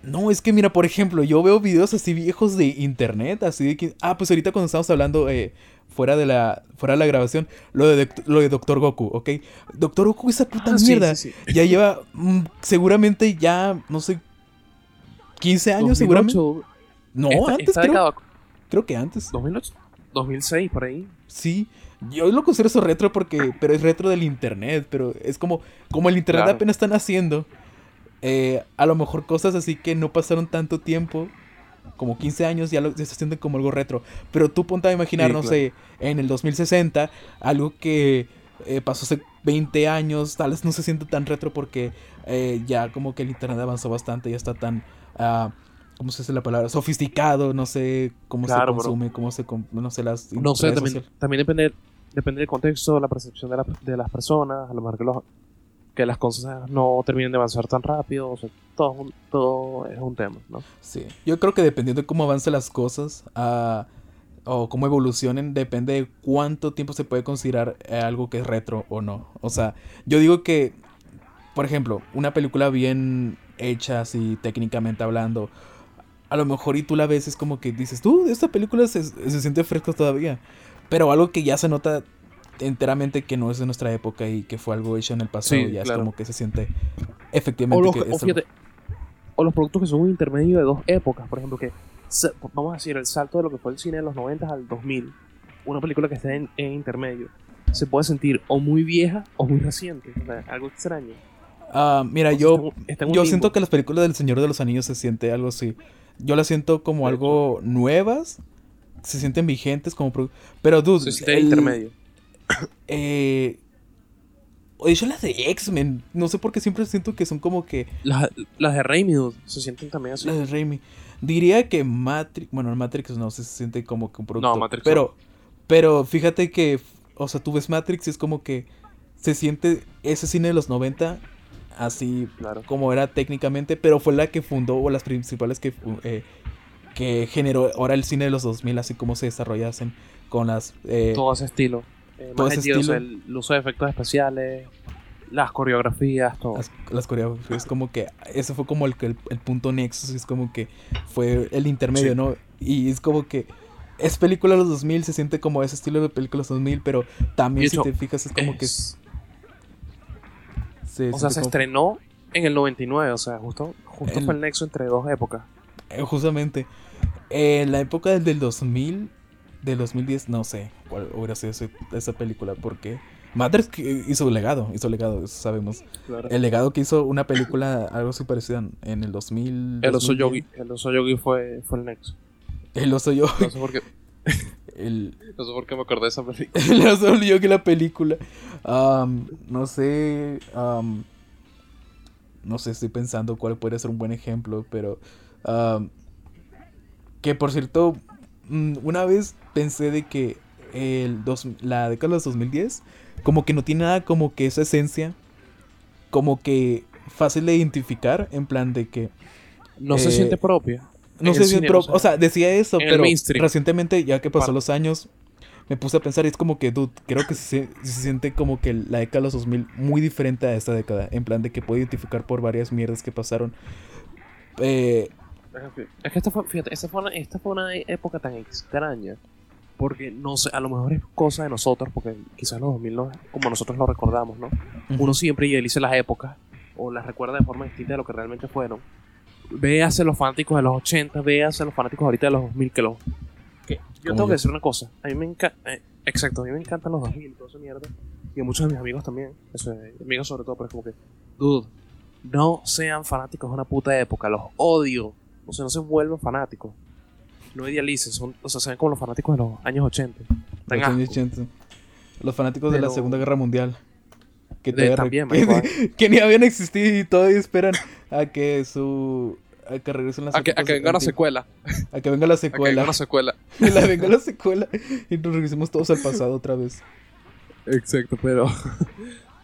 S4: No, es que mira, por ejemplo, yo veo videos así viejos de internet, así de que... Ah, pues ahorita cuando estamos hablando eh, fuera, de la, fuera de la grabación, lo de, lo de Doctor Goku, ¿ok? Doctor Goku, esa puta
S3: Ah,
S4: mierda,
S3: sí, sí.
S4: ya lleva mm, seguramente ya, no sé, 15 años
S3: 2008,
S4: seguramente. No, antes creo, creo que antes.
S3: 2008, 2006, por ahí.
S4: Sí, yo lo considero eso retro porque, pero es retro del internet, pero es como, como el internet
S3: Claro.
S4: apenas están haciendo, eh, a lo mejor cosas así que no pasaron tanto tiempo, como 15 años, ya, lo, ya se sienten como algo retro. Pero tú ponte a imaginar,
S3: Sí,
S4: no
S3: claro.
S4: sé, en el 2060, algo que eh, pasó hace 20 años, tal vez no se siente tan retro porque eh, ya como que el internet avanzó bastante, ya está tan... ah, ¿Cómo se dice la palabra? Sofisticado, no sé cómo
S3: Claro,
S4: se
S3: bro.
S4: consume, cómo se... com- No sé, las...
S3: No sé, también, también depende, depende del contexto, la percepción de, la- de las personas, a lo mejor que, las cosas no terminen de avanzar tan rápido, o sea, todo, todo es un tema, ¿no?
S4: Sí, yo creo que dependiendo de cómo avancen las cosas ah, o cómo evolucionen, depende de cuánto tiempo se puede considerar eh, algo que es retro o no. O sea, yo digo que, por ejemplo, una película bien hecha, así técnicamente hablando, a lo mejor y tú la ves es como que dices, tú, esta película se, se siente fresca todavía. Pero algo que ya se nota enteramente que no es de nuestra época y que fue algo hecho en el pasado,
S3: Sí,
S4: ya
S3: claro.
S4: es como que se siente
S3: O
S4: efectivamente
S3: los,
S4: que
S3: o
S4: es algo-
S3: fíjate, o los productos que son un intermedio de dos épocas, por ejemplo, que vamos a decir el salto de lo que fue el cine de los 90 al 2000, una película que está en, en intermedio, se puede sentir o muy vieja o muy reciente, o sea, algo extraño.
S4: Ah, mira,
S3: O sea,
S4: yo,
S3: está un- está un
S4: yo
S3: limbo.
S4: siento que las películas del Señor de los Anillos se siente algo así. Yo las siento como algo nuevas, se sienten vigentes como... Pero, dude,
S3: Se
S4: el-
S3: intermedio.
S4: eh, de hecho las de X-Men, no sé por qué siempre siento que son como que
S3: Las, las de Raimi dude, se sienten también así.
S4: las de Raimi. Diría que Matrix, bueno, Matrix no se siente como que un producto.
S3: Matrix
S4: pero, pero fíjate que, o sea, tú ves Matrix y es como que se siente ese cine de los 90 así
S3: Claro.
S4: como era técnicamente, pero fue la que fundó o las principales que, eh, que generó ahora el cine de los 2000, así como se desarrollasen con las... eh,
S3: todo ese estilo. Eh,
S4: todo ese estilo.
S3: el uso de efectos especiales, las coreografías, todo.
S4: las, las coreografías, como que ese fue como el, el, el punto nexus, es como que fue el intermedio,
S3: Sí.
S4: ¿no? Y es como que es película de los 2000, se siente como ese estilo de películas 2000, pero también
S3: De
S4: si te fijas es como que
S3: Es-
S4: se
S3: o sea, se
S4: como-
S3: estrenó en el 99, o sea, justo, justo
S4: El-
S3: fue el nexo entre dos épocas.
S4: Eh, justamente en la época del 2000 del 2010 no sé cuál hubiera sido ese- esa película porque Matrix que hizo legado hizo legado eso sabemos el legado que hizo una película algo así parecido en- el 2000
S3: El oso
S4: 2010.
S3: yogi, el oso yogi fue, fue el nexo.
S4: el oso yo
S3: No sé por qué,
S4: el,
S3: no sé por qué me acordé de esa película.
S4: el oso yogi la película no sé no sé estoy pensando cuál podría ser un buen ejemplo pero que por cierto mm, una vez pensé de que el dos, la década de los 2010 como que no tiene nada como que esa esencia como que fácil de identificar en plan de que
S3: No se
S4: Eh,
S3: siente propia.
S4: no
S3: En
S4: sé
S3: el
S4: si
S3: cine,
S4: pro-
S3: o sea,
S4: decía eso, pero recientemente, ya que pasó los años, me puse a pensar y es como que, dude, creo que se, se siente como que la década de los 2000 muy diferente a esta década, en plan de que puedo identificar por varias mierdas que pasaron. Eh,
S3: Es que esta fue, fíjate, esta fue, una, esta fue una época tan extraña. Porque no sé, a lo mejor es cosa de nosotros, porque quizás los 2000 no, como nosotros lo recordamos, ¿no? Uno siempre idealiza las épocas, o las recuerda de forma distinta de lo que realmente fueron. Véase los fanáticos de los 80, véase los fanáticos ahorita de los 2000, que los. Que yo tengo
S4: yo.
S3: que decir una cosa, a mí me encanta. exacto, a mí me encantan los 2000 y toda esa mierda. Y a muchos de mis amigos también, eso, eh, amigos sobre todo, pero es como que. Dude, no sean fanáticos de una puta época, los odio. O sea, no se vuelvan fanáticos. No idealicen, son, o sea, se ven como los fanáticos de los años 80. Dan
S4: los años
S3: asco.
S4: 80. Los fanáticos de la Segunda Guerra Mundial. Que,
S3: De-
S4: todavía re-
S3: también,
S4: que,
S3: marico,
S4: que ni habían existido y todavía esperan a que su... A que regresen las
S3: A que, a que venga
S4: antiguas.
S3: secuela.
S4: A que venga la
S3: A que venga
S4: secuela.
S3: una secuela.
S4: Y la venga la secuela. Y nos regresemos todos al pasado otra vez.
S3: Exacto, pero.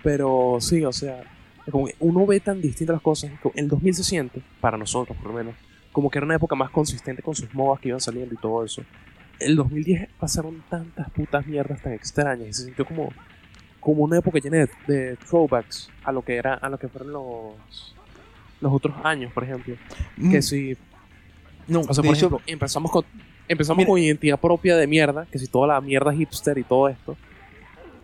S3: Pero sí, o sea. Como que uno ve tan distintas las cosas. como El 2000 se siente, para nosotros por lo menos, como que era una época más consistente con sus modas que iban saliendo y todo eso. El 2010 pasaron tantas putas mierdas tan extrañas y se sintió como, como una época llena de, de throwbacks a lo que era, a lo que fueron los los otros años, por ejemplo. Que
S4: Mm,
S3: si,
S4: No,
S3: o sea,
S4: hecho,
S3: empezamos con empezamos
S4: Mira.
S3: con identidad propia de mierda, que si toda la mierda hipster y todo esto.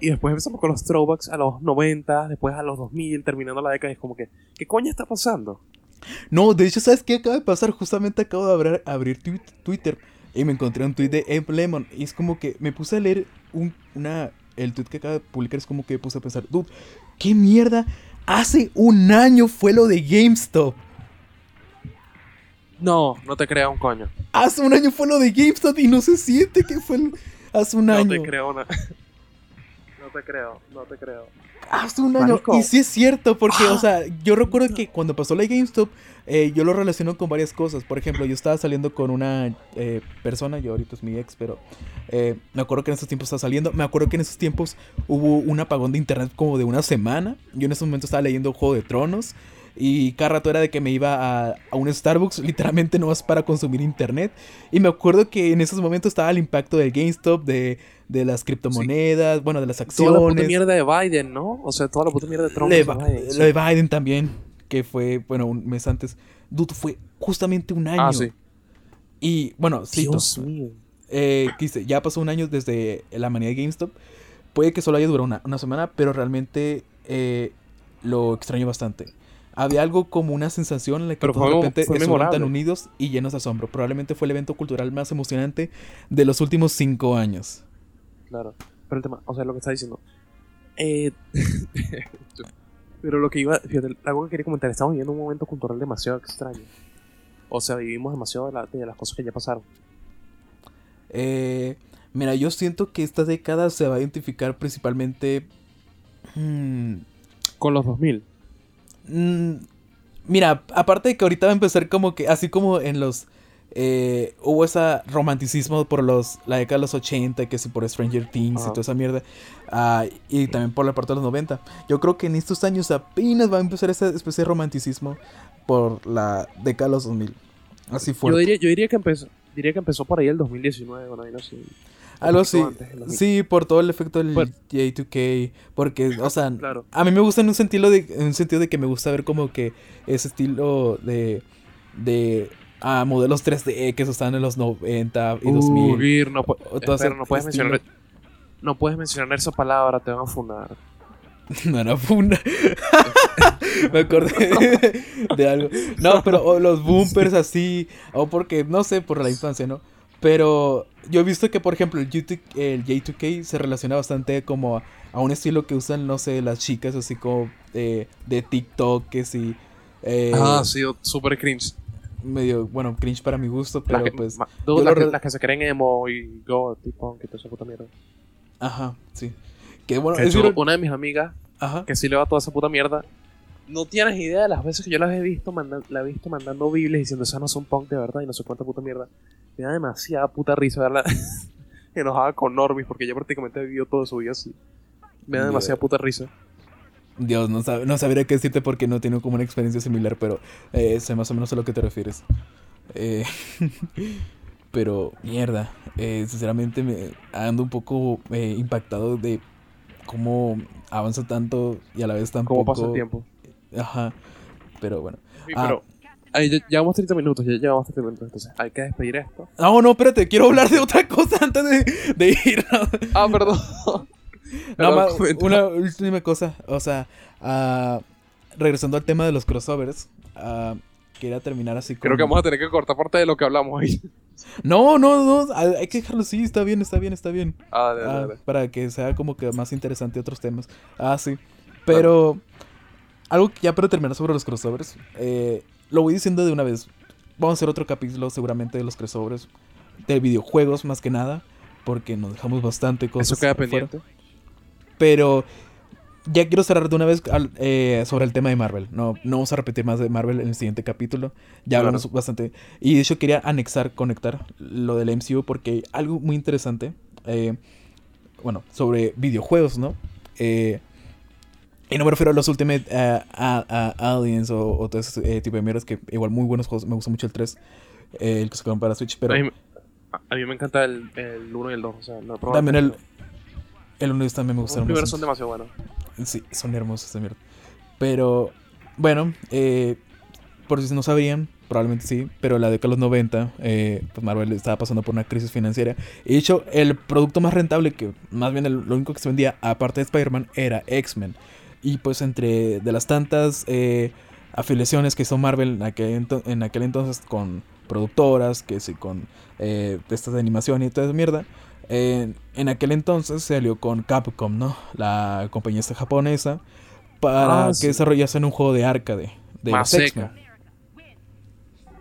S3: Y después empezamos con los throwbacks a los 90, después a los 2000, terminando la década. Y es como que, ¿qué coño está pasando?
S4: No, de hecho, ¿sabes qué acaba de pasar? Justamente acabo de abrir, abrir twi- Twitter y me encontré un tweet de Abe Lemon. Y es como que me puse a leer un, una, el tweet que acaba de publicar. Es como que me puse a pensar, dude, ¿qué mierda? Hace un año fue lo de GameStop.
S3: No, no te creo un coño.
S4: Hace un año fue lo de GameStop y no se siente que fue el- hace un
S3: No
S4: año.
S3: te creo una. No te creo, no te creo.
S4: Hace un año.
S3: Marico.
S4: Y sí es cierto, porque,
S3: Ah.
S4: o sea, yo recuerdo que cuando pasó la GameStop, eh, yo lo relaciono con varias cosas. Por ejemplo, yo estaba saliendo con una eh, persona, yo ahorita es mi ex, pero eh, me acuerdo que en esos tiempos estaba saliendo. Me acuerdo que en esos tiempos hubo un apagón de internet como de una semana. Yo en ese momento estaba leyendo Juego de Tronos. Y cada rato era de que me iba a, a un Starbucks, literalmente no más para consumir internet. Y me acuerdo que en esos momentos estaba el impacto del GameStop, de, de las criptomonedas, bueno, de las
S3: Toda la puta
S4: acciones.
S3: mierda de Biden, ¿no? O sea, toda la puta mierda de Trump.
S4: De,
S3: Biden, sí.
S4: lo de Biden también, que fue, bueno, un mes antes. Dude, fue justamente un año.
S3: Ah, sí.
S4: Y bueno, sí,
S3: Dios mío.
S4: eh, ya pasó un año desde la manía de GameStop. Puede que solo haya durado una, una semana, pero realmente eh, lo extraño bastante. Había algo como una sensación en la que
S3: Pero
S4: todos de
S3: fue-
S4: repente
S3: fue
S4: estuvieron tan unidos y llenos de asombro. Probablemente fue el evento cultural más emocionante de los últimos cinco años.
S3: Claro. Pero el tema, o sea, lo que está diciendo. Eh, pero lo que iba, fíjate, algo que quería comentar, estamos viviendo un momento cultural demasiado extraño. O sea, vivimos demasiado de, la- de las cosas que ya pasaron.
S4: Eh, mira, yo siento que esta década se va a identificar principalmente... mm,
S3: Con los 2000.
S4: Mm, mira, aparte de que ahorita va a empezar como que, así como en los... eh, hubo ese romanticismo por los, la década de los 80, que sí por Stranger Things y toda esa mierda. ah, y también por la parte de los 90. Yo creo que en estos años apenas va a empezar esa especie de romanticismo por la década de los 2000. Así
S3: Yo diría, yo diría que empezó, diría que empezó por ahí el 2019, bueno, no sé.
S4: Algo así.
S3: poquito antes, el 2000.
S4: Sí, por todo el efecto del
S3: Bueno.
S4: J2K. Porque, o sea,
S3: Claro.
S4: a mí me gusta en un sentido de, en un sentido de que me gusta ver como que ese estilo de, de a modelos 3D que se usaban en los 90 y
S3: Uh,
S4: 2000.
S3: Vir, no, espera, no puedes
S4: estilo.
S3: mencionar. No puedes mencionar esa palabra, te van a fundar.
S4: No era funda. Me acordé de, de algo. No, pero o los boomers así. O porque, no sé, por la infancia, ¿no? Pero yo he visto que, por ejemplo, el, YouTube, el J2K se relaciona bastante como a, a un estilo que usan, no sé, las chicas así como de, de TikTok, que sí. eh,
S3: ah, sí, súper cringe.
S4: Medio, bueno, cringe para mi gusto, pero
S3: las, que,
S4: pues.
S3: ma- las, que, las que se creen emo y go, tipo, que esa puta mierda.
S4: Aja, sí. Que bueno,
S3: De
S4: es
S3: hecho, una de mis amigas,
S4: Ajá.
S3: que sí le va toda esa puta mierda, no tienes idea de las veces que yo las he visto, manda- la he visto mandando Biblias diciendo, esas no son punk de verdad y no sé cuánta puta mierda. Me da demasiada puta risa verla enojada con Normis porque ella prácticamente ha vivido toda su vida así. Me da demasiada puta risa.
S4: Dios, no, sab- no sabría qué decirte porque no tengo como una experiencia similar, pero eh, sé más o menos a lo que te refieres. Eh, pero, mierda, eh, sinceramente me ando un poco eh, impactado de cómo avanza tanto y a la vez tan
S3: ¿Cómo pasa el tiempo?
S4: Ajá, pero bueno.
S3: Sí,
S4: Ah.
S3: pero ahí ya- llevamos 30 minutos, ya llevamos 30 minutos, entonces hay que despedir esto.
S4: No, no, espérate, quiero hablar de otra cosa antes de, de irnos.
S3: Ah, perdón.
S4: Ma-
S3: comenta.
S4: una última cosa. O sea, ah, regresando al tema de los crossovers, ah, quería terminar así con...
S3: Creo que vamos a tener que cortar parte de lo que hablamos ahí.
S4: No, no, no, hay hay que dejarlo así, está bien, está bien, está bien.
S3: Ah, dale,
S4: Ah,
S3: dale.
S4: para que sea como que más interesante otros temas. Ah, sí. Pero, algo que ya para terminar sobre los crossovers, eh, lo voy diciendo de una vez. Vamos a hacer otro capítulo seguramente de los crossovers, de videojuegos más que nada, porque nos dejamos bastante cosas.
S3: Eso queda
S4: fuera.
S3: pendiente.
S4: Pero ya quiero cerrar de una vez al- eh, sobre el tema de Marvel. No, no vamos a repetir más de Marvel en el siguiente capítulo. Ya
S3: Claro.
S4: hablamos bastante. Y de hecho quería anexar, conectar lo del MCU porque hay algo muy interesante. eh, bueno, sobre videojuegos, ¿no? Eh, y no me refiero a los Ultimate eh, a, a- Aliens o, o todo ese eh, tipo de mierdas que igual muy buenos juegos. Me gusta mucho el 3, eh, el que sacaron para Switch. Pero
S3: a, mí, a- mí me encanta el, el 1 y el 2. O sea, probado
S4: también el, el 1 también me
S3: Los
S4: gustaron
S3: primeros
S4: bastante.
S3: son demasiado buenos.
S4: Sí, son hermosos esta mierda. Pero, bueno, eh, por si no sabrían, probablemente sí, pero la década de los 90, eh, pues Marvel estaba pasando por una crisis financiera. Y de hecho, el producto más rentable, que más bien el- lo único que se vendía, aparte de Spider-Man, era X-Men. Y pues entre de las tantas eh, afiliaciones que hizo Marvel en aquel, ento- en aquel entonces con productoras, que sí, con eh, de estas de animación y toda esa mierda, en, en aquel entonces se alió con Capcom, ¿no? La compañía esta japonesa, para
S3: Ah,
S4: que desarrollasen un juego de arcade de
S3: Más
S4: los.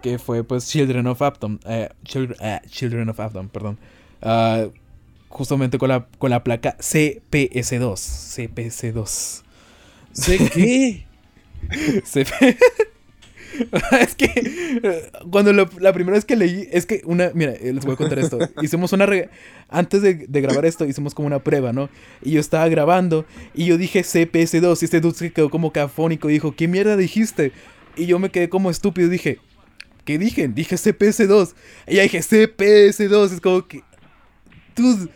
S4: Que fue pues Children of Aptom. eh, Children, eh, Children of Aptom, perdón. Ah, justamente con la, con la placa CPS2. CPS2.
S3: ¿Sé qué?
S4: CP es que cuando lo- la primera vez que leí, es que una, mira, eh, les voy a contar esto. Hicimos una, re- antes de, de grabar esto, hicimos como una prueba, ¿no? Y yo estaba grabando y yo dije CPS2 y este dude se quedó como cafónico y dijo, ¿qué mierda dijiste? Y yo me quedé como estúpido y dije, ¿qué dije? Dije CPS2. Y ya dije CPS2, es como que... Tú,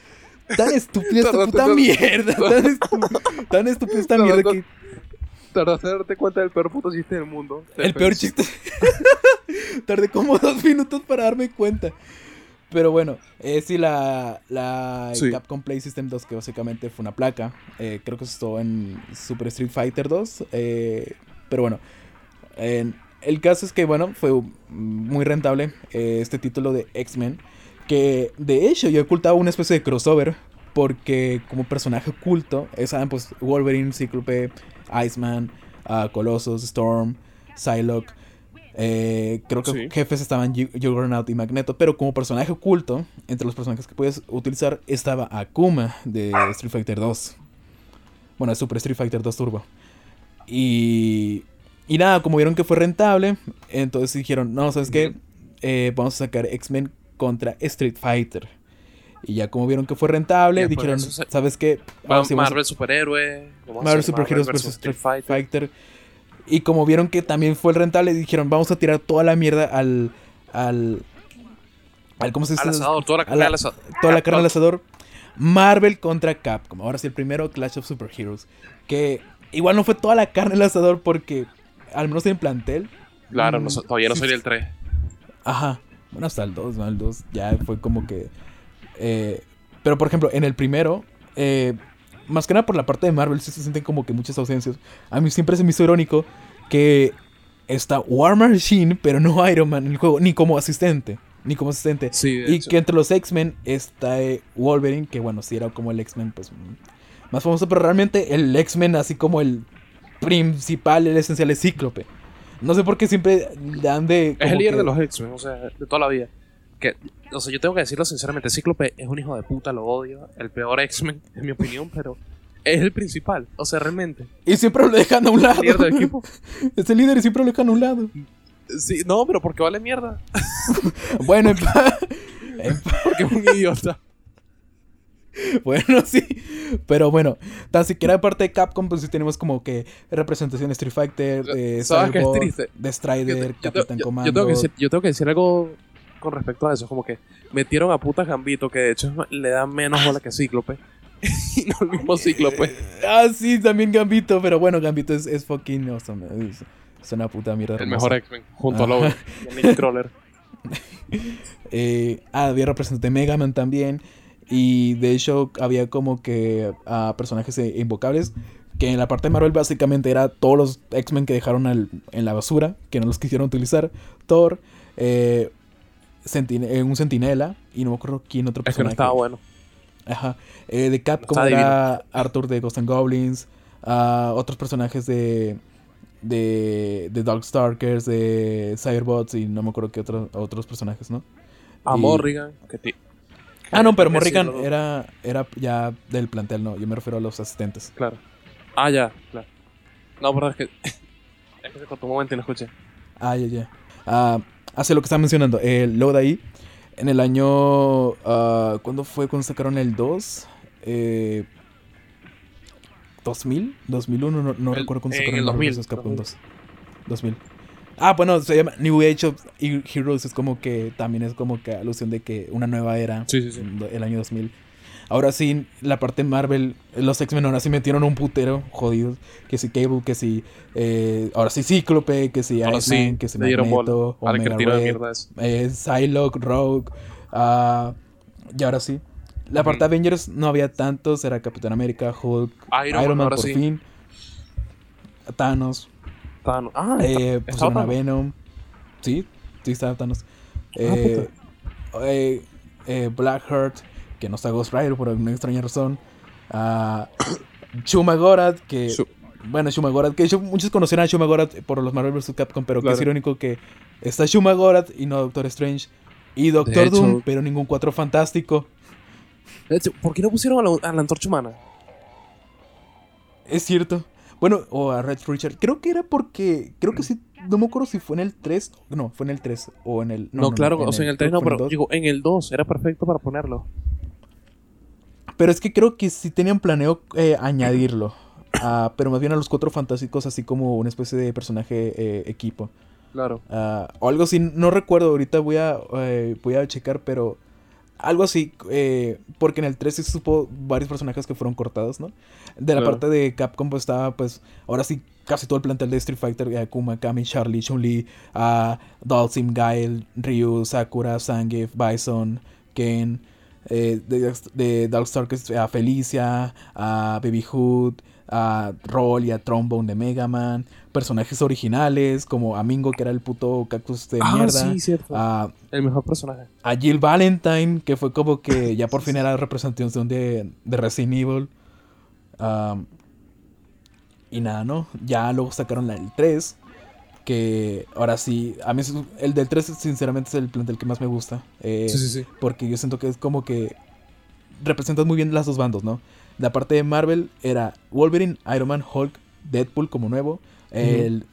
S4: tan estúpida esta puta mierda, tan, estu- tan estúpida esta mierda que...
S3: Tardaste en darte cuenta del peor puto chiste del mundo.
S4: El peor chiste. Tardé como dos minutos para darme cuenta. Pero bueno, eh, sí, la, la
S3: Sí.
S4: Capcom Play System 2, que básicamente fue una placa. eh, creo que estuvo en Super Street Fighter 2. eh, pero bueno, en- el caso es que, bueno, fue muy rentable eh, este título de X-Men. Que de hecho yo ocultaba una especie de crossover. Porque como personaje oculto, saben, pues Wolverine, Cíclope, Iceman, ah, Colossus, Storm, Psylocke. eh, creo que
S3: Sí.
S4: jefes estaban Ju- Juggernaut y Magneto. Pero como personaje oculto, entre los personajes que puedes utilizar, estaba Akuma de Street Fighter 2. Bueno, Super Street Fighter 2 Turbo. Y, y nada, como vieron que fue rentable, entonces dijeron, no, ¿sabes qué? Eh, vamos a sacar X-Men contra Street Fighter. Y ya como vieron que fue rentable,
S3: después
S4: dijeron,
S3: se-
S4: ¿sabes qué?
S3: Va-
S4: Vamos, a-
S3: Marvel Superhéroe.
S4: Marvel
S3: hacer
S4: Super Heroes
S3: versus
S4: vs Street Fighter. Y como vieron que también fue el rentable, dijeron, vamos a tirar toda la mierda al... al, al ¿Cómo se dice?
S3: Al asador, toda la carne al asador.
S4: toda la
S3: Ah,
S4: carne al asador. Marvel contra Capcom. Ahora sí, el primero Clash of Superheroes. Que igual no fue toda la carne al asador porque, al menos en plantel.
S3: Claro, no
S4: mm,
S3: todavía no
S4: sí,
S3: soy el 3.
S4: Ajá. Bueno, hasta el 2, ¿no? El 2 ya fue como que. Eh, pero por ejemplo, en el primero. eh, más que nada por la parte de Marvel, sí se sienten como que muchas ausencias. A mí siempre se me hizo irónico que está War Machine, pero no Iron Man en el juego, ni como asistente. Ni como asistente.
S3: Sí,
S4: Y
S3: hecho.
S4: que entre los X-Men está eh, Wolverine, que bueno, sí era como el X-Men, pues mm, más famoso, pero realmente el X-Men, así como el principal, el esencial, es Cíclope. No sé por qué siempre dan de.
S3: Es el líder
S4: que-
S3: de los X-Men, o sea, de toda la vida. Que, o sea, yo tengo que decirlo sinceramente, Cíclope es un hijo de puta, lo odio. El peor X-Men, en mi opinión, pero es el principal. O sea, realmente.
S4: Y siempre lo dejan a un lado.
S3: Líder del equipo.
S4: Es el líder y siempre lo dejan a un lado.
S3: Sí, no, pero porque vale mierda.
S4: Bueno, en
S3: Porque es un idiota.
S4: bueno, sí. Pero bueno, tan siquiera aparte de Capcom, pues sí tenemos como que representación de Street Fighter, de
S3: ¿Sabes qué es
S4: Cyborg, de
S3: Yo,
S4: Strider,
S3: yo te-
S4: Capitán
S3: yo-
S4: Comando.
S3: yo tengo que decir, yo tengo que decir algo con respecto a eso. Como que metieron a puta Gambito, que de hecho le da menos bola que Cíclope. y no el mismo Cíclope.
S4: Ah, sí, también Gambito, pero bueno, Gambito es, es fucking awesome. Es, es una puta mierda.
S3: El
S4: hermosa.
S3: mejor X-Men, junto a
S4: Ajá.
S3: Logan y a Nightcrawler.
S4: Eh, ah, había representante de Mega Man también. Y de hecho había como que ah, personajes eh, invocables. Que en la parte de Marvel básicamente era todos los X-Men que dejaron al- en la basura. Que no los quisieron utilizar. Thor. eh, Sentine- eh, un Sentinela. Y no me acuerdo quién otro
S3: Es que no
S4: personaje.
S3: estaba bueno.
S4: Ajá. Eh, de Capcom
S3: Está
S4: era Arthur de Ghost and Goblins. ah, otros personajes de. De, de Darkstalkers, de Cyberbots y no me acuerdo qué otros otros personajes, ¿no?
S3: A
S4: Y-
S3: Morrigan, que
S4: Ah, no, pero Morrigan
S3: sí, no-
S4: era, era ya del plantel, no. Yo me refiero a los asistentes.
S3: Claro. Ah, ya, claro. No, pero es que. Es que se cortó un momento y no escuché.
S4: Ah, ya, ya. Ah, hace lo que estaba mencionando. El logo de ahí, en el año. ah, ¿Cuándo fue cuando sacaron el 2? Eh, ¿2000? ¿2001? No, no
S3: El-
S4: recuerdo cuándo sacaron
S3: el
S4: Marvel
S3: 2000,
S4: vs. Capcom
S3: 2000.
S4: 2. 2000. Ah, bueno, se llama New Age of Heroes. Es como que también es como que alusión de que una nueva era.
S3: Sí, sí, sí.
S4: El año 2000. Ahora sí, la parte Marvel, los X-Men ahora sí metieron un putero jodidos. Que si Cable, que si. eh, ahora sí Cíclope, que si Iceman,
S3: sí,
S4: que si Magneto,
S3: que
S4: Omega
S3: de
S4: Red, eh, Psylocke, Rogue. ah, y ahora sí. La parte
S3: Ujú.
S4: Avengers no había tantos. Era Capitán América, Hulk,
S3: Iron,
S4: Iron,
S3: Man,
S4: Man por
S3: sí.
S4: fin. Thanos.
S3: Thanos. Ah,
S4: Eh, a
S3: Thanos.
S4: Venom. Sí, sí estaba Thanos.
S3: Ah,
S4: Eh, eh, eh, Blackheart, que no está Ghost Rider por alguna extraña razón. Ah, Shuma Gorath, que.
S3: Su-
S4: Bueno, Shuma Gorath, que muchos conocieron a Shuma Gorath por los Marvel vs. Capcom, pero que es irónico que está Shuma Gorath y no Doctor Strange. Y Doctor
S3: hecho-
S4: Doom, pero ningún cuatro fantástico.
S3: De hecho, ¿por qué no pusieron a la, a la antorcha humana?
S4: Es cierto. Bueno, o a Red Richard. Creo que era porque. Creo que sí. No me acuerdo si fue en el 3. No, fue en el 3. O en el.
S3: No, claro, o sea, en el 3
S4: creo
S3: no, pero
S4: el 2.
S3: digo, en el 2 era perfecto para ponerlo.
S4: Pero es que creo que sí tenían planeo eh, añadirlo. Pero más bien a los cuatro fantásticos, así como una especie de personaje eh, equipo.
S3: Claro.
S4: Ah, o algo así, no recuerdo, ahorita voy a, eh, voy a checar, pero algo así, eh, porque en el 3 sí se supo varios personajes que fueron cortados, ¿no? De la
S3: Claro.
S4: parte de Capcom pues estaba pues, ahora sí, casi todo el plantel de Street Fighter, Akuma, Kami, Charlie, Chun-Li, uh, Dalsim, Gael, Ryu, Sakura, Zangief, Bison, Ken, eh, de, de Darkstalkers a Felicia, a Baby Hood, a Roll y a Trombone de Mega Man, personajes originales como a Mingo que era el puto cactus de
S3: ah,
S4: mierda,
S3: sí, cierto.
S4: a,
S3: El mejor personaje.
S4: a Jill Valentine que fue como que ya por fin era representación de, de Resident Evil. Y nada, ¿no? Ya luego sacaron la del 3. Que ahora sí, a mí es- el del 3 sinceramente es el plantel que más me gusta. eh,
S3: sí, sí, sí.
S4: porque yo siento que es como que representas muy bien las dos bandos, ¿no? La parte de Marvel era Wolverine, Iron Man, Hulk, Deadpool como nuevo. El,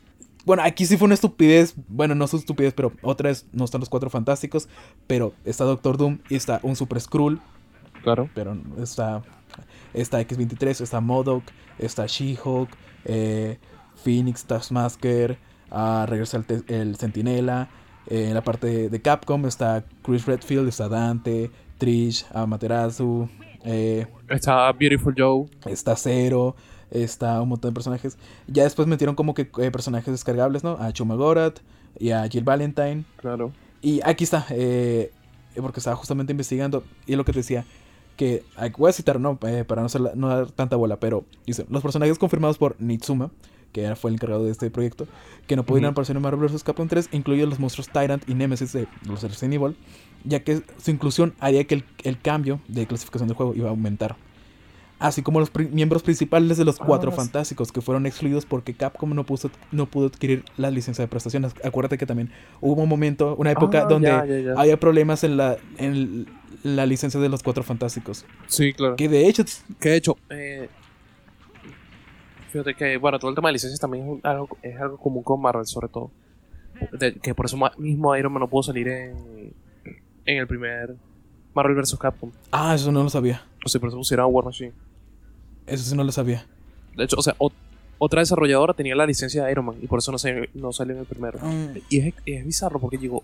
S4: Bueno, aquí sí fue una estupidez. Bueno, no es estupidez, pero otra vez no están los cuatro fantásticos. Pero está Doctor Doom y está un Super Skrull.
S3: Claro.
S4: Pero está, está X23, está Modok, está She-Hulk, eh, Phoenix, Taskmasker, ah, regresa el, el Sentinela. eh, en la parte de, de Capcom está Chris Redfield, está Dante, Trish, Amaterasu, eh,
S3: Está Beautiful Joe.
S4: está Zero, está un montón de personajes. Ya después metieron como que eh, personajes descargables, ¿no? A Chumagorat y a Jill Valentine.
S3: Claro.
S4: Y aquí está, eh, porque estaba justamente investigando, y es lo que te decía, que ay, voy a citar, no, Eh, para no, la- no dar tanta bola, pero dice, los personajes confirmados por Nitsuma, que era- fue el encargado de este proyecto, que no pudieron aparecer en Marvel vs. Capcom 3, incluyen los monstruos Tyrant y Nemesis de los Resident Evil, ya que su inclusión haría que el, el cambio de clasificación del juego iba a aumentar. Así como los pri- miembros principales de los Cuatro
S3: Ah,
S4: Fantásticos, que fueron excluidos porque Capcom no, puso, no pudo adquirir la licencia de prestaciones. Acuérdate que también hubo un momento, una época
S3: Ah,
S4: donde
S3: ya, ya, ya.
S4: había problemas en la, en la licencia de los Cuatro Fantásticos.
S3: Sí, claro.
S4: Que de hecho,
S3: Que de hecho, eh, fíjate que, bueno, todo el tema de licencias también es, un- algo, es algo común con Marvel, sobre todo. De- que por eso mismo Iron Man no pudo salir en, en el primer Marvel vs. Capcom.
S4: ah, eso no lo sabía.
S3: O sea, por eso pusieron a War Machine.
S4: Eso sí no lo sabía.
S3: De hecho, o sea, ot- otra desarrolladora tenía la licencia de Iron Man y por eso no, se, no salió en el primero.
S4: Mm,
S3: Y es, es bizarro porque llegó.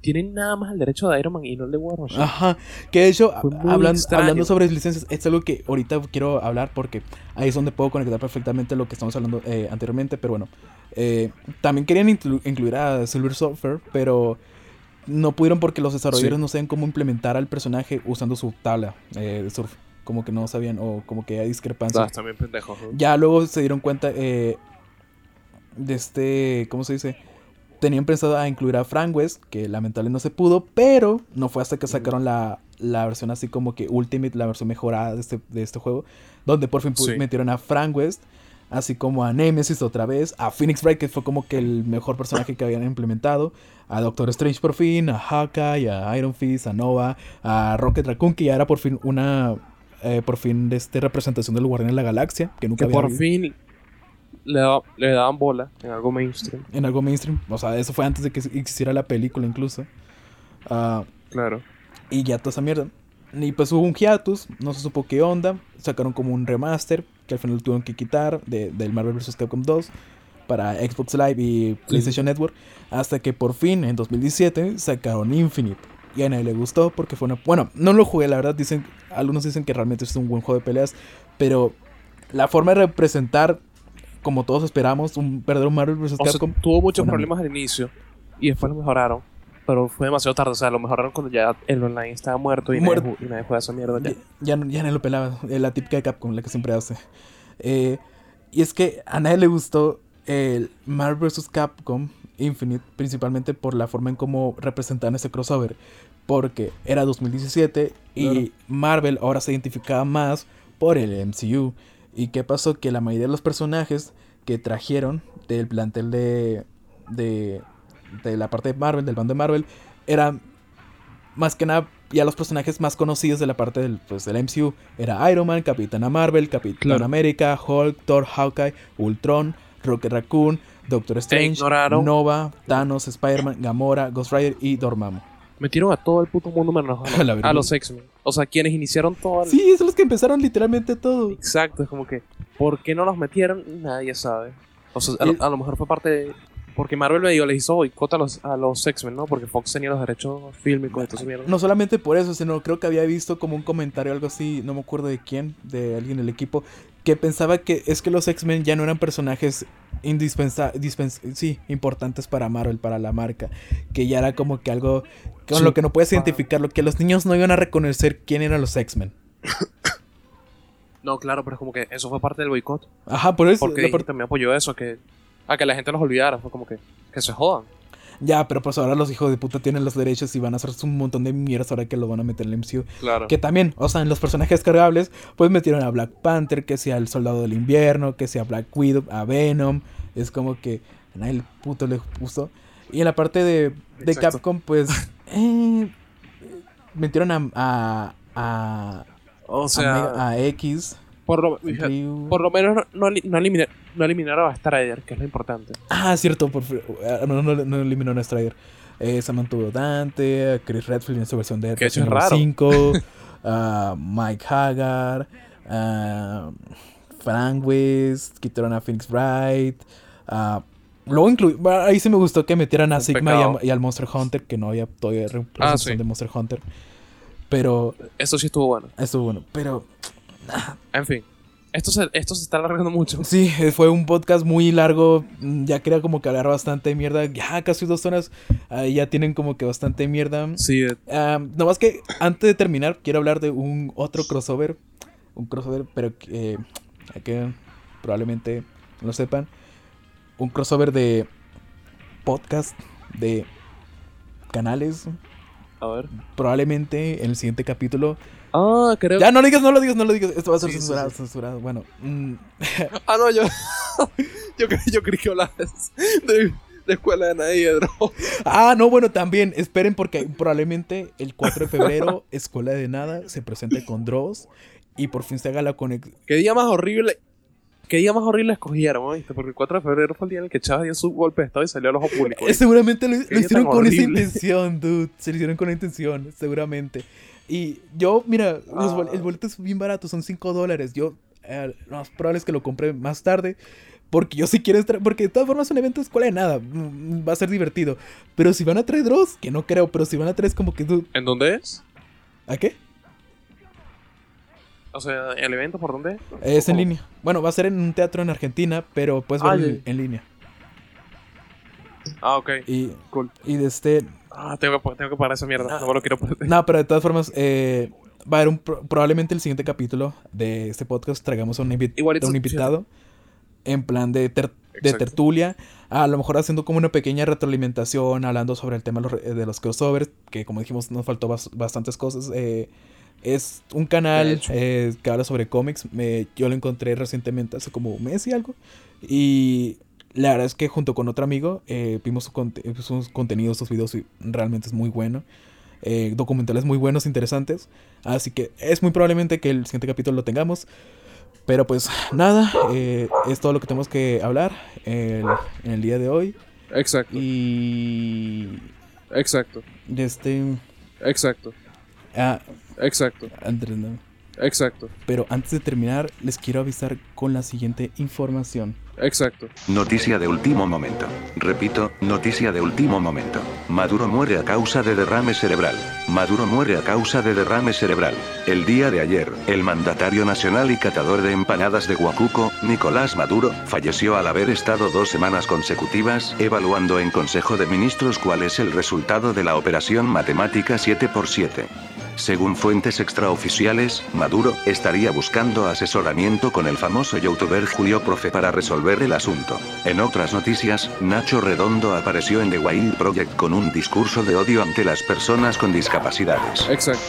S3: Tienen nada más el derecho de Iron Man y no el de War Machine.
S4: Ajá, que de hecho, hablan- hablando sobre licencias, es algo que ahorita quiero hablar porque ahí es donde puedo conectar perfectamente lo que estamos hablando eh, anteriormente, pero bueno, eh, también querían inclu- incluir a Silver Surfer, pero no pudieron porque los desarrolladores
S3: Sí.
S4: no saben cómo implementar al personaje usando su tabla eh, de surf, como que no sabían o como que hay discrepancia.
S3: Ah, bien pendejos.
S4: Ya luego se dieron cuenta eh, de este, ¿cómo se dice? Tenían pensado a incluir a Frank West, que lamentablemente no se pudo, pero no fue hasta que sacaron la, la versión así como que Ultimate, la versión mejorada de este, de este juego, donde por fin
S3: Sí.
S4: metieron a Frank West, así como a Nemesis otra vez, a Phoenix Wright, que fue como que el mejor personaje que habían implementado, a Doctor Strange por fin, a Hawkeye, a Iron Fist, a Nova, a Rocket Raccoon, que ya era por fin una... eh, por fin de este representación del Guardián de la Galaxia, que nunca
S3: Que
S4: había
S3: por
S4: habido
S3: fin le, da- le daban bola en algo mainstream.
S4: en algo mainstream. O sea, eso fue antes de que existiera la película incluso. Ah,
S3: Claro.
S4: y ya toda esa mierda. Y pues hubo un hiatus, no se supo qué onda. Sacaron como un remaster que al final tuvieron que quitar de, del Marvel vs. Capcom 2 para Xbox Live y PlayStation Network. Hasta que por fin en 2017 sacaron Infinite. Y a nadie le gustó porque fue una... Bueno, no lo jugué, la verdad. Dicen, algunos dicen que realmente es un buen juego de peleas. Pero la forma de representar, como todos esperamos, un verdadero Marvel vs.
S3: Sea,
S4: Capcom...
S3: tuvo muchos problemas al inicio y después lo mejoraron. Pero fue demasiado tarde. O sea, lo mejoraron cuando ya el online estaba muerto y,
S4: Muerto.
S3: Nadie, y nadie juega esa mierda. Ya.
S4: Ya, ya, no- ya nadie lo pelaba. eh, La típica de Capcom, la que siempre hace. Eh, y es que a nadie le gustó el Marvel vs. Capcom Infinite, principalmente por la forma en cómo representaban ese crossover. Porque era 2017 y
S3: Claro.
S4: Marvel ahora se identificaba más por el MCU. ¿Y qué pasó? Que la mayoría de los personajes que trajeron del plantel de, de, de la parte de Marvel, del bando de Marvel, eran más que nada ya los personajes más conocidos de la parte del, pues, del MCU. Era Iron Man, Capitana Marvel, Capitán
S3: Claro.
S4: América, Hulk, Thor, Hawkeye, Ultron, Rocket Raccoon, Doctor Strange. Nova, Thanos, Spider-Man, Gamora, Ghost Rider y Dormammu.
S3: Metieron a todo el puto mundo menos a,
S4: la
S3: los-
S4: verga.
S3: a los X-Men. O sea, quienes iniciaron todo el...
S4: Sí, son los que empezaron literalmente todo.
S3: Exacto, es como que, ¿por qué no los metieron? Nadie sabe. O sea, a,
S4: Y-
S3: lo- a lo mejor fue parte de. Porque Marvel medio les hizo boicot a los, a los X-Men, ¿no? Porque Fox tenía los derechos fílmicos eso mierda.
S4: No solamente por eso, sino creo que había visto como un comentario, algo así, no me acuerdo de quién, de alguien del equipo, que pensaba que es que los X-Men ya no eran personajes indispensables, sí, importantes para Marvel, para la marca, que ya era como que algo con
S3: Sí.
S4: lo que no puedes identificarlo, que los niños no iban a reconocer quién eran los X-Men.
S3: No, claro, pero es como que eso fue parte del boicot.
S4: Ajá, por eso.
S3: Porque
S4: la
S3: también apoyó eso, que a que la gente los olvidara. Fue como que, que se jodan.
S4: Ya, pero pues ahora los hijos de puta tienen los derechos y van a hacer un montón de mierdas ahora que lo van a meter en el MCU.
S3: Claro.
S4: Que también, o sea, en los personajes cargables, pues metieron a Black Panther, que sea el Soldado del Invierno, que sea Black Widow, a Venom. Es como que a nadie el puto le puso. Y en la parte de, de. Capcom, pues eh, metieron a, a, a,
S3: O
S4: a
S3: sea,
S4: Mega- a X.
S3: por, lo,
S4: Ryu.
S3: por lo menos no, no, eliminar- no eliminaron a Strider, que es lo importante.
S4: Ah, cierto, por, eh, no, no, no eliminó a Strider. Eh, se mantuvo Dante, a Chris Redfield en su versión de Resident Evil
S3: raro.
S4: 5, a Mike Hagar, a Frank West, quitaron a Phoenix Wright. a- luego inclu- ahí sí me gustó que metieran a
S3: Un
S4: Sigma y,
S3: pecado.
S4: a- y al Monster Hunter, que no había todavía
S3: Ah,
S4: representación
S3: sí.
S4: de Monster Hunter. Pero,
S3: Eso sí estuvo bueno.
S4: estuvo bueno. Pero,
S3: En fin. Esto se, esto se está alargando mucho.
S4: Sí, eh, fue un podcast muy largo. mm, Ya quería como que hablar bastante mierda. Ya casi dos horas. ahí ya tienen como que bastante mierda.
S3: Sí, de-
S4: Ah, no más que antes de terminar, quiero hablar de un otro crossover. Un crossover, pero que, eh, que probablemente no sepan. Un crossover de podcast, de canales.
S3: a ver.
S4: Probablemente en el siguiente capítulo.
S3: Ah, creo.
S4: Ya no lo digas, no lo digas, no lo digas. Esto va a ser
S3: Sí,
S4: censurado,
S3: sí.
S4: censurado. Bueno, mm,
S3: Ah, no, yo. yo, creí, yo creí que hablabas de, de escuela de Naedro.
S4: Ah, no, bueno, también esperen porque probablemente el 4 de febrero Escuela de Nada se presente con Dross y por fin se haga la conexión.
S3: ¿Qué día más horrible? ¿Qué día más horrible escogieron, ¿viste? Porque el 4 de febrero fue el día en el que Chávez dio su golpe de estado y salió al ojo público. ¿viste?
S4: Seguramente lo, lo hicieron con esa
S3: horrible.
S4: intención, dude. Se lo hicieron con la intención, seguramente. Y yo, mira, los bol-
S3: Ah.
S4: el boleto es bien barato, son 5 dólares. Yo, eh, lo más probable es que lo compre más tarde. Porque yo sí quiero estar. Porque de todas formas, un evento de escuela de nada. mm, Va a ser divertido. Pero si van a traer Dross, que no creo, pero si van a traer es como que, dude,
S3: ¿En dónde es?
S4: ¿A qué?
S3: O sea, ¿el evento por dónde es?
S4: En línea. Bueno, va a ser en un teatro en Argentina, pero puedes
S3: Ah,
S4: verlo en, en línea.
S3: Ah, ok.
S4: Y,
S3: Cool.
S4: y de este.
S3: Ah, tengo que, tengo que parar esa mierda. No me lo quiero perder.
S4: No, pero de todas formas, eh, va a haber un. pro- Probablemente el siguiente capítulo de este podcast traigamos a un, invi- a un invitado. En plan de, ter- de tertulia. A lo mejor haciendo como una pequeña retroalimentación, hablando sobre el tema de los, crossovers. Que como dijimos, nos faltó bas- bastantes cosas. Eh, es un canal eh, que habla sobre cómics. Me- yo lo encontré recientemente, hace como un mes y algo. Y la verdad es que junto con otro amigo eh, vimos su conte- sus contenidos, sus videos y realmente es muy bueno. Eh, documentales muy buenos, interesantes. Así que es muy probablemente que el siguiente capítulo lo tengamos. Pero pues nada, eh, es todo lo que tenemos que hablar el- en el día de hoy.
S3: Exacto,
S4: Y...
S3: exacto,
S4: Este...
S3: exacto,
S4: Ah,
S3: exacto,
S4: Andrés, no.
S3: exacto,
S4: Pero antes de terminar, les quiero avisar con la siguiente información.
S3: Exacto.
S5: Noticia de último momento. Repito, noticia de último momento. Maduro muere a causa de derrame cerebral. Maduro muere a causa de derrame cerebral. El día de ayer, el mandatario nacional y catador de empanadas de Huacuco, Nicolás Maduro, falleció al haber estado dos semanas consecutivas evaluando en Consejo de Ministros cuál es el resultado de la operación matemática 7x7. Según fuentes extraoficiales, Maduro estaría buscando asesoramiento con el famoso youtuber Julio Profe para resolver el asunto. En otras noticias, Nacho Redondo apareció en The Wild Project con un discurso de odio ante las personas con discapacidades.
S3: Exacto.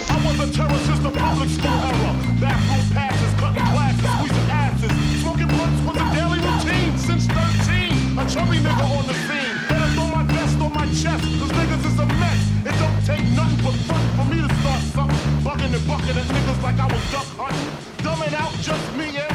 S6: like I was duck hunting. Dumbing out just me and